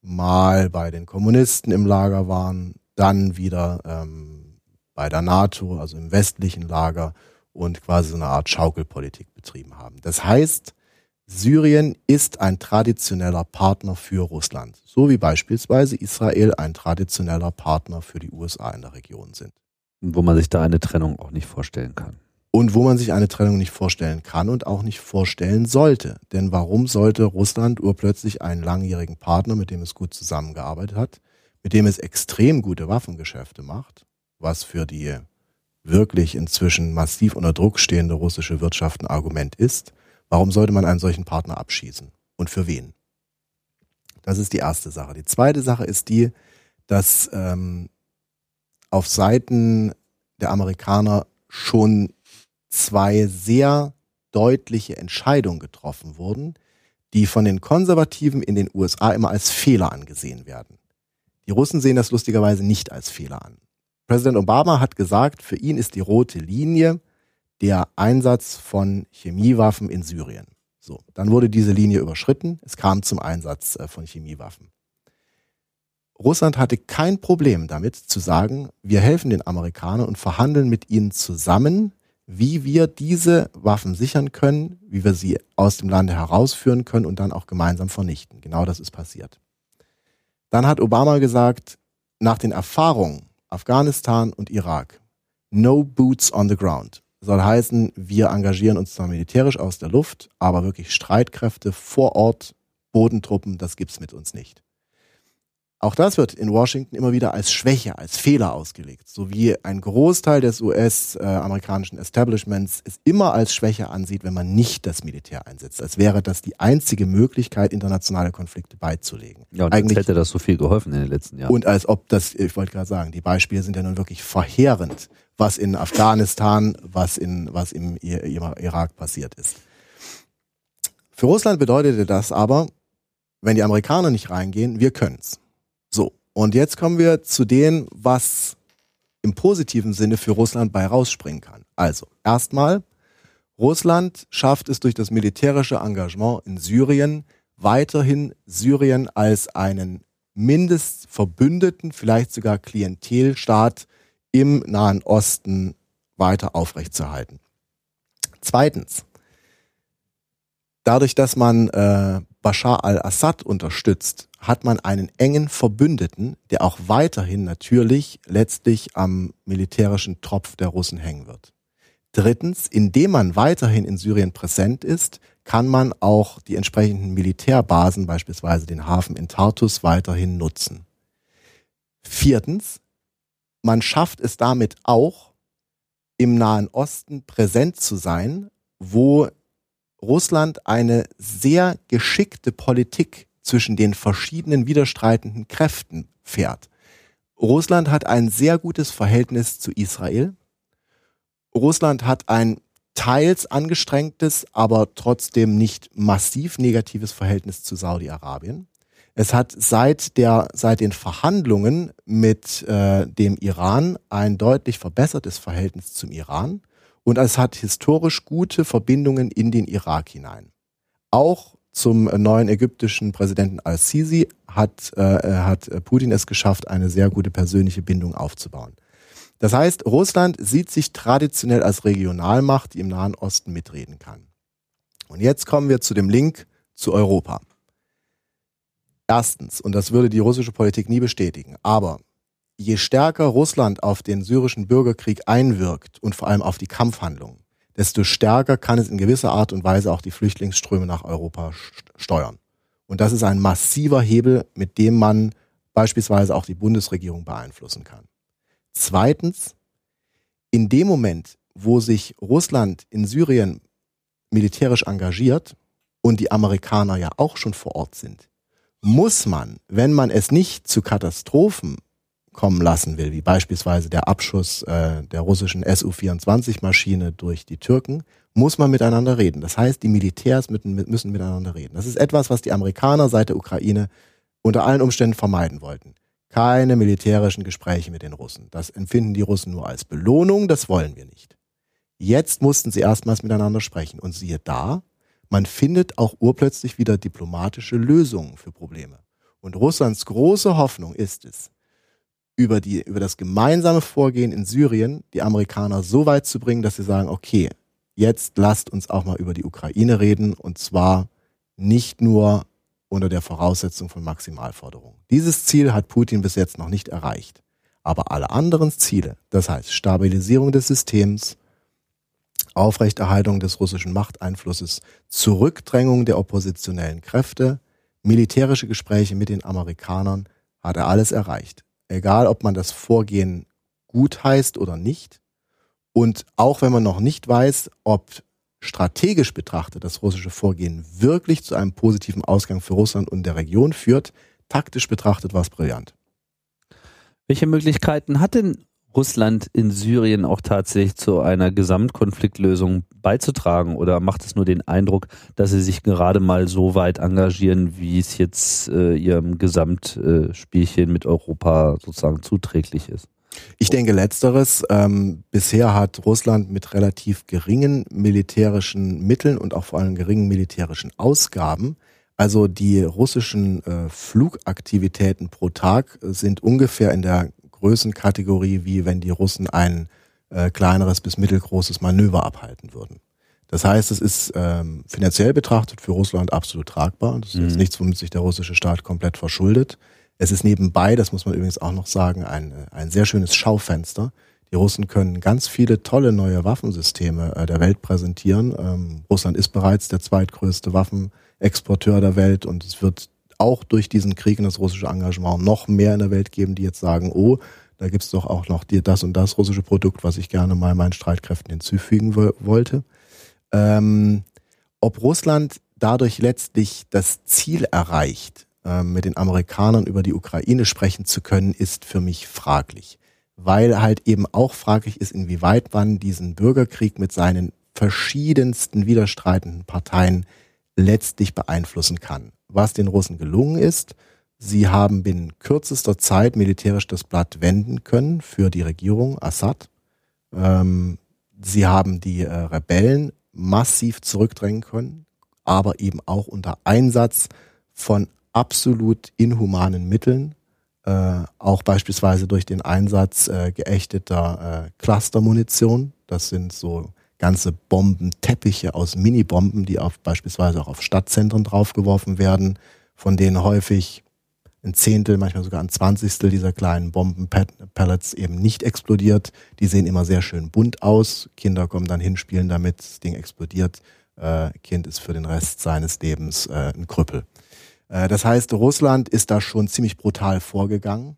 mal bei den Kommunisten im Lager waren, dann wieder ähm, bei der NATO, also im westlichen Lager und quasi so eine Art Schaukelpolitik betrieben haben. Das heißt, Syrien ist ein traditioneller Partner für Russland, so wie beispielsweise Israel ein traditioneller Partner für die USA in der Region sind. Wo man sich da eine Trennung auch nicht vorstellen kann und wo man sich eine Trennung nicht vorstellen kann und auch nicht vorstellen sollte. Denn warum sollte Russland urplötzlich einen langjährigen Partner, mit dem es gut zusammengearbeitet hat, mit dem es extrem gute Waffengeschäfte macht, was für die wirklich inzwischen massiv unter Druck stehende russische Wirtschaft ein Argument ist, warum sollte man einen solchen Partner abschießen und für wen? Das ist die erste Sache. Die zweite Sache ist die, dass ähm, auf Seiten der Amerikaner schon zwei sehr deutliche Entscheidungen getroffen wurden, die von den Konservativen in den USA immer als Fehler angesehen werden. Die Russen sehen das lustigerweise nicht als Fehler an. Präsident Obama hat gesagt, für ihn ist die rote Linie der Einsatz von Chemiewaffen in Syrien. So, dann wurde diese Linie überschritten. Es kam zum Einsatz äh, von Chemiewaffen. Russland hatte kein Problem damit zu sagen, wir helfen den Amerikanern und verhandeln mit ihnen zusammen, wie wir diese Waffen sichern können, wie wir sie aus dem Lande herausführen können und dann auch gemeinsam vernichten. Genau das ist passiert. Dann hat Obama gesagt, nach den Erfahrungen Afghanistan und Irak, no boots on the ground. Soll heißen, wir engagieren uns zwar militärisch aus der Luft, aber wirklich Streitkräfte vor Ort, Bodentruppen, das gibt's mit uns nicht. Auch das wird in Washington immer wieder als Schwäche, als Fehler ausgelegt, so wie ein Großteil des US-amerikanischen Establishments es immer als Schwäche ansieht, wenn man nicht das Militär einsetzt, als wäre das die einzige Möglichkeit, internationale Konflikte beizulegen. Ja, und Eigentlich hätte das so viel geholfen in den letzten Jahren. Und als ob das, ich wollte gerade sagen, die Beispiele sind ja nun wirklich verheerend, was in Afghanistan, was in was im Irak passiert ist. Für Russland bedeutete das aber, wenn die Amerikaner nicht reingehen, wir können's. So, und jetzt kommen wir zu dem, was im positiven Sinne für Russland bei rausspringen kann. Also, erstmal, Russland schafft es durch das militärische Engagement in Syrien weiterhin Syrien als einen Mindestverbündeten, vielleicht sogar Klientelstaat im Nahen Osten weiter aufrechtzuerhalten. Zweitens, dadurch, dass man äh, Bashar al-Assad unterstützt, hat man einen engen Verbündeten, der auch weiterhin natürlich letztlich am militärischen Tropf der Russen hängen wird. Drittens, indem man weiterhin in Syrien präsent ist, kann man auch die entsprechenden Militärbasen, beispielsweise den Hafen in Tartus, weiterhin nutzen. Viertens, man schafft es damit auch, im Nahen Osten präsent zu sein, wo Russland eine sehr geschickte Politik zwischen den verschiedenen widerstreitenden Kräften fährt. Russland hat ein sehr gutes Verhältnis zu Israel. Russland hat ein teils angestrengtes, aber trotzdem nicht massiv negatives Verhältnis zu Saudi-Arabien. Es hat seit der seit den Verhandlungen mit äh, dem Iran ein deutlich verbessertes Verhältnis zum Iran und es hat historisch gute Verbindungen in den Irak hinein. Auch zum neuen ägyptischen Präsidenten al-Sisi hat, äh, hat Putin es geschafft, eine sehr gute persönliche Bindung aufzubauen. Das heißt, Russland sieht sich traditionell als Regionalmacht, die im Nahen Osten mitreden kann. Und jetzt kommen wir zu dem Link zu Europa. Erstens, und das würde die russische Politik nie bestätigen, aber je stärker Russland auf den syrischen Bürgerkrieg einwirkt und vor allem auf die Kampfhandlungen, desto stärker kann es in gewisser Art und Weise auch die Flüchtlingsströme nach Europa steuern. Und das ist ein massiver Hebel, mit dem man beispielsweise auch die Bundesregierung beeinflussen kann. Zweitens, in dem Moment, wo sich Russland in Syrien militärisch engagiert und die Amerikaner ja auch schon vor Ort sind, muss man, wenn man es nicht zu Katastrophen kommen lassen will, wie beispielsweise der Abschuss äh, der russischen Su-24-Maschine durch die Türken, muss man miteinander reden. Das heißt, die Militärs mit, müssen miteinander reden. Das ist etwas, was die Amerikaner seit der Ukraine unter allen Umständen vermeiden wollten. Keine militärischen Gespräche mit den Russen. Das empfinden die Russen nur als Belohnung, das wollen wir nicht. Jetzt mussten sie erstmals miteinander sprechen. Und siehe da, man findet auch urplötzlich wieder diplomatische Lösungen für Probleme. Und Russlands große Hoffnung ist es, über, die, über das gemeinsame Vorgehen in Syrien die Amerikaner so weit zu bringen, dass sie sagen, okay, jetzt lasst uns auch mal über die Ukraine reden und zwar nicht nur unter der Voraussetzung von Maximalforderungen. Dieses Ziel hat Putin bis jetzt noch nicht erreicht. Aber alle anderen Ziele, das heißt Stabilisierung des Systems, Aufrechterhaltung des russischen Machteinflusses, Zurückdrängung der oppositionellen Kräfte, militärische Gespräche mit den Amerikanern, hat er alles erreicht. Egal, ob man das Vorgehen gut heißt oder nicht. Und auch wenn man noch nicht weiß, ob strategisch betrachtet das russische Vorgehen wirklich zu einem positiven Ausgang für Russland und der Region führt, taktisch betrachtet war es brillant. Welche Möglichkeiten hat denn Russland in Syrien auch tatsächlich zu einer Gesamtkonfliktlösung beizutragen oder macht es nur den Eindruck, dass sie sich gerade mal so weit engagieren, wie es jetzt äh, ihrem Gesamtspielchen mit Europa sozusagen zuträglich ist? Ich denke letzteres. Ähm, bisher hat Russland mit relativ geringen militärischen Mitteln und auch vor allem geringen militärischen Ausgaben also die russischen äh, Flugaktivitäten pro Tag sind ungefähr in der Größenkategorie, wie wenn die Russen ein äh, kleineres bis mittelgroßes Manöver abhalten würden. Das heißt, es ist ähm, finanziell betrachtet für Russland absolut tragbar. Das ist mhm. jetzt nichts, womit sich der russische Staat komplett verschuldet. Es ist nebenbei, das muss man übrigens auch noch sagen, ein, äh, ein sehr schönes Schaufenster. Die Russen können ganz viele tolle neue Waffensysteme äh, der Welt präsentieren. Ähm, Russland ist bereits der zweitgrößte Waffenexporteur der Welt und es wird auch durch diesen Krieg und das russische Engagement noch mehr in der Welt geben, die jetzt sagen, oh, da gibt's doch auch noch dir das und das russische Produkt, was ich gerne mal meinen Streitkräften hinzufügen wollte. Ähm, ob Russland dadurch letztlich das Ziel erreicht, äh, mit den Amerikanern über die Ukraine sprechen zu können, ist für mich fraglich. Weil halt eben auch fraglich ist, inwieweit man diesen Bürgerkrieg mit seinen verschiedensten widerstreitenden Parteien letztlich beeinflussen kann was den Russen gelungen ist. Sie haben binnen kürzester Zeit militärisch das Blatt wenden können für die Regierung Assad. Ähm, sie haben die äh, Rebellen massiv zurückdrängen können, aber eben auch unter Einsatz von absolut inhumanen Mitteln, äh, auch beispielsweise durch den Einsatz äh, geächteter äh, Clustermunition. Das sind so ganze Bombenteppiche aus Minibomben, die auf beispielsweise auch auf Stadtzentren draufgeworfen werden, von denen häufig ein Zehntel, manchmal sogar ein Zwanzigstel dieser kleinen Bombenpellets eben nicht explodiert. Die sehen immer sehr schön bunt aus. Kinder kommen dann hin, spielen damit, das Ding explodiert. Äh, kind ist für den Rest seines Lebens äh, ein Krüppel. Äh, das heißt, Russland ist da schon ziemlich brutal vorgegangen.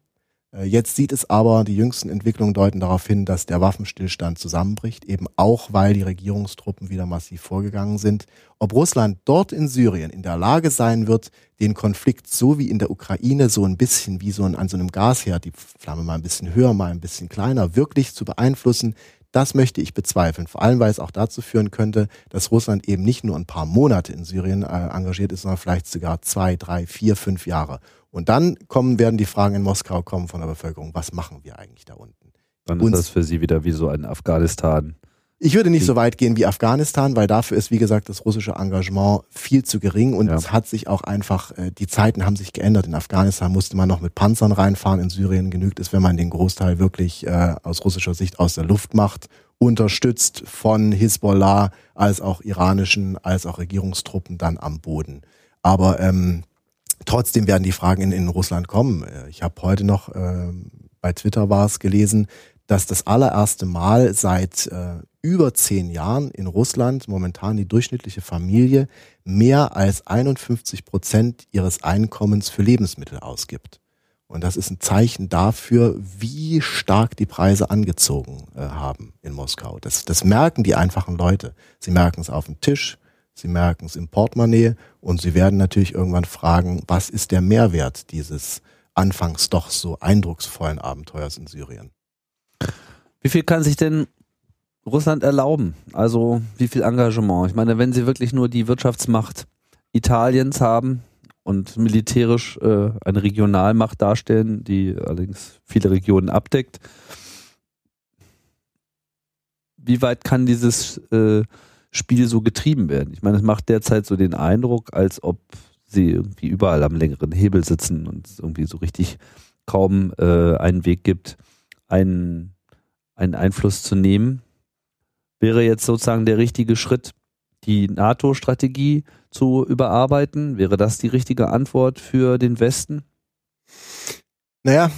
Äh, jetzt sieht es aber, die jüngsten Entwicklungen deuten darauf hin, dass der Waffenstillstand zusammenbricht, eben auch weil die Regierungstruppen wieder massiv vorgegangen sind. Ob Russland dort in Syrien in der Lage sein wird, den Konflikt so wie in der Ukraine so ein bisschen wie so ein, an so einem Gasherd, die Flamme mal ein bisschen höher, mal ein bisschen kleiner, wirklich zu beeinflussen, Das möchte ich bezweifeln. Vor allem, weil es auch dazu führen könnte, dass Russland eben nicht nur ein paar Monate in Syrien äh, engagiert ist, sondern vielleicht sogar zwei, drei, vier, fünf Jahre. Und dann kommen, werden die Fragen in Moskau kommen von der Bevölkerung, was machen wir eigentlich da unten? Dann ist das für sie wieder wie so ein Afghanistan. Ich würde nicht so weit gehen wie Afghanistan, weil dafür ist, wie gesagt, das russische Engagement viel zu gering und ja. es hat sich auch einfach, äh, die Zeiten haben sich geändert. In Afghanistan musste man noch mit Panzern reinfahren, in Syrien genügt es, wenn man den Großteil wirklich äh, aus russischer Sicht aus der Luft macht, unterstützt von Hisbollah als auch iranischen, als auch Regierungstruppen dann am Boden. Aber ähm, trotzdem werden die Fragen in, in Russland kommen. Äh, ich habe heute noch äh, bei Twitter war es gelesen, dass das allererste Mal seit äh, über zehn Jahren in Russland momentan die durchschnittliche Familie mehr als 51 Prozent ihres Einkommens für Lebensmittel ausgibt. Und das ist ein Zeichen dafür, wie stark die Preise angezogen äh, haben in Moskau. Das, das merken die einfachen Leute. Sie merken es auf dem Tisch, sie merken es im Portemonnaie und sie werden natürlich irgendwann fragen, was ist der Mehrwert dieses anfangs doch so eindrucksvollen Abenteuers in Syrien? Wie viel kann sich denn Russland erlauben? Also wie viel Engagement? Ich meine, wenn sie wirklich nur die Wirtschaftsmacht Italiens haben und militärisch äh, eine Regionalmacht darstellen, die allerdings viele Regionen abdeckt, wie weit kann dieses äh, Spiel so getrieben werden? Ich meine, es macht derzeit so den Eindruck, als ob sie irgendwie überall am längeren Hebel sitzen und es irgendwie so richtig kaum äh, einen Weg gibt, einen einen Einfluss zu nehmen. Wäre jetzt sozusagen der richtige Schritt, die NATO-Strategie zu überarbeiten? Wäre das die richtige Antwort für den Westen? Naja,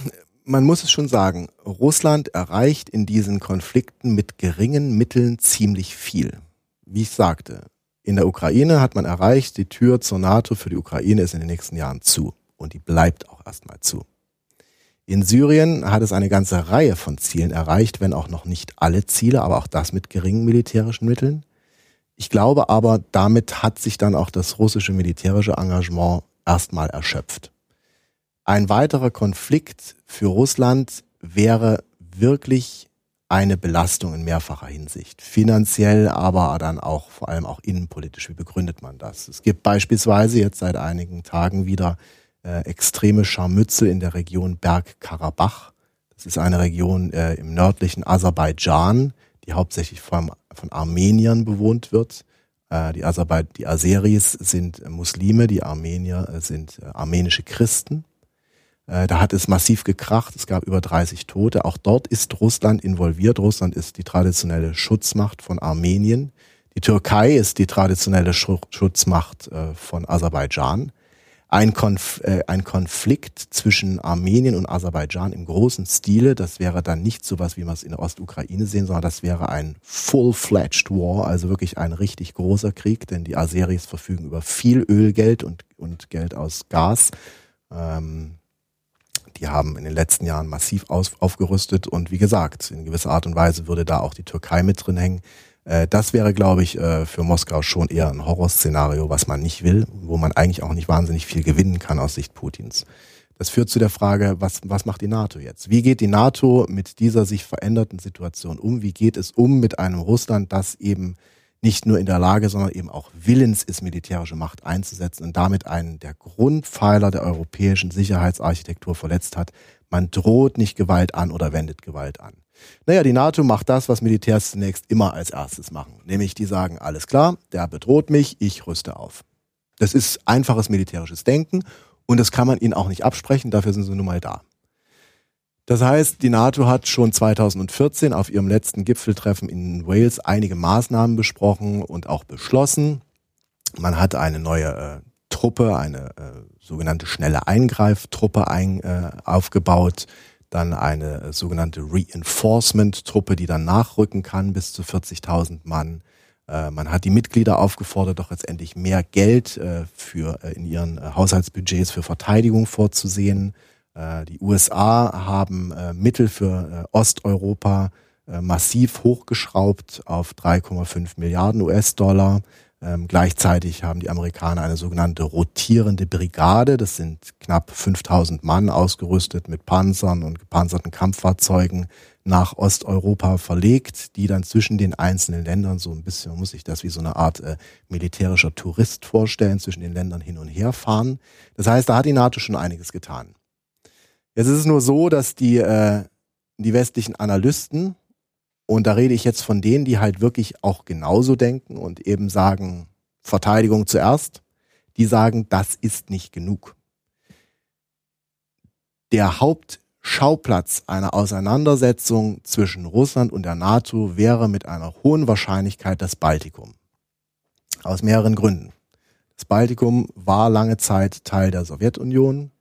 man muss es schon sagen, Russland erreicht in diesen Konflikten mit geringen Mitteln ziemlich viel. Wie ich sagte, in der Ukraine hat man erreicht, die Tür zur NATO für die Ukraine ist in den nächsten Jahren zu. Und die bleibt auch erstmal zu. In Syrien hat es eine ganze Reihe von Zielen erreicht, wenn auch noch nicht alle Ziele, aber auch das mit geringen militärischen Mitteln. Ich glaube aber, damit hat sich dann auch das russische militärische Engagement erstmal erschöpft. Ein weiterer Konflikt für Russland wäre wirklich eine Belastung in mehrfacher Hinsicht. Finanziell, aber dann auch vor allem auch innenpolitisch. Wie begründet man das? Es gibt beispielsweise jetzt seit einigen Tagen wieder äh, extreme Scharmützel in der Region Bergkarabach. Das ist eine Region äh, im nördlichen Aserbaidschan, die hauptsächlich von, von Armeniern bewohnt wird. Äh, die, Aserbaid die Aseris sind Muslime, die Armenier äh, sind äh, armenische Christen. Äh, da hat es massiv gekracht, es gab über 30 Tote. Auch dort ist Russland involviert. Russland ist die traditionelle Schutzmacht von Armenien. Die Türkei ist die traditionelle Schutzmacht äh, von Aserbaidschan ein, Konf äh, ein Konflikt zwischen Armenien und Aserbaidschan im großen Stile. Das wäre dann nicht so was, wie wir es in der Ostukraine sehen, sondern das wäre ein full-fledged War, also wirklich ein richtig großer Krieg, denn die Aseris verfügen über viel Ölgeld und, und Geld aus Gas. Ähm, die haben in den letzten Jahren massiv aus, aufgerüstet und wie gesagt, in gewisser Art und Weise würde da auch die Türkei mit drin hängen. Äh, das wäre, glaube ich, äh, für Moskau schon eher ein Horrorszenario, was man nicht will, wo man eigentlich auch nicht wahnsinnig viel gewinnen kann aus Sicht Putins. Das führt zu der Frage, was, was macht die NATO jetzt? Wie geht die NATO mit dieser sich veränderten Situation um? Wie geht es um mit einem Russland, das eben nicht nur in der Lage, sondern eben auch willens ist, militärische Macht einzusetzen und damit einen der Grundpfeiler der europäischen Sicherheitsarchitektur verletzt hat. Man droht nicht Gewalt an oder wendet Gewalt an. Naja, die NATO macht das, was Militärs zunächst immer als erstes machen. Nämlich die sagen, alles klar, der bedroht mich, ich rüste auf. Das ist einfaches militärisches Denken und das kann man ihnen auch nicht absprechen, dafür sind sie nun mal da. Das heißt, die NATO hat schon 2014 auf ihrem letzten Gipfeltreffen in Wales einige Maßnahmen besprochen und auch beschlossen. Man hat eine neue äh, Truppe, eine äh, sogenannte schnelle Eingreiftruppe ein, äh, aufgebaut dann eine äh, sogenannte Reinforcement-Truppe, die dann nachrücken kann bis zu 40.000 Mann. Äh, man hat die Mitglieder aufgefordert, doch letztendlich mehr Geld äh, für in ihren Haushaltsbudgets für Verteidigung vorzusehen. Die USA haben Mittel für Osteuropa massiv hochgeschraubt auf 3,5 Milliarden US-Dollar. Ähm, gleichzeitig haben die Amerikaner eine sogenannte rotierende Brigade. Das sind knapp 5000 Mann ausgerüstet mit Panzern und gepanzerten Kampffahrzeugen nach Osteuropa verlegt, die dann zwischen den einzelnen Ländern so ein bisschen, muss sich das wie so eine Art äh, militärischer Tourist vorstellen, zwischen den Ländern hin und her fahren. Das heißt, da hat die NATO schon einiges getan. Jetzt ist es nur so, dass die, äh, die westlichen Analysten, und da rede ich jetzt von denen, die halt wirklich auch genauso denken und eben sagen, Verteidigung zuerst, die sagen, das ist nicht genug. Der Haupt Schauplatz einer Auseinandersetzung zwischen Russland und der NATO wäre mit einer hohen Wahrscheinlichkeit das Baltikum. Aus mehreren Gründen. Das Baltikum war lange Zeit Teil der Sowjetunion.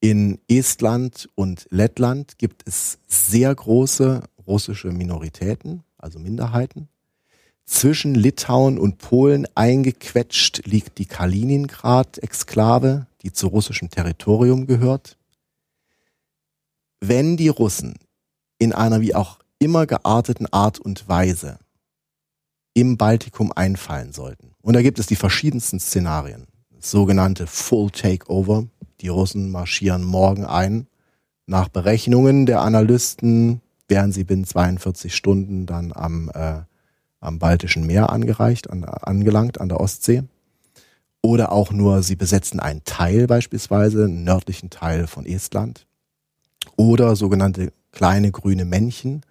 In Estland und Lettland gibt es sehr große russische Minoritäten, also Minderheiten. Zwischen Litauen und Polen eingequetscht liegt die Kaliningrad-Exklave, die zu russischem Territorium gehört wenn die Russen in einer wie auch immer gearteten Art und Weise im Baltikum einfallen sollten, und da gibt es die verschiedensten Szenarien, sogenannte Full Takeover, die Russen marschieren morgen ein, nach Berechnungen der Analysten wären sie binnen 42 Stunden dann am, äh, am Baltischen Meer angereicht, an, angelangt, an der Ostsee. Oder auch nur, sie besetzen einen Teil beispielsweise, einen nördlichen Teil von Estland oder sogenannte kleine grüne Männchen.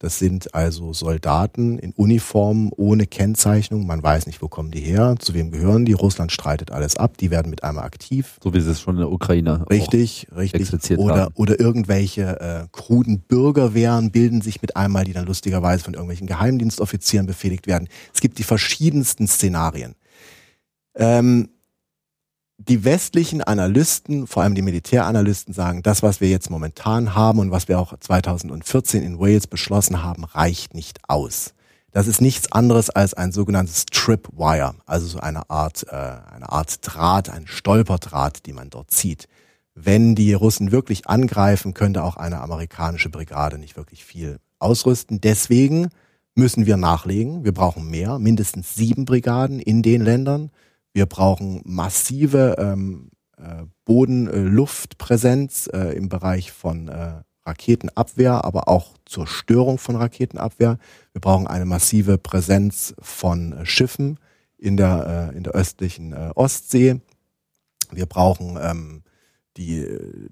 Das sind also Soldaten in Uniform ohne Kennzeichnung. Man weiß nicht, wo kommen die her, zu wem gehören die. Russland streitet alles ab. Die werden mit einmal aktiv. So wie sie es schon in der Ukraine richtig, richtig. Oder, haben. oder irgendwelche äh, kruden Bürgerwehren bilden sich mit einmal, die dann lustigerweise von irgendwelchen Geheimdienstoffizieren befehligt werden. Es gibt die verschiedensten Szenarien. Ähm, die westlichen Analysten, vor allem die Militäranalysten, sagen, das, was wir jetzt momentan haben und was wir auch 2014 in Wales beschlossen haben, reicht nicht aus. Das ist nichts anderes als ein sogenanntes Tripwire, also so eine Art, äh, eine Art Draht, ein Stolperdraht, die man dort zieht. Wenn die Russen wirklich angreifen, könnte auch eine amerikanische Brigade nicht wirklich viel ausrüsten. Deswegen müssen wir nachlegen. Wir brauchen mehr, mindestens sieben Brigaden in den Ländern. Wir brauchen massive ähm, äh, Boden-Luftpräsenz äh, im Bereich von äh, Raketenabwehr, aber auch zur Störung von Raketenabwehr. Wir brauchen eine massive Präsenz von äh, Schiffen in der, äh, in der östlichen äh, Ostsee. Wir brauchen ähm, die,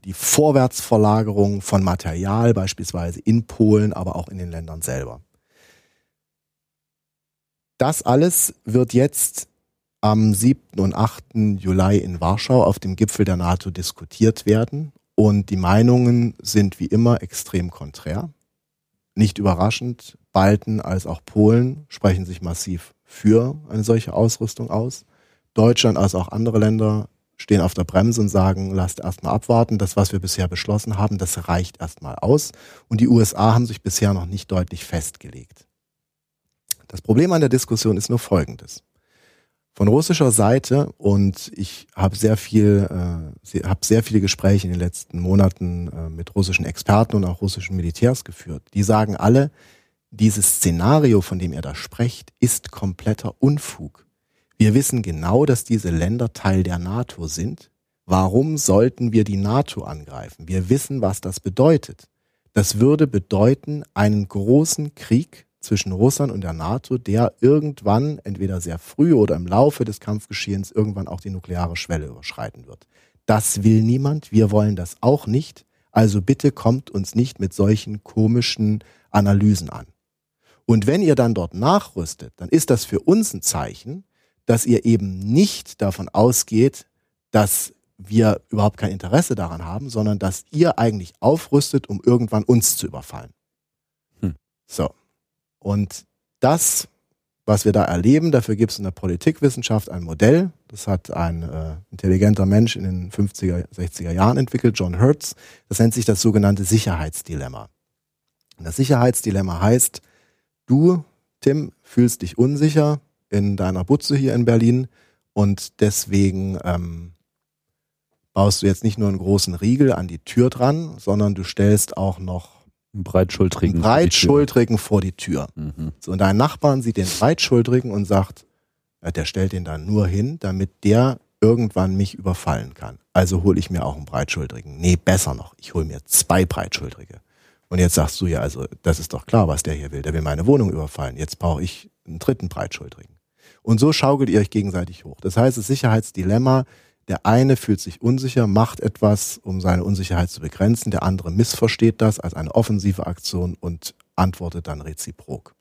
die Vorwärtsverlagerung von Material, beispielsweise in Polen, aber auch in den Ländern selber. Das alles wird jetzt am 7. und 8. Juli in Warschau auf dem Gipfel der NATO diskutiert werden. Und die Meinungen sind wie immer extrem konträr. Nicht überraschend, Balten als auch Polen sprechen sich massiv für eine solche Ausrüstung aus. Deutschland als auch andere Länder stehen auf der Bremse und sagen, lasst erstmal abwarten. Das, was wir bisher beschlossen haben, das reicht erstmal aus. Und die USA haben sich bisher noch nicht deutlich festgelegt. Das Problem an der Diskussion ist nur folgendes. Von russischer Seite und ich habe sehr viel, äh, habe sehr viele Gespräche in den letzten Monaten äh, mit russischen Experten und auch russischen Militärs geführt. Die sagen alle, dieses Szenario, von dem ihr da sprecht, ist kompletter Unfug. Wir wissen genau, dass diese Länder Teil der NATO sind. Warum sollten wir die NATO angreifen? Wir wissen, was das bedeutet. Das würde bedeuten, einen großen Krieg zwischen Russland und der NATO, der irgendwann, entweder sehr früh oder im Laufe des Kampfgeschehens, irgendwann auch die nukleare Schwelle überschreiten wird. Das will niemand, wir wollen das auch nicht. Also bitte kommt uns nicht mit solchen komischen Analysen an. Und wenn ihr dann dort nachrüstet, dann ist das für uns ein Zeichen, dass ihr eben nicht davon ausgeht, dass wir überhaupt kein Interesse daran haben, sondern dass ihr eigentlich aufrüstet, um irgendwann uns zu überfallen. Hm. So. Und das, was wir da erleben, dafür gibt es in der Politikwissenschaft ein Modell. Das hat ein äh, intelligenter Mensch in den 50er, 60er Jahren entwickelt, John Hertz. Das nennt sich das sogenannte Sicherheitsdilemma. Und das Sicherheitsdilemma heißt, du, Tim, fühlst dich unsicher in deiner Butze hier in Berlin und deswegen ähm, baust du jetzt nicht nur einen großen Riegel an die Tür dran, sondern du stellst auch noch Breitschultrigen. Breitschultrigen vor die Tür. Mhm. So, und dein Nachbarn sieht den Breitschultrigen und sagt, äh, der stellt den dann nur hin, damit der irgendwann mich überfallen kann. Also hole ich mir auch einen Breitschultrigen. Nee, besser noch, ich hole mir zwei Breitschultrige. Und jetzt sagst du ja, also das ist doch klar, was der hier will. Der will meine Wohnung überfallen. Jetzt brauche ich einen dritten Breitschultrigen. Und so schaukelt ihr euch gegenseitig hoch. Das heißt, das Sicherheitsdilemma, der eine fühlt sich unsicher, macht etwas, um seine Unsicherheit zu begrenzen. Der andere missversteht das als eine offensive Aktion und antwortet dann reziprok.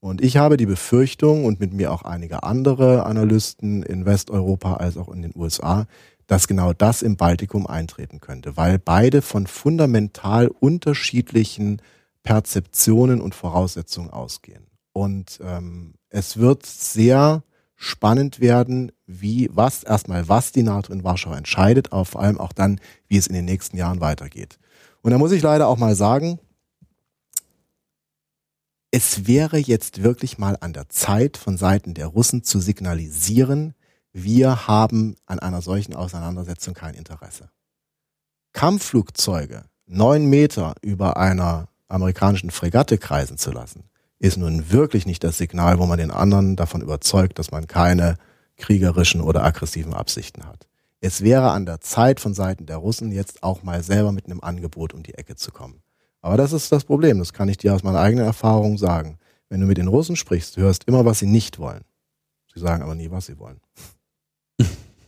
Und ich habe die Befürchtung und mit mir auch einige andere Analysten in Westeuropa als auch in den USA, dass genau das im Baltikum eintreten könnte, weil beide von fundamental unterschiedlichen Perzeptionen und Voraussetzungen ausgehen. Und ähm, es wird sehr spannend werden, wie, was, erstmal, was die NATO in Warschau entscheidet, aber vor allem auch dann, wie es in den nächsten Jahren weitergeht. Und da muss ich leider auch mal sagen, es wäre jetzt wirklich mal an der Zeit von Seiten der Russen zu signalisieren, wir haben an einer solchen Auseinandersetzung kein Interesse. Kampfflugzeuge neun Meter über einer amerikanischen Fregatte kreisen zu lassen, ist nun wirklich nicht das Signal, wo man den anderen davon überzeugt, dass man keine kriegerischen oder aggressiven Absichten hat. Es wäre an der Zeit von Seiten der Russen jetzt auch mal selber mit einem Angebot um die Ecke zu kommen. Aber das ist das Problem, das kann ich dir aus meiner eigenen Erfahrung sagen. Wenn du mit den Russen sprichst, du hörst immer, was sie nicht wollen. Sie sagen aber nie, was sie wollen.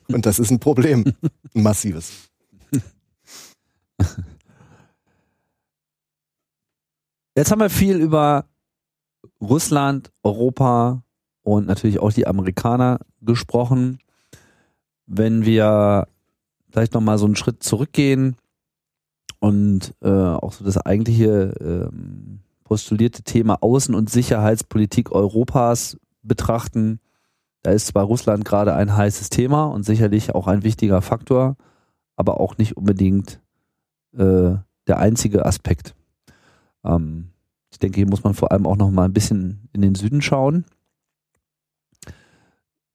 Und das ist ein Problem, ein massives. Jetzt haben wir viel über Russland, Europa und natürlich auch die Amerikaner gesprochen. Wenn wir vielleicht nochmal so einen Schritt zurückgehen und äh, auch so das eigentliche ähm, postulierte Thema Außen- und Sicherheitspolitik Europas betrachten. Da ist zwar Russland gerade ein heißes Thema und sicherlich auch ein wichtiger Faktor, aber auch nicht unbedingt äh, der einzige Aspekt. Ähm, ich denke, hier muss man vor allem auch noch mal ein bisschen in den Süden schauen.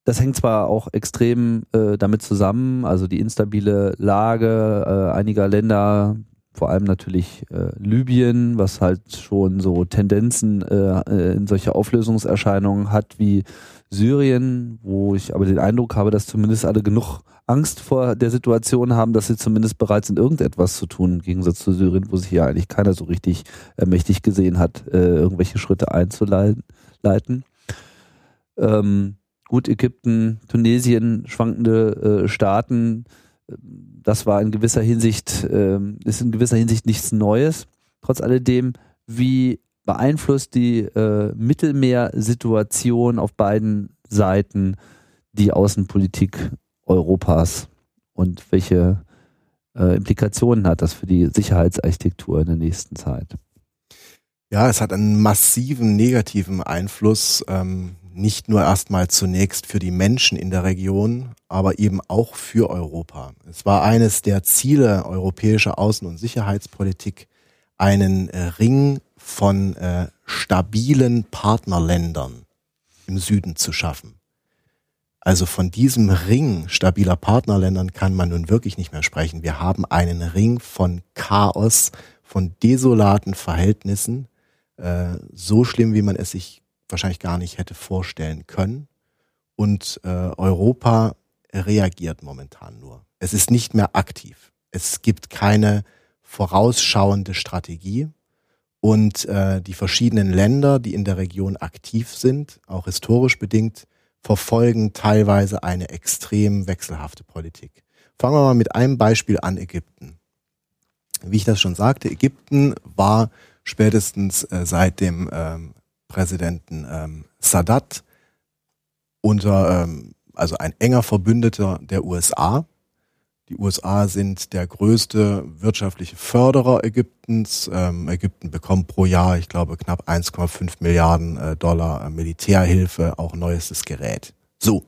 Das hängt zwar auch extrem äh, damit zusammen, also die instabile Lage äh, einiger Länder, vor allem natürlich äh, Libyen, was halt schon so Tendenzen äh, äh, in solche Auflösungserscheinungen hat wie Syrien, wo ich aber den Eindruck habe, dass zumindest alle genug Angst vor der Situation haben, dass sie zumindest bereit sind, irgendetwas zu tun, im Gegensatz zu Syrien, wo sich ja eigentlich keiner so richtig äh, mächtig gesehen hat, äh, irgendwelche Schritte einzuleiten. Ähm, gut, Ägypten, Tunesien, schwankende äh, Staaten, das war in gewisser Hinsicht, äh, ist in gewisser Hinsicht nichts Neues. Trotz alledem, wie beeinflusst die äh, Mittelmeersituation auf beiden Seiten die Außenpolitik Europas und welche äh, Implikationen hat das für die Sicherheitsarchitektur in der nächsten Zeit? Ja, es hat einen massiven negativen Einfluss, ähm, nicht nur erstmal zunächst für die Menschen in der Region, aber eben auch für Europa. Es war eines der Ziele europäischer Außen- und Sicherheitspolitik, einen äh, Ring von äh, stabilen Partnerländern im Süden zu schaffen. Also von diesem Ring stabiler Partnerländern kann man nun wirklich nicht mehr sprechen. Wir haben einen Ring von Chaos, von desolaten Verhältnissen, äh, so schlimm, wie man es sich wahrscheinlich gar nicht hätte vorstellen können. Und äh, Europa reagiert momentan nur. Es ist nicht mehr aktiv. Es gibt keine vorausschauende Strategie. Und äh, die verschiedenen Länder, die in der Region aktiv sind, auch historisch bedingt, verfolgen teilweise eine extrem wechselhafte Politik. Fangen wir mal mit einem Beispiel an, Ägypten. Wie ich das schon sagte, Ägypten war spätestens äh, seit dem ähm, Präsidenten ähm, Sadat unter, ähm, also ein enger Verbündeter der USA. Die USA sind der größte wirtschaftliche Förderer Ägyptens. Ähm, Ägypten bekommt pro Jahr, ich glaube, knapp 1,5 Milliarden äh, Dollar Militärhilfe, auch neuestes Gerät. So.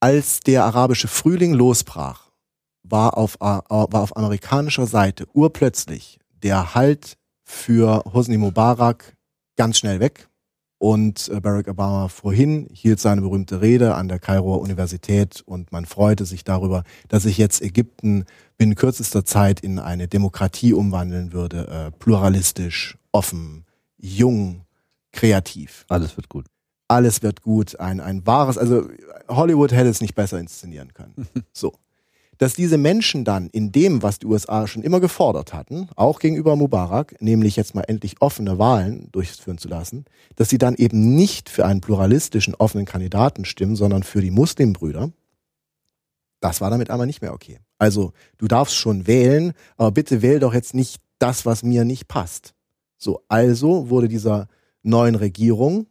Als der arabische Frühling losbrach, war auf, äh, war auf amerikanischer Seite urplötzlich der Halt für Hosni Mubarak ganz schnell weg. Und äh, Barack Obama vorhin hielt seine berühmte Rede an der Kairoer Universität und man freute sich darüber, dass sich jetzt Ägypten binnen kürzester Zeit in eine Demokratie umwandeln würde, äh, pluralistisch, offen, jung, kreativ. Alles wird gut. alles wird gut, ein, ein wahres, also Hollywood hätte es nicht besser inszenieren können. So. Dass diese Menschen dann in dem, was die USA schon immer gefordert hatten, auch gegenüber Mubarak, nämlich jetzt mal endlich offene Wahlen durchführen zu lassen, dass sie dann eben nicht für einen pluralistischen, offenen Kandidaten stimmen, sondern für die Muslimbrüder, das war damit aber nicht mehr okay. Also, du darfst schon wählen, aber bitte wähl doch jetzt nicht das, was mir nicht passt. So, also wurde dieser neuen Regierung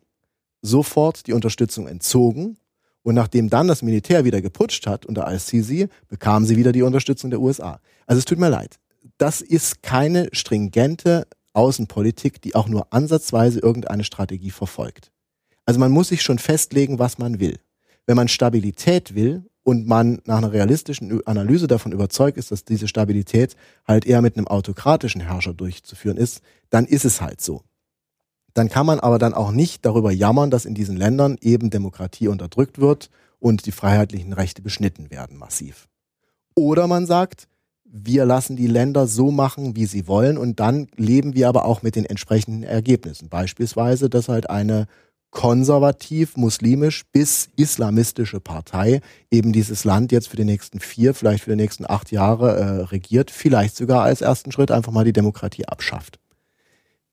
sofort die Unterstützung entzogen. Und nachdem dann das Militär wieder geputscht hat unter Al-Sisi, bekamen sie wieder die Unterstützung der USA. Also es tut mir leid. Das ist keine stringente Außenpolitik, die auch nur ansatzweise irgendeine Strategie verfolgt. Also man muss sich schon festlegen, was man will. Wenn man Stabilität will und man nach einer realistischen Analyse davon überzeugt ist, dass diese Stabilität halt eher mit einem autokratischen Herrscher durchzuführen ist, dann ist es halt so. Dann kann man aber dann auch nicht darüber jammern, dass in diesen Ländern eben Demokratie unterdrückt wird und die freiheitlichen Rechte beschnitten werden massiv. Oder man sagt, wir lassen die Länder so machen, wie sie wollen und dann leben wir aber auch mit den entsprechenden Ergebnissen. Beispielsweise, dass halt eine konservativ, muslimisch bis islamistische Partei eben dieses Land jetzt für die nächsten vier, vielleicht für die nächsten acht Jahre äh, regiert, vielleicht sogar als ersten Schritt einfach mal die Demokratie abschafft.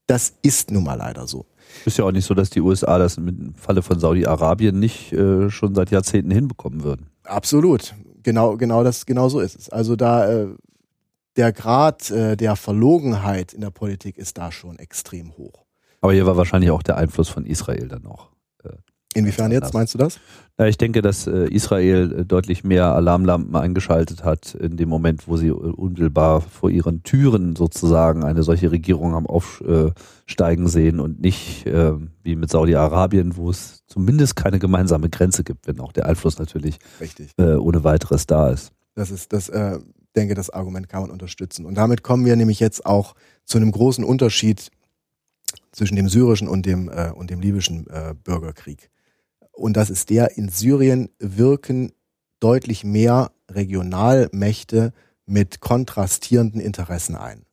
Das ist nun mal leider so. Ist ja auch nicht so, dass die USA das im Falle von Saudi-Arabien nicht äh, schon seit Jahrzehnten hinbekommen würden. Absolut. Genau, genau das, genau so ist es. Also da äh, der Grad äh, der Verlogenheit in der Politik ist da schon extrem hoch. Aber hier war wahrscheinlich auch der Einfluss von Israel dann noch. Inwiefern jetzt, meinst du das? Ja, ich denke, dass äh, Israel äh, deutlich mehr Alarmlampen eingeschaltet hat in dem Moment, wo sie äh, unmittelbar vor ihren Türen sozusagen eine solche Regierung haben aufsteigen sehen und nicht äh, wie mit Saudi-Arabien, wo es zumindest keine gemeinsame Grenze gibt, wenn auch der Einfluss natürlich äh, ohne weiteres da ist. Das ist das, äh, denke, das Argument kann man unterstützen. Und damit kommen wir nämlich jetzt auch zu einem großen Unterschied zwischen dem syrischen und dem, äh, und dem libyschen äh, Bürgerkrieg. Und das ist der, in Syrien wirken deutlich mehr Regionalmächte mit kontrastierenden Interessen ein.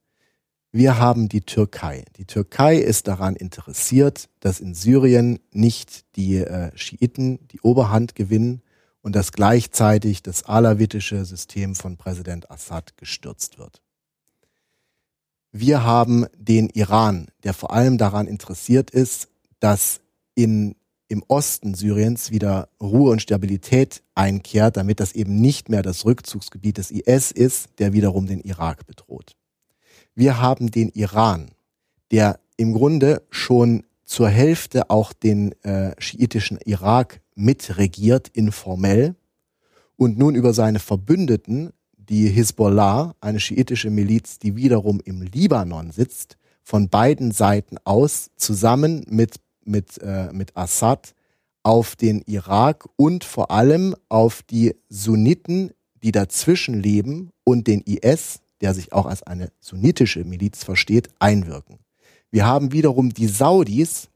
Wir haben die Türkei. Die Türkei ist daran interessiert, dass in Syrien nicht die äh, Schiiten die Oberhand gewinnen und dass gleichzeitig das alawitische System von Präsident Assad gestürzt wird. Wir haben den Iran, der vor allem daran interessiert ist, dass in, im Osten Syriens wieder Ruhe und Stabilität einkehrt, damit das eben nicht mehr das Rückzugsgebiet des IS ist, der wiederum den Irak bedroht. Wir haben den Iran, der im Grunde schon zur Hälfte auch den äh, schiitischen Irak mitregiert, informell, und nun über seine Verbündeten die Hisbollah, eine schiitische Miliz, die wiederum im Libanon sitzt, von beiden Seiten aus zusammen mit, mit, äh, mit Assad auf den Irak und vor allem auf die Sunniten, die dazwischen leben und den IS, der sich auch als eine sunnitische Miliz versteht, einwirken. Wir haben wiederum die Saudis,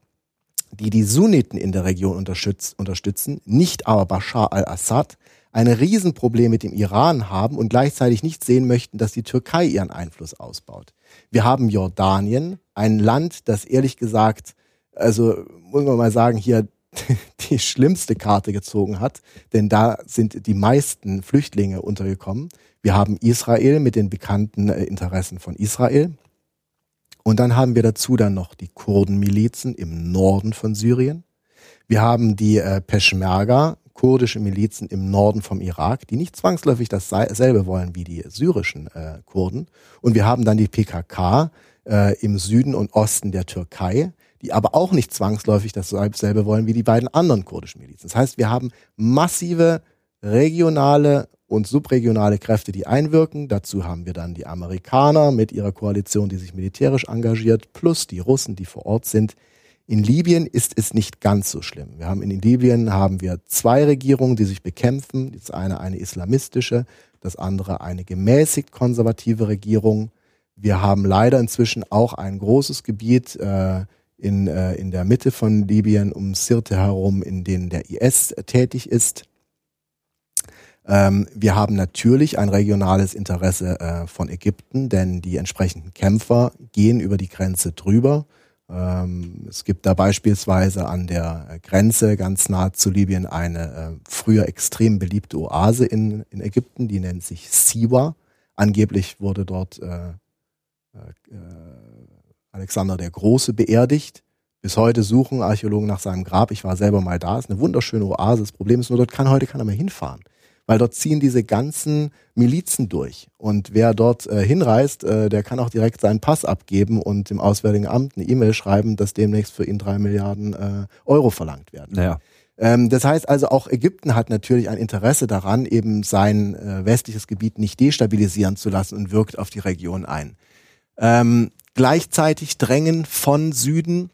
die die Sunniten in der Region unterstützen, nicht aber Bashar al-Assad, ein Riesenproblem mit dem Iran haben und gleichzeitig nicht sehen möchten, dass die Türkei ihren Einfluss ausbaut. Wir haben Jordanien, ein Land, das ehrlich gesagt, also muss man mal sagen, hier die schlimmste Karte gezogen hat, denn da sind die meisten Flüchtlinge untergekommen. Wir haben Israel mit den bekannten äh, Interessen von Israel. Und dann haben wir dazu dann noch die Kurdenmilizen im Norden von Syrien. Wir haben die äh, Peschmerga, kurdische Milizen im Norden vom Irak, die nicht zwangsläufig dasselbe wollen wie die syrischen äh, Kurden. Und wir haben dann die PKK äh, im Süden und Osten der Türkei, die aber auch nicht zwangsläufig dasselbe wollen wie die beiden anderen kurdischen Milizen. Das heißt, wir haben massive regionale und subregionale Kräfte, die einwirken. Dazu haben wir dann die Amerikaner mit ihrer Koalition, die sich militärisch engagiert, plus die Russen, die vor Ort sind, in Libyen ist es nicht ganz so schlimm. Wir haben in Libyen haben wir zwei Regierungen, die sich bekämpfen. Das eine eine islamistische, das andere eine gemäßigt konservative Regierung. Wir haben leider inzwischen auch ein großes Gebiet äh, in, äh, in der Mitte von Libyen um Sirte herum, in denen der IS tätig ist. Ähm, wir haben natürlich ein regionales Interesse äh, von Ägypten, denn die entsprechenden Kämpfer gehen über die Grenze drüber. Äh, Ähm, es gibt da beispielsweise an der Grenze ganz nah zu Libyen eine äh, früher extrem beliebte Oase in, in Ägypten, die nennt sich Siwa. Angeblich wurde dort äh, äh, Alexander der Große beerdigt. Bis heute suchen Archäologen nach seinem Grab. Ich war selber mal da. Es ist eine wunderschöne Oase. Das Problem ist nur, dort kann heute keiner mehr hinfahren weil dort ziehen diese ganzen Milizen durch. Und wer dort äh, hinreist, äh, der kann auch direkt seinen Pass abgeben und dem Auswärtigen Amt eine E-Mail schreiben, dass demnächst für ihn drei Milliarden äh, Euro verlangt werden. Naja. Ähm, das heißt also, auch Ägypten hat natürlich ein Interesse daran, eben sein äh, westliches Gebiet nicht destabilisieren zu lassen und wirkt auf die Region ein. Ähm, gleichzeitig drängen von Süden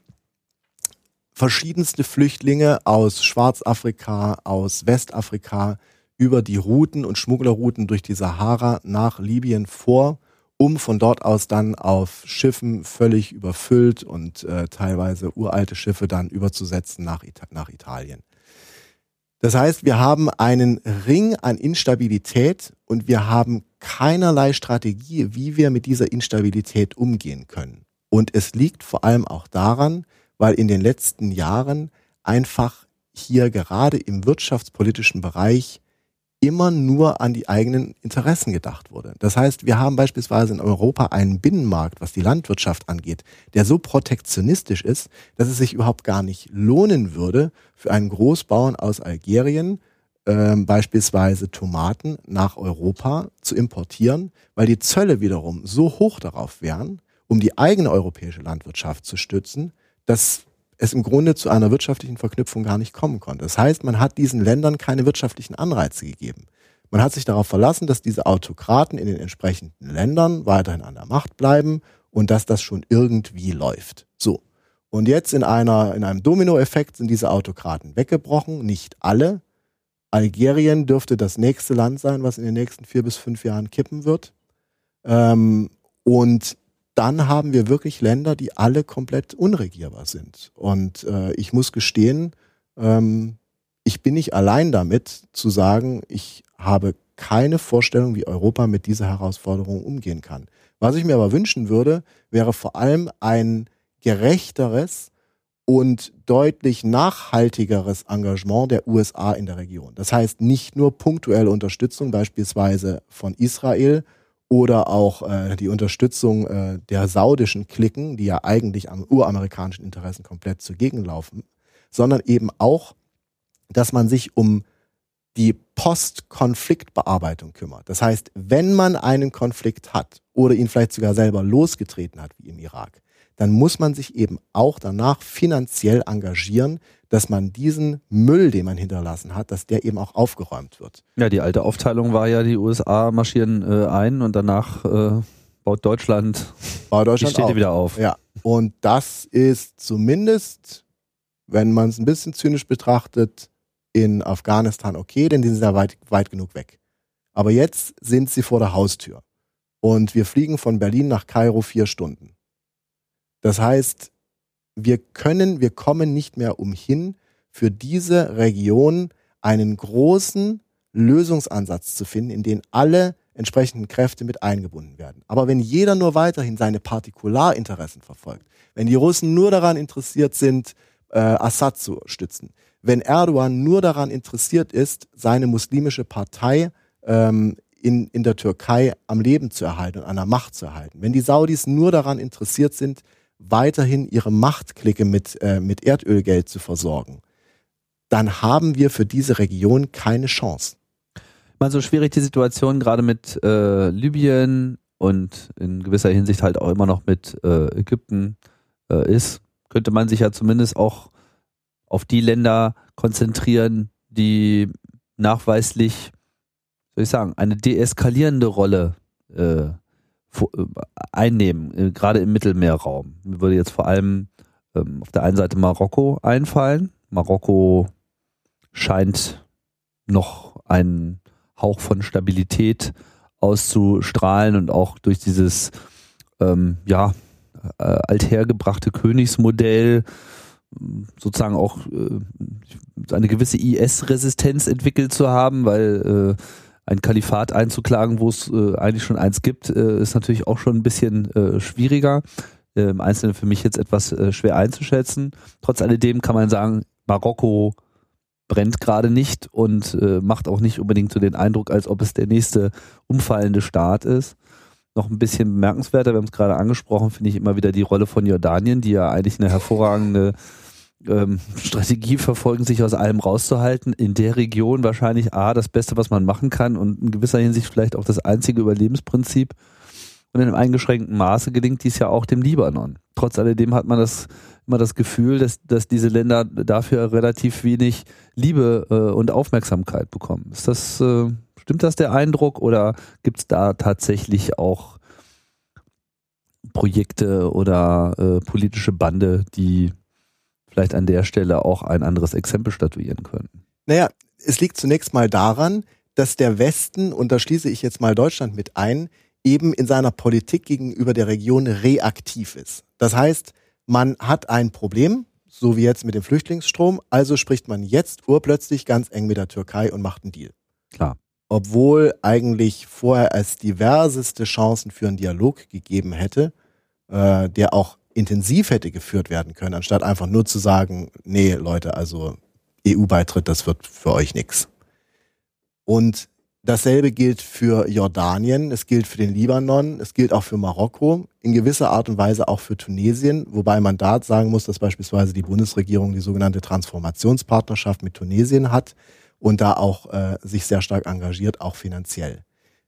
verschiedenste Flüchtlinge aus Schwarzafrika, aus Westafrika, über die Routen und Schmugglerrouten durch die Sahara nach Libyen vor, um von dort aus dann auf Schiffen völlig überfüllt und äh, teilweise uralte Schiffe dann überzusetzen nach, Ita nach Italien. Das heißt, wir haben einen Ring an Instabilität und wir haben keinerlei Strategie, wie wir mit dieser Instabilität umgehen können. Und es liegt vor allem auch daran, weil in den letzten Jahren einfach hier gerade im wirtschaftspolitischen Bereich immer nur an die eigenen Interessen gedacht wurde. Das heißt, wir haben beispielsweise in Europa einen Binnenmarkt, was die Landwirtschaft angeht, der so protektionistisch ist, dass es sich überhaupt gar nicht lohnen würde, für einen Großbauern aus Algerien äh, beispielsweise Tomaten nach Europa zu importieren, weil die Zölle wiederum so hoch darauf wären, um die eigene europäische Landwirtschaft zu stützen, dass es im Grunde zu einer wirtschaftlichen Verknüpfung gar nicht kommen konnte. Das heißt, man hat diesen Ländern keine wirtschaftlichen Anreize gegeben. Man hat sich darauf verlassen, dass diese Autokraten in den entsprechenden Ländern weiterhin an der Macht bleiben und dass das schon irgendwie läuft. So. Und jetzt in einer, in einem Dominoeffekt sind diese Autokraten weggebrochen, nicht alle. Algerien dürfte das nächste Land sein, was in den nächsten vier bis fünf Jahren kippen wird. Ähm, und dann haben wir wirklich Länder, die alle komplett unregierbar sind. Und äh, ich muss gestehen, ähm, ich bin nicht allein damit zu sagen, ich habe keine Vorstellung, wie Europa mit dieser Herausforderung umgehen kann. Was ich mir aber wünschen würde, wäre vor allem ein gerechteres und deutlich nachhaltigeres Engagement der USA in der Region. Das heißt nicht nur punktuelle Unterstützung beispielsweise von Israel, oder auch äh, die Unterstützung äh, der saudischen Klicken, die ja eigentlich am uramerikanischen Interessen komplett zugegen laufen, sondern eben auch, dass man sich um die Postkonfliktbearbeitung kümmert. Das heißt, wenn man einen Konflikt hat oder ihn vielleicht sogar selber losgetreten hat, wie im Irak, dann muss man sich eben auch danach finanziell engagieren, dass man diesen Müll, den man hinterlassen hat, dass der eben auch aufgeräumt wird. Ja, die alte Aufteilung war ja, die USA marschieren äh, ein und danach äh, baut Deutschland, baut Deutschland die Städte auf. wieder auf. Ja, und das ist zumindest, wenn man es ein bisschen zynisch betrachtet, in Afghanistan okay, denn die sind ja weit, weit genug weg. Aber jetzt sind sie vor der Haustür. Und wir fliegen von Berlin nach Kairo vier Stunden. Das heißt, wir können, wir kommen nicht mehr umhin, für diese Region einen großen Lösungsansatz zu finden, in den alle entsprechenden Kräfte mit eingebunden werden. Aber wenn jeder nur weiterhin seine Partikularinteressen verfolgt, wenn die Russen nur daran interessiert sind, äh, Assad zu stützen, wenn Erdogan nur daran interessiert ist, seine muslimische Partei ähm, in, in der Türkei am Leben zu erhalten und an der Macht zu erhalten, wenn die Saudis nur daran interessiert sind, weiterhin ihre Machtklicke mit, äh, mit Erdölgeld zu versorgen, dann haben wir für diese Region keine Chance. Mal so schwierig die Situation gerade mit äh, Libyen und in gewisser Hinsicht halt auch immer noch mit äh, Ägypten äh, ist, könnte man sich ja zumindest auch auf die Länder konzentrieren, die nachweislich, soll ich sagen, eine deeskalierende Rolle äh, einnehmen, äh, gerade im Mittelmeerraum. Mir würde jetzt vor allem ähm, auf der einen Seite Marokko einfallen. Marokko scheint noch einen Hauch von Stabilität auszustrahlen und auch durch dieses ähm, ja äh, althergebrachte Königsmodell sozusagen auch äh, eine gewisse IS-Resistenz entwickelt zu haben, weil äh, ein Kalifat einzuklagen, wo es äh, eigentlich schon eins gibt, äh, ist natürlich auch schon ein bisschen äh, schwieriger. im Einzelnen für mich jetzt etwas äh, schwer einzuschätzen. Trotz alledem kann man sagen, Marokko brennt gerade nicht und äh, macht auch nicht unbedingt so den Eindruck, als ob es der nächste umfallende Staat ist. Noch ein bisschen bemerkenswerter, wir haben es gerade angesprochen, finde ich immer wieder die Rolle von Jordanien, die ja eigentlich eine hervorragende ähm, Strategie verfolgen, sich aus allem rauszuhalten. In der Region wahrscheinlich A, das Beste, was man machen kann und in gewisser Hinsicht vielleicht auch das einzige Überlebensprinzip. Und in einem eingeschränkten Maße gelingt dies ja auch dem Libanon. Trotz alledem hat man das immer das Gefühl, dass, dass diese Länder dafür relativ wenig Liebe äh, und Aufmerksamkeit bekommen. Ist das, äh, stimmt das der Eindruck oder gibt es da tatsächlich auch Projekte oder äh, politische Bande, die vielleicht an der Stelle auch ein anderes Exempel statuieren könnten? Naja, es liegt zunächst mal daran, dass der Westen, und da schließe ich jetzt mal Deutschland mit ein, eben in seiner Politik gegenüber der Region reaktiv ist. Das heißt, man hat ein Problem, so wie jetzt mit dem Flüchtlingsstrom, also spricht man jetzt urplötzlich ganz eng mit der Türkei und macht einen Deal. Klar. Obwohl eigentlich vorher es diverseste Chancen für einen Dialog gegeben hätte, äh, der auch intensiv hätte geführt werden können, anstatt einfach nur zu sagen, nee, Leute, also EU-Beitritt, das wird für euch nix. Und dasselbe gilt für Jordanien, es gilt für den Libanon, es gilt auch für Marokko, in gewisser Art und Weise auch für Tunesien, wobei man da sagen muss, dass beispielsweise die Bundesregierung die sogenannte Transformationspartnerschaft mit Tunesien hat und da auch äh, sich sehr stark engagiert, auch finanziell.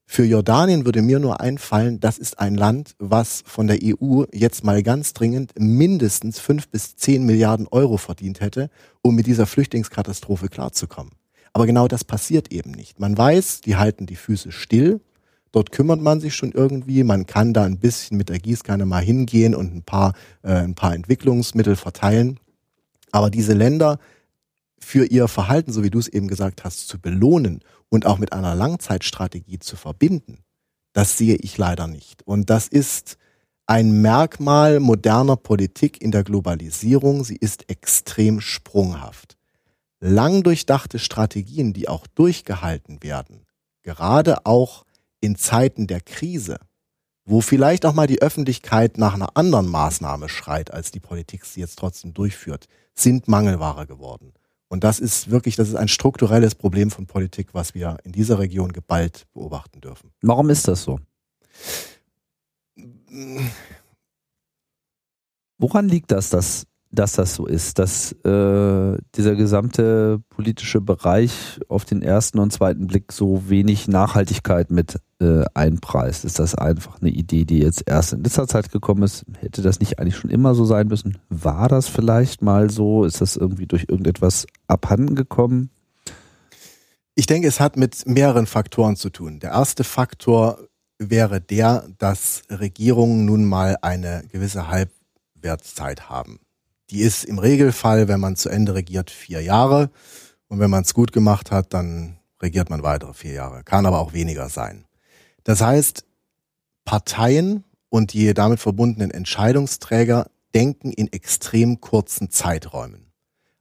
Für Jordanien würde mir nur einfallen, das ist ein Land, was von der EU jetzt mal ganz dringend mindestens fünf bis zehn Milliarden Euro verdient hätte, um mit dieser Flüchtlingskatastrophe klarzukommen. Aber genau das passiert eben nicht. Man weiß, die halten die Füße still. Dort kümmert man sich schon irgendwie. Man kann da ein bisschen mit der Gießkanne mal hingehen und ein paar, äh, ein paar Entwicklungsmittel verteilen. Aber diese Länder für ihr Verhalten, so wie du es eben gesagt hast, zu belohnen und auch mit einer Langzeitstrategie zu verbinden, das sehe ich leider nicht. Und das ist ein Merkmal moderner Politik in der Globalisierung. Sie ist extrem sprunghaft. Lang durchdachte Strategien, die auch durchgehalten werden, gerade auch in Zeiten der Krise, wo vielleicht auch mal die Öffentlichkeit nach einer anderen Maßnahme schreit, als die Politik sie jetzt trotzdem durchführt, sind Mangelware geworden. Und das ist wirklich, das ist ein strukturelles Problem von Politik, was wir in dieser Region geballt beobachten dürfen. Warum ist das so? Woran liegt das, dass dass das so ist, dass äh, dieser gesamte politische Bereich auf den ersten und zweiten Blick so wenig Nachhaltigkeit mit äh, einpreist. Ist das einfach eine Idee, die jetzt erst in letzter Zeit gekommen ist? Hätte das nicht eigentlich schon immer so sein müssen? War das vielleicht mal so? Ist das irgendwie durch irgendetwas abhanden gekommen? Ich denke, es hat mit mehreren Faktoren zu tun. Der erste Faktor wäre der, dass Regierungen nun mal eine gewisse Halbwertszeit haben. Die ist im Regelfall, wenn man zu Ende regiert, vier Jahre. Und wenn man es gut gemacht hat, dann regiert man weitere vier Jahre. Kann aber auch weniger sein. Das heißt, Parteien und die damit verbundenen Entscheidungsträger denken in extrem kurzen Zeiträumen.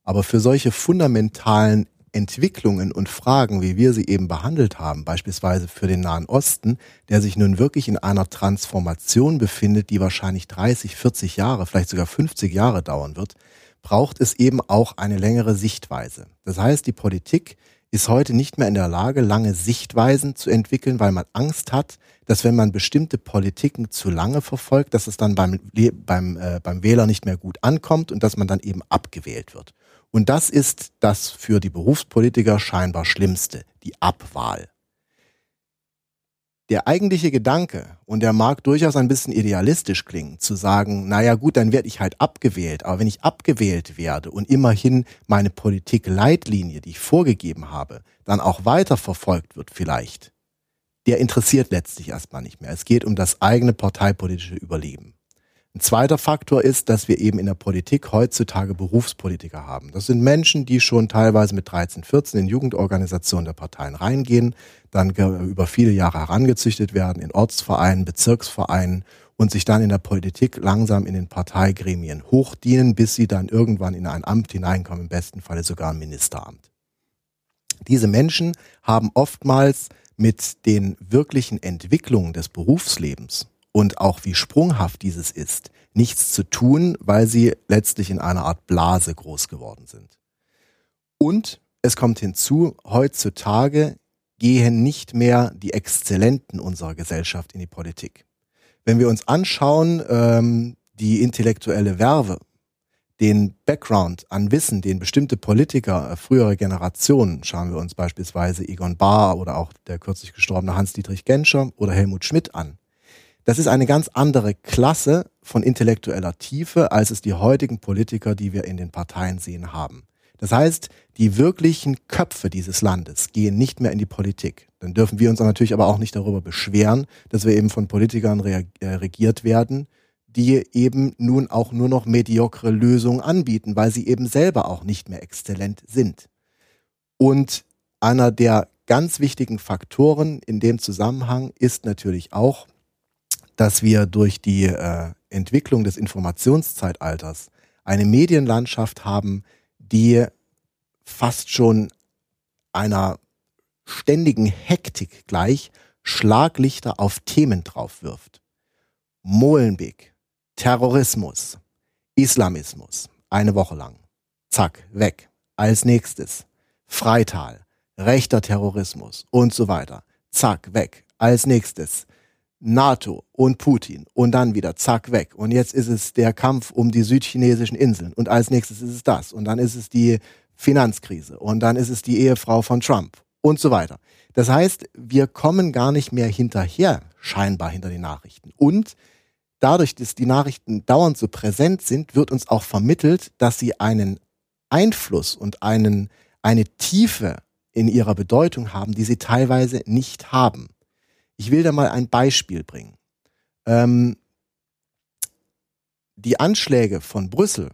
Aber für solche fundamentalen Entwicklungen und Fragen, wie wir sie eben behandelt haben, beispielsweise für den Nahen Osten, der sich nun wirklich in einer Transformation befindet, die wahrscheinlich 30, 40 Jahre, vielleicht sogar 50 Jahre dauern wird, braucht es eben auch eine längere Sichtweise. Das heißt, die Politik ist heute nicht mehr in der Lage, lange Sichtweisen zu entwickeln, weil man Angst hat, dass wenn man bestimmte Politiken zu lange verfolgt, dass es dann beim, beim, äh, beim Wähler nicht mehr gut ankommt und dass man dann eben abgewählt wird. Und das ist das für die Berufspolitiker scheinbar Schlimmste, die Abwahl. Der eigentliche Gedanke, und der mag durchaus ein bisschen idealistisch klingen, zu sagen, naja gut, dann werde ich halt abgewählt, aber wenn ich abgewählt werde und immerhin meine Politikleitlinie, die ich vorgegeben habe, dann auch weiter verfolgt wird vielleicht, der interessiert letztlich erstmal nicht mehr. Es geht um das eigene parteipolitische Überleben. Ein zweiter Faktor ist, dass wir eben in der Politik heutzutage Berufspolitiker haben. Das sind Menschen, die schon teilweise mit 13, 14 in Jugendorganisationen der Parteien reingehen, dann über viele Jahre herangezüchtet werden in Ortsvereinen, Bezirksvereinen und sich dann in der Politik langsam in den Parteigremien hochdienen, bis sie dann irgendwann in ein Amt hineinkommen, im besten Falle sogar ein Ministeramt. Diese Menschen haben oftmals mit den wirklichen Entwicklungen des Berufslebens und auch wie sprunghaft dieses ist, nichts zu tun, weil sie letztlich in einer Art Blase groß geworden sind. Und es kommt hinzu, heutzutage gehen nicht mehr die Exzellenten unserer Gesellschaft in die Politik. Wenn wir uns anschauen, ähm, die intellektuelle Werbe, den Background an Wissen, den bestimmte Politiker äh, früherer Generationen, schauen wir uns beispielsweise Egon Bahr oder auch der kürzlich gestorbene Hans-Dietrich Genscher oder Helmut Schmidt an. Das ist eine ganz andere Klasse von intellektueller Tiefe, als es die heutigen Politiker, die wir in den Parteien sehen, haben. Das heißt, die wirklichen Köpfe dieses Landes gehen nicht mehr in die Politik. Dann dürfen wir uns natürlich aber auch nicht darüber beschweren, dass wir eben von Politikern äh, regiert werden, die eben nun auch nur noch mediokre Lösungen anbieten, weil sie eben selber auch nicht mehr exzellent sind. Und einer der ganz wichtigen Faktoren in dem Zusammenhang ist natürlich auch, dass wir durch die äh, Entwicklung des Informationszeitalters eine Medienlandschaft haben, die fast schon einer ständigen Hektik gleich Schlaglichter auf Themen drauf wirft. Molenbeek, Terrorismus, Islamismus, eine Woche lang. Zack, weg. Als nächstes Freital, rechter Terrorismus und so weiter. Zack, weg. Als nächstes NATO und Putin und dann wieder zack weg. Und jetzt ist es der Kampf um die südchinesischen Inseln und als nächstes ist es das und dann ist es die Finanzkrise und dann ist es die Ehefrau von Trump und so weiter. Das heißt, wir kommen gar nicht mehr hinterher, scheinbar hinter den Nachrichten. Und dadurch, dass die Nachrichten dauernd so präsent sind, wird uns auch vermittelt, dass sie einen Einfluss und einen, eine Tiefe in ihrer Bedeutung haben, die sie teilweise nicht haben. Ich will da mal ein Beispiel bringen. Ähm, die Anschläge von Brüssel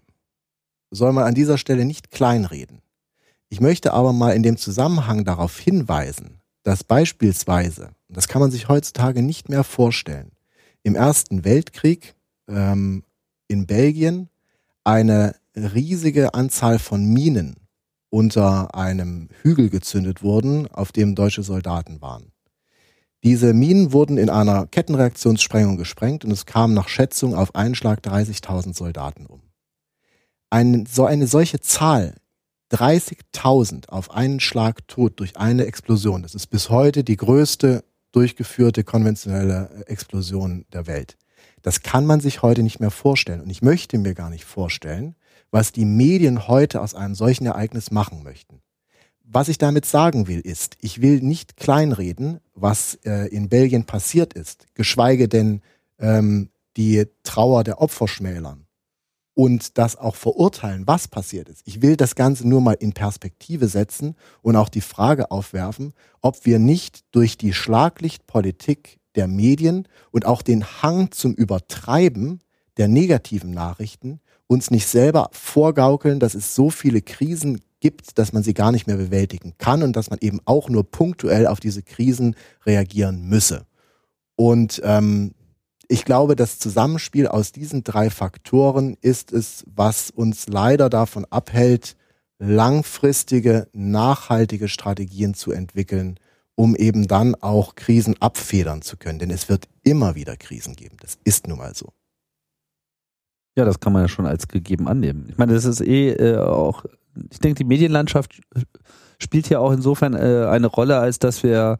soll man an dieser Stelle nicht kleinreden. Ich möchte aber mal in dem Zusammenhang darauf hinweisen, dass beispielsweise, das kann man sich heutzutage nicht mehr vorstellen, im Ersten Weltkrieg ähm, in Belgien eine riesige Anzahl von Minen unter einem Hügel gezündet wurden, auf dem deutsche Soldaten waren. Diese Minen wurden in einer Kettenreaktionssprengung gesprengt und es kam nach Schätzung auf einen Schlag 30.000 Soldaten um. Ein, so eine solche Zahl, 30.000 auf einen Schlag tot durch eine Explosion, das ist bis heute die größte durchgeführte konventionelle Explosion der Welt. Das kann man sich heute nicht mehr vorstellen. Und ich möchte mir gar nicht vorstellen, was die Medien heute aus einem solchen Ereignis machen möchten. Was ich damit sagen will, ist, ich will nicht kleinreden, was äh, in Belgien passiert ist, geschweige denn ähm, die Trauer der Opfer schmälern und das auch verurteilen, was passiert ist. Ich will das Ganze nur mal in Perspektive setzen und auch die Frage aufwerfen, ob wir nicht durch die Schlaglichtpolitik der Medien und auch den Hang zum Übertreiben der negativen Nachrichten uns nicht selber vorgaukeln, dass es so viele Krisen gibt, dass man sie gar nicht mehr bewältigen kann und dass man eben auch nur punktuell auf diese Krisen reagieren müsse. Und ähm, ich glaube, das Zusammenspiel aus diesen drei Faktoren ist es, was uns leider davon abhält, langfristige, nachhaltige Strategien zu entwickeln, um eben dann auch Krisen abfedern zu können. Denn es wird immer wieder Krisen geben. Das ist nun mal so. Ja, das kann man ja schon als gegeben annehmen. Ich meine, das ist eh äh, auch ich denke, die Medienlandschaft spielt hier auch insofern äh, eine Rolle, als dass wir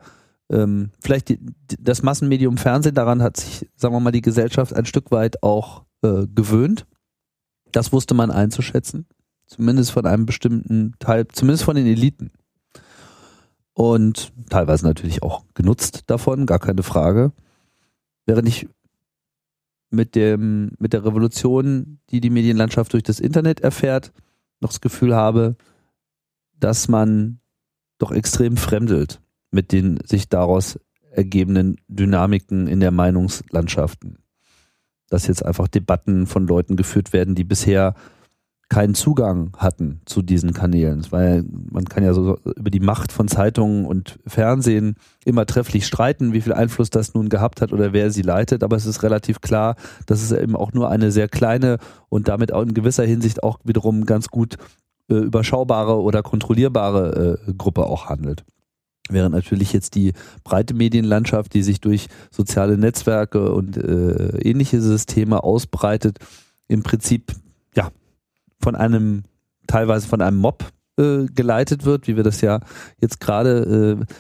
ähm, vielleicht die, das Massenmedium Fernsehen, daran hat sich, sagen wir mal, die Gesellschaft ein Stück weit auch äh, gewöhnt. Das wusste man einzuschätzen. Zumindest von einem bestimmten Teil, zumindest von den Eliten. Und teilweise natürlich auch genutzt davon, gar keine Frage. Während ich mit dem, mit der Revolution, die die Medienlandschaft durch das Internet erfährt, noch das Gefühl habe, dass man doch extrem fremdelt mit den sich daraus ergebenden Dynamiken in der Meinungslandschaften. Dass jetzt einfach Debatten von Leuten geführt werden, die bisher keinen Zugang hatten zu diesen Kanälen. Weil man kann ja so über die Macht von Zeitungen und Fernsehen immer trefflich streiten, wie viel Einfluss das nun gehabt hat oder wer sie leitet. Aber es ist relativ klar, dass es eben auch nur eine sehr kleine und damit auch in gewisser Hinsicht auch wiederum ganz gut äh, überschaubare oder kontrollierbare äh, Gruppe auch handelt. Während natürlich jetzt die breite Medienlandschaft, die sich durch soziale Netzwerke und äh, ähnliche Systeme ausbreitet, im Prinzip von einem teilweise von einem Mob äh, geleitet wird, wie wir das ja jetzt gerade äh,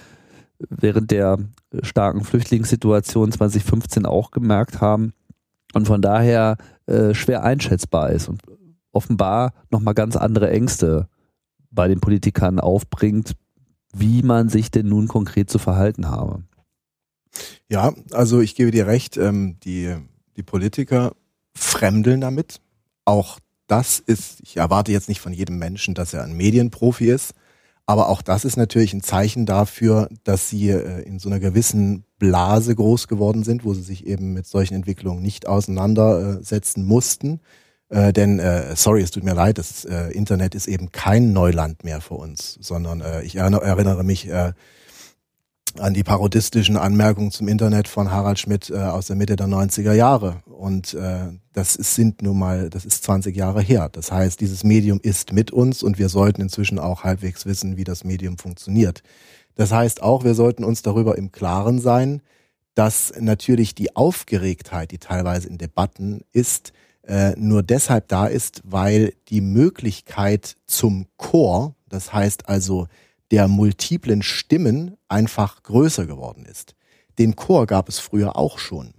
während der starken Flüchtlingssituation 2015 auch gemerkt haben und von daher äh, schwer einschätzbar ist und offenbar nochmal ganz andere Ängste bei den Politikern aufbringt, wie man sich denn nun konkret zu verhalten habe. Ja, also ich gebe dir recht, ähm, die, die Politiker fremdeln damit. Auch das ist, ich erwarte jetzt nicht von jedem Menschen, dass er ein Medienprofi ist, aber auch das ist natürlich ein Zeichen dafür, dass sie äh, in so einer gewissen Blase groß geworden sind, wo sie sich eben mit solchen Entwicklungen nicht auseinandersetzen mussten. Äh, denn, äh, sorry, es tut mir leid, das äh, Internet ist eben kein Neuland mehr für uns, sondern äh, ich erinnere mich äh, an die parodistischen Anmerkungen zum Internet von Harald Schmidt äh, aus der Mitte der 90er Jahre. Und äh, das ist, sind nun mal, das ist 20 Jahre her. Das heißt, dieses Medium ist mit uns und wir sollten inzwischen auch halbwegs wissen, wie das Medium funktioniert. Das heißt auch, wir sollten uns darüber im Klaren sein, dass natürlich die Aufgeregtheit, die teilweise in Debatten ist, äh, nur deshalb da ist, weil die Möglichkeit zum Chor, das heißt also der multiplen Stimmen, einfach größer geworden ist. Den Chor gab es früher auch schon.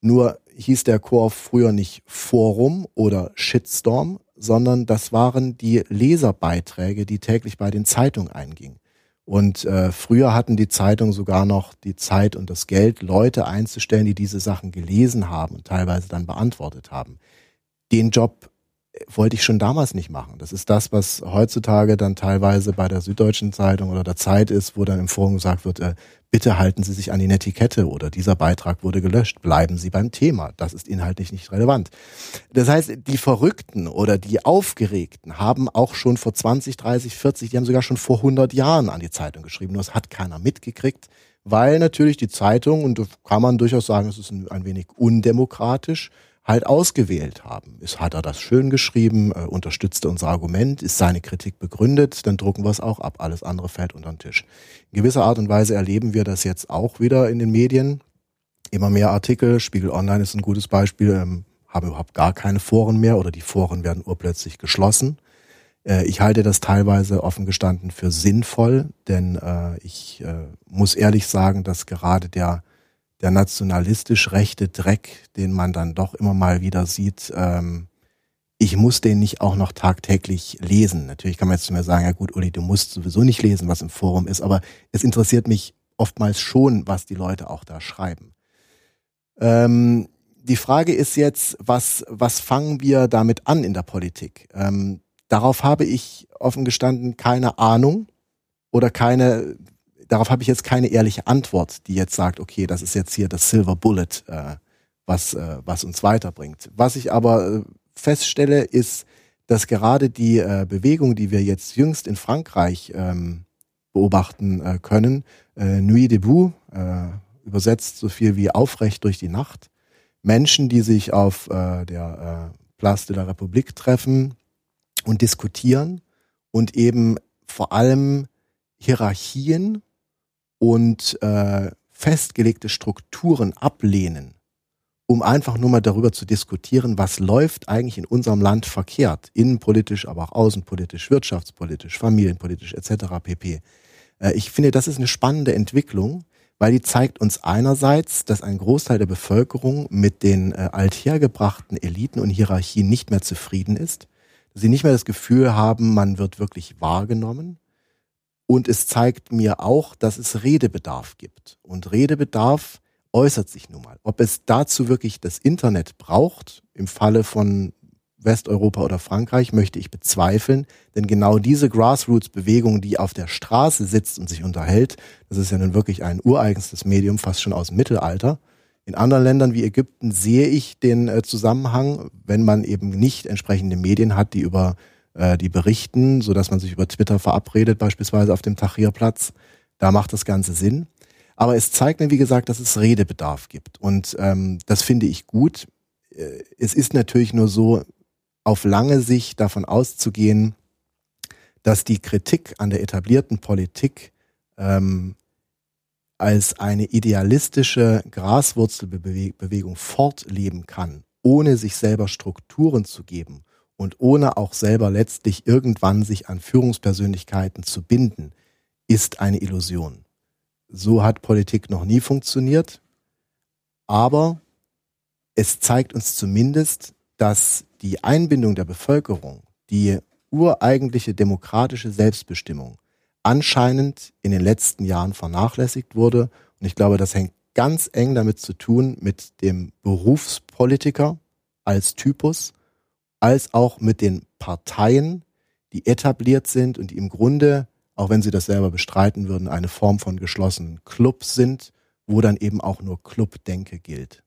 Nur hieß der Chor früher nicht Forum oder Shitstorm, sondern das waren die Leserbeiträge, die täglich bei den Zeitungen eingingen. Und äh, früher hatten die Zeitungen sogar noch die Zeit und das Geld, Leute einzustellen, die diese Sachen gelesen haben und teilweise dann beantwortet haben. Den Job wollte ich schon damals nicht machen. Das ist das, was heutzutage dann teilweise bei der Süddeutschen Zeitung oder der Zeit ist, wo dann im Forum gesagt wird, äh, bitte halten Sie sich an die Netiquette oder dieser Beitrag wurde gelöscht. Bleiben Sie beim Thema. Das ist inhaltlich nicht relevant. Das heißt, die Verrückten oder die Aufgeregten haben auch schon vor 20, 30, 40, die haben sogar schon vor 100 Jahren an die Zeitung geschrieben. Nur es hat keiner mitgekriegt, weil natürlich die Zeitung, und kann man durchaus sagen, es ist ein, ein wenig undemokratisch, halt ausgewählt haben. Ist, hat er das schön geschrieben, äh, unterstützt unser Argument, ist seine Kritik begründet, dann drucken wir es auch ab. Alles andere fällt unter den Tisch. In gewisser Art und Weise erleben wir das jetzt auch wieder in den Medien. Immer mehr Artikel, Spiegel Online ist ein gutes Beispiel, ähm, haben überhaupt gar keine Foren mehr oder die Foren werden urplötzlich geschlossen. Äh, ich halte das teilweise offen gestanden für sinnvoll, denn äh, ich äh, muss ehrlich sagen, dass gerade der der nationalistisch rechte Dreck, den man dann doch immer mal wieder sieht, ähm, ich muss den nicht auch noch tagtäglich lesen. Natürlich kann man jetzt zu mir sagen, ja gut, Uli, du musst sowieso nicht lesen, was im Forum ist, aber es interessiert mich oftmals schon, was die Leute auch da schreiben. Ähm, die Frage ist jetzt, was, was fangen wir damit an in der Politik? Ähm, darauf habe ich offen gestanden keine Ahnung oder keine darauf habe ich jetzt keine ehrliche Antwort, die jetzt sagt, okay, das ist jetzt hier das Silver Bullet, äh, was, äh, was uns weiterbringt. Was ich aber äh, feststelle, ist, dass gerade die äh, Bewegung, die wir jetzt jüngst in Frankreich ähm, beobachten äh, können, äh, Nuit debout, äh, übersetzt so viel wie aufrecht durch die Nacht, Menschen, die sich auf äh, der äh, Place de la République treffen und diskutieren und eben vor allem Hierarchien und äh, festgelegte Strukturen ablehnen, um einfach nur mal darüber zu diskutieren, was läuft eigentlich in unserem Land verkehrt, innenpolitisch, aber auch außenpolitisch, wirtschaftspolitisch, familienpolitisch etc. pp. Äh, ich finde, das ist eine spannende Entwicklung, weil die zeigt uns einerseits, dass ein Großteil der Bevölkerung mit den äh, althergebrachten Eliten und Hierarchien nicht mehr zufrieden ist, dass sie nicht mehr das Gefühl haben, man wird wirklich wahrgenommen, und es zeigt mir auch, dass es Redebedarf gibt. Und Redebedarf äußert sich nun mal. Ob es dazu wirklich das Internet braucht, im Falle von Westeuropa oder Frankreich, möchte ich bezweifeln. Denn genau diese Grassroots-Bewegung, die auf der Straße sitzt und sich unterhält, das ist ja nun wirklich ein ureigenstes Medium, fast schon aus dem Mittelalter. In anderen Ländern wie Ägypten sehe ich den äh, Zusammenhang, wenn man eben nicht entsprechende Medien hat, die über äh, die berichten, so dass man sich über Twitter verabredet, beispielsweise auf dem Tahrirplatz. Da macht das Ganze Sinn. Aber es zeigt mir, wie gesagt, dass es Redebedarf gibt. Und ähm, das finde ich gut. Äh, es ist natürlich nur so, auf lange Sicht davon auszugehen, dass die Kritik an der etablierten Politik ähm, als eine idealistische Graswurzelbewegung fortleben kann, ohne sich selber Strukturen zu geben und ohne auch selber letztlich irgendwann sich an Führungspersönlichkeiten zu binden, ist eine Illusion. So hat Politik noch nie funktioniert, aber es zeigt uns zumindest, dass die Einbindung der Bevölkerung, die ureigentliche demokratische Selbstbestimmung anscheinend in den letzten Jahren vernachlässigt wurde. Und ich glaube, das hängt ganz eng damit zu tun mit dem Berufspolitiker als Typus, als auch mit den Parteien, die etabliert sind und die im Grunde, auch wenn sie das selber bestreiten würden, eine Form von geschlossenen Clubs sind, wo dann eben auch nur Clubdenke gilt.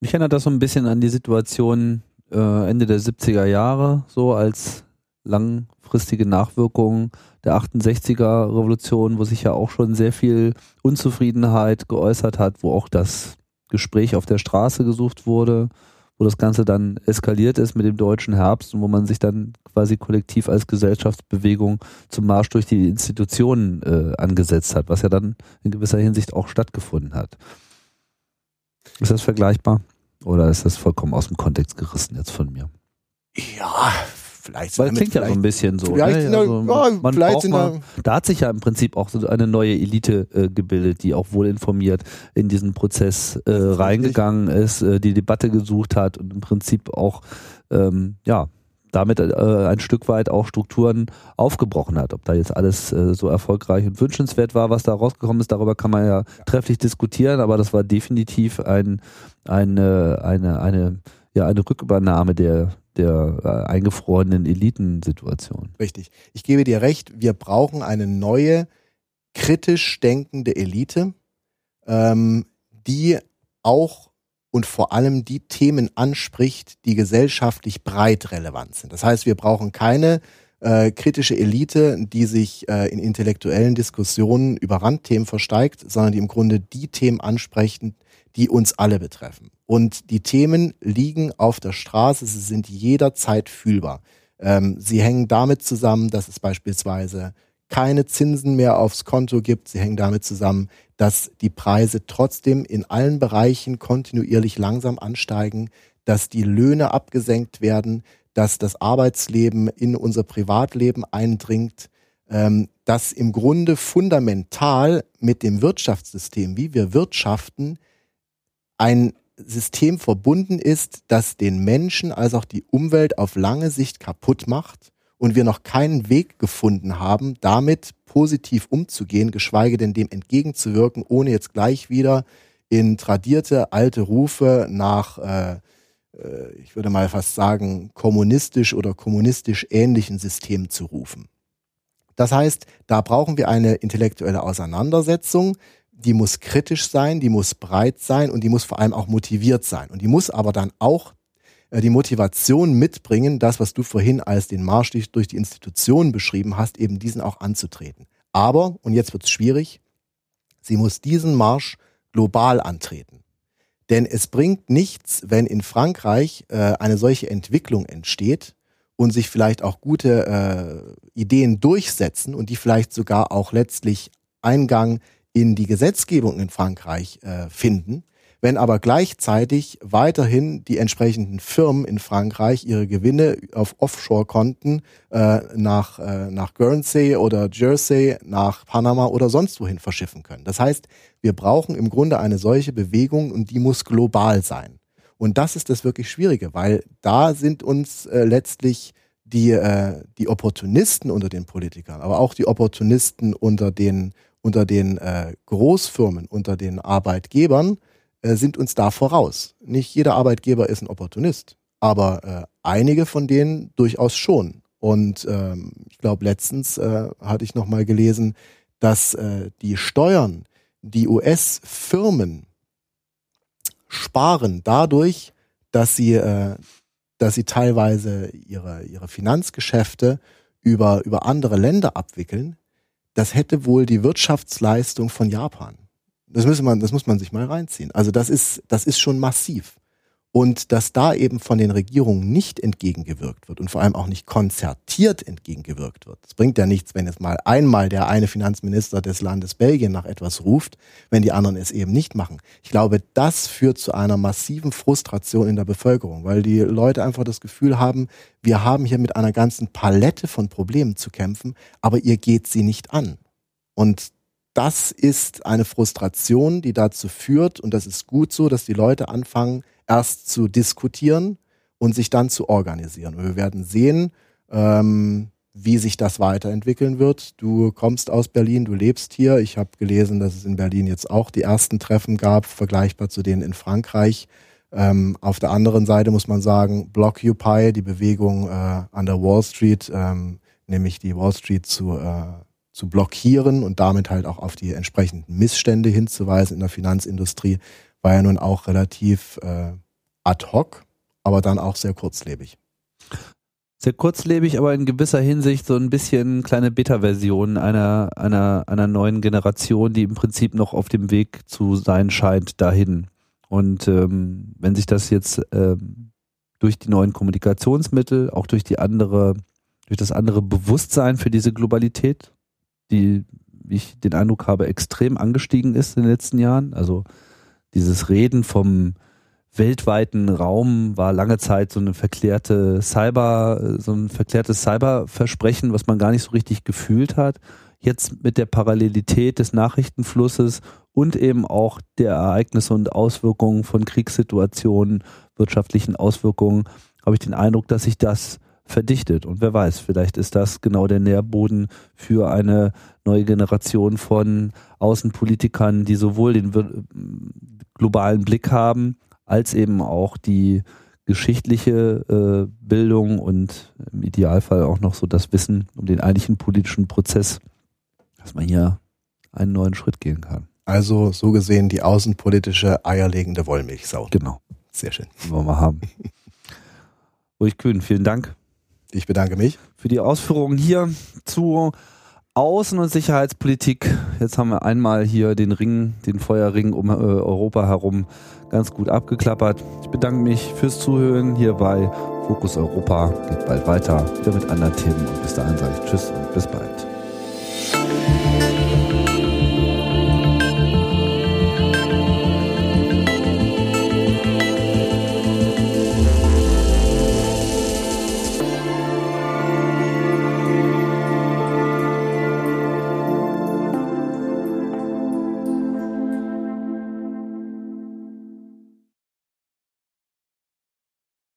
Mich erinnert das so ein bisschen an die Situation äh, Ende der 70er Jahre, so als langfristige Nachwirkungen der 68er Revolution, wo sich ja auch schon sehr viel Unzufriedenheit geäußert hat, wo auch das Gespräch auf der Straße gesucht wurde, wo das Ganze dann eskaliert ist mit dem deutschen Herbst und wo man sich dann quasi kollektiv als Gesellschaftsbewegung zum Marsch durch die Institutionen äh, angesetzt hat, was ja dann in gewisser Hinsicht auch stattgefunden hat. Ist das vergleichbar? Oder ist das vollkommen aus dem Kontext gerissen jetzt von mir? Ja, vielleicht. Weil es klingt ja so ein bisschen so. Vielleicht ne? also, ja, man vielleicht mal, da hat sich ja im Prinzip auch so eine neue Elite äh, gebildet, die auch wohl informiert in diesen Prozess äh, reingegangen ist, äh, die Debatte gesucht hat und im Prinzip auch ähm, ja damit äh, ein Stück weit auch Strukturen aufgebrochen hat. Ob da jetzt alles äh, so erfolgreich und wünschenswert war, was da rausgekommen ist, darüber kann man ja, ja. trefflich diskutieren, aber das war definitiv ein, eine, eine, eine, ja, eine Rückübernahme der, der äh, eingefrorenen Elitensituation. Richtig. Ich gebe dir recht, wir brauchen eine neue, kritisch denkende Elite, ähm, die auch und vor allem die Themen anspricht, die gesellschaftlich breit relevant sind. Das heißt, wir brauchen keine äh, kritische Elite, die sich äh, in intellektuellen Diskussionen über Randthemen versteigt, sondern die im Grunde die Themen ansprechen, die uns alle betreffen. Und die Themen liegen auf der Straße, sie sind jederzeit fühlbar. Ähm, sie hängen damit zusammen, dass es beispielsweise keine Zinsen mehr aufs Konto gibt. Sie hängen damit zusammen, dass die Preise trotzdem in allen Bereichen kontinuierlich langsam ansteigen, dass die Löhne abgesenkt werden, dass das Arbeitsleben in unser Privatleben eindringt, ähm, dass im Grunde fundamental mit dem Wirtschaftssystem, wie wir wirtschaften, ein System verbunden ist, das den Menschen als auch die Umwelt auf lange Sicht kaputt macht und wir noch keinen Weg gefunden haben, damit positiv umzugehen, geschweige denn dem entgegenzuwirken, ohne jetzt gleich wieder in tradierte alte Rufe nach, äh, äh ich würde mal fast sagen, kommunistisch oder kommunistisch ähnlichen Systemen zu rufen. Das heißt, da brauchen wir eine intellektuelle Auseinandersetzung, die muss kritisch sein, die muss breit sein und die muss vor allem auch motiviert sein. Und die muss aber dann auch äh, die Motivation mitbringen, das, was du vorhin als den Marsch durch die Institutionen beschrieben hast, eben diesen auch anzutreten. Aber, und jetzt wird es schwierig, sie muss diesen Marsch global antreten. Denn es bringt nichts, wenn in Frankreich äh, eine solche Entwicklung entsteht und sich vielleicht auch gute äh, Ideen durchsetzen und die vielleicht sogar auch letztlich Eingang in die Gesetzgebung in Frankreich äh, finden, wenn aber gleichzeitig weiterhin die entsprechenden Firmen in Frankreich ihre Gewinne auf Offshore-Konten äh, nach, äh, nach Guernsey oder Jersey, nach Panama oder sonst wohin verschiffen können. Das heißt, wir brauchen im Grunde eine solche Bewegung und die muss global sein. Und das ist das wirklich Schwierige, weil da sind uns äh, letztlich die, äh, die Opportunisten unter den Politikern, aber auch die Opportunisten unter den unter den äh, Großfirmen, unter den Arbeitgebern, äh, sind uns da voraus. Nicht jeder Arbeitgeber ist ein Opportunist, aber äh, einige von denen durchaus schon. Und ähm, ich glaube, letztens äh, hatte ich noch mal gelesen, dass äh, die Steuern, die US-Firmen sparen dadurch, dass sie, äh, dass sie teilweise ihre, ihre Finanzgeschäfte über, über andere Länder abwickeln, das hätte wohl die Wirtschaftsleistung von Japan. Das muss man, das muss man sich mal reinziehen. Also das ist, das ist schon massiv. Und dass da eben von den Regierungen nicht entgegengewirkt wird und vor allem auch nicht konzertiert entgegengewirkt wird. Es bringt ja nichts, wenn jetzt mal einmal der eine Finanzminister des Landes Belgien nach etwas ruft, wenn die anderen es eben nicht machen. Ich glaube, das führt zu einer massiven Frustration in der Bevölkerung, weil die Leute einfach das Gefühl haben, wir haben hier mit einer ganzen Palette von Problemen zu kämpfen, aber ihr geht sie nicht an. Und das ist eine Frustration, die dazu führt, und das ist gut so, dass die Leute anfangen, erst zu diskutieren und sich dann zu organisieren. Wir werden sehen, ähm, wie sich das weiterentwickeln wird. Du kommst aus Berlin, du lebst hier. Ich habe gelesen, dass es in Berlin jetzt auch die ersten Treffen gab, vergleichbar zu denen in Frankreich. Ähm, auf der anderen Seite muss man sagen, Blockupy, die Bewegung äh, an der Wall Street, ähm, nämlich die Wall Street zu, äh, zu blockieren und damit halt auch auf die entsprechenden Missstände hinzuweisen in der Finanzindustrie, war ja nun auch relativ äh, ad hoc, aber dann auch sehr kurzlebig. Sehr kurzlebig, aber in gewisser Hinsicht so ein bisschen kleine Beta-Version einer, einer, einer neuen Generation, die im Prinzip noch auf dem Weg zu sein scheint dahin. Und ähm, wenn sich das jetzt ähm, durch die neuen Kommunikationsmittel, auch durch die andere, durch das andere Bewusstsein für diese Globalität, die, wie ich den Eindruck habe, extrem angestiegen ist in den letzten Jahren. Also dieses Reden vom weltweiten Raum war lange Zeit so eine verklärte Cyber, so ein verklärtes Cyberversprechen, was man gar nicht so richtig gefühlt hat. Jetzt mit der Parallelität des Nachrichtenflusses und eben auch der Ereignisse und Auswirkungen von Kriegssituationen, wirtschaftlichen Auswirkungen, habe ich den Eindruck, dass sich das verdichtet. Und wer weiß, vielleicht ist das genau der Nährboden für eine neue Generation von Außenpolitikern, die sowohl den globalen Blick haben, als eben auch die geschichtliche äh, Bildung und im Idealfall auch noch so das Wissen um den eigentlichen politischen Prozess, dass man hier einen neuen Schritt gehen kann. Also so gesehen die außenpolitische eierlegende Wollmilchsau. Genau. Sehr schön. Wollen wir haben. Ruhig Kühn, vielen Dank. Ich bedanke mich. Für die Ausführungen hier zu Außen- und Sicherheitspolitik. Jetzt haben wir einmal hier den Ring, den Feuerring um äh, Europa herum ganz gut abgeklappert. Ich bedanke mich fürs Zuhören hier bei Fokus Europa. Geht bald weiter, wieder mit anderen Themen. Und bis dahin sage ich Tschüss und bis bald.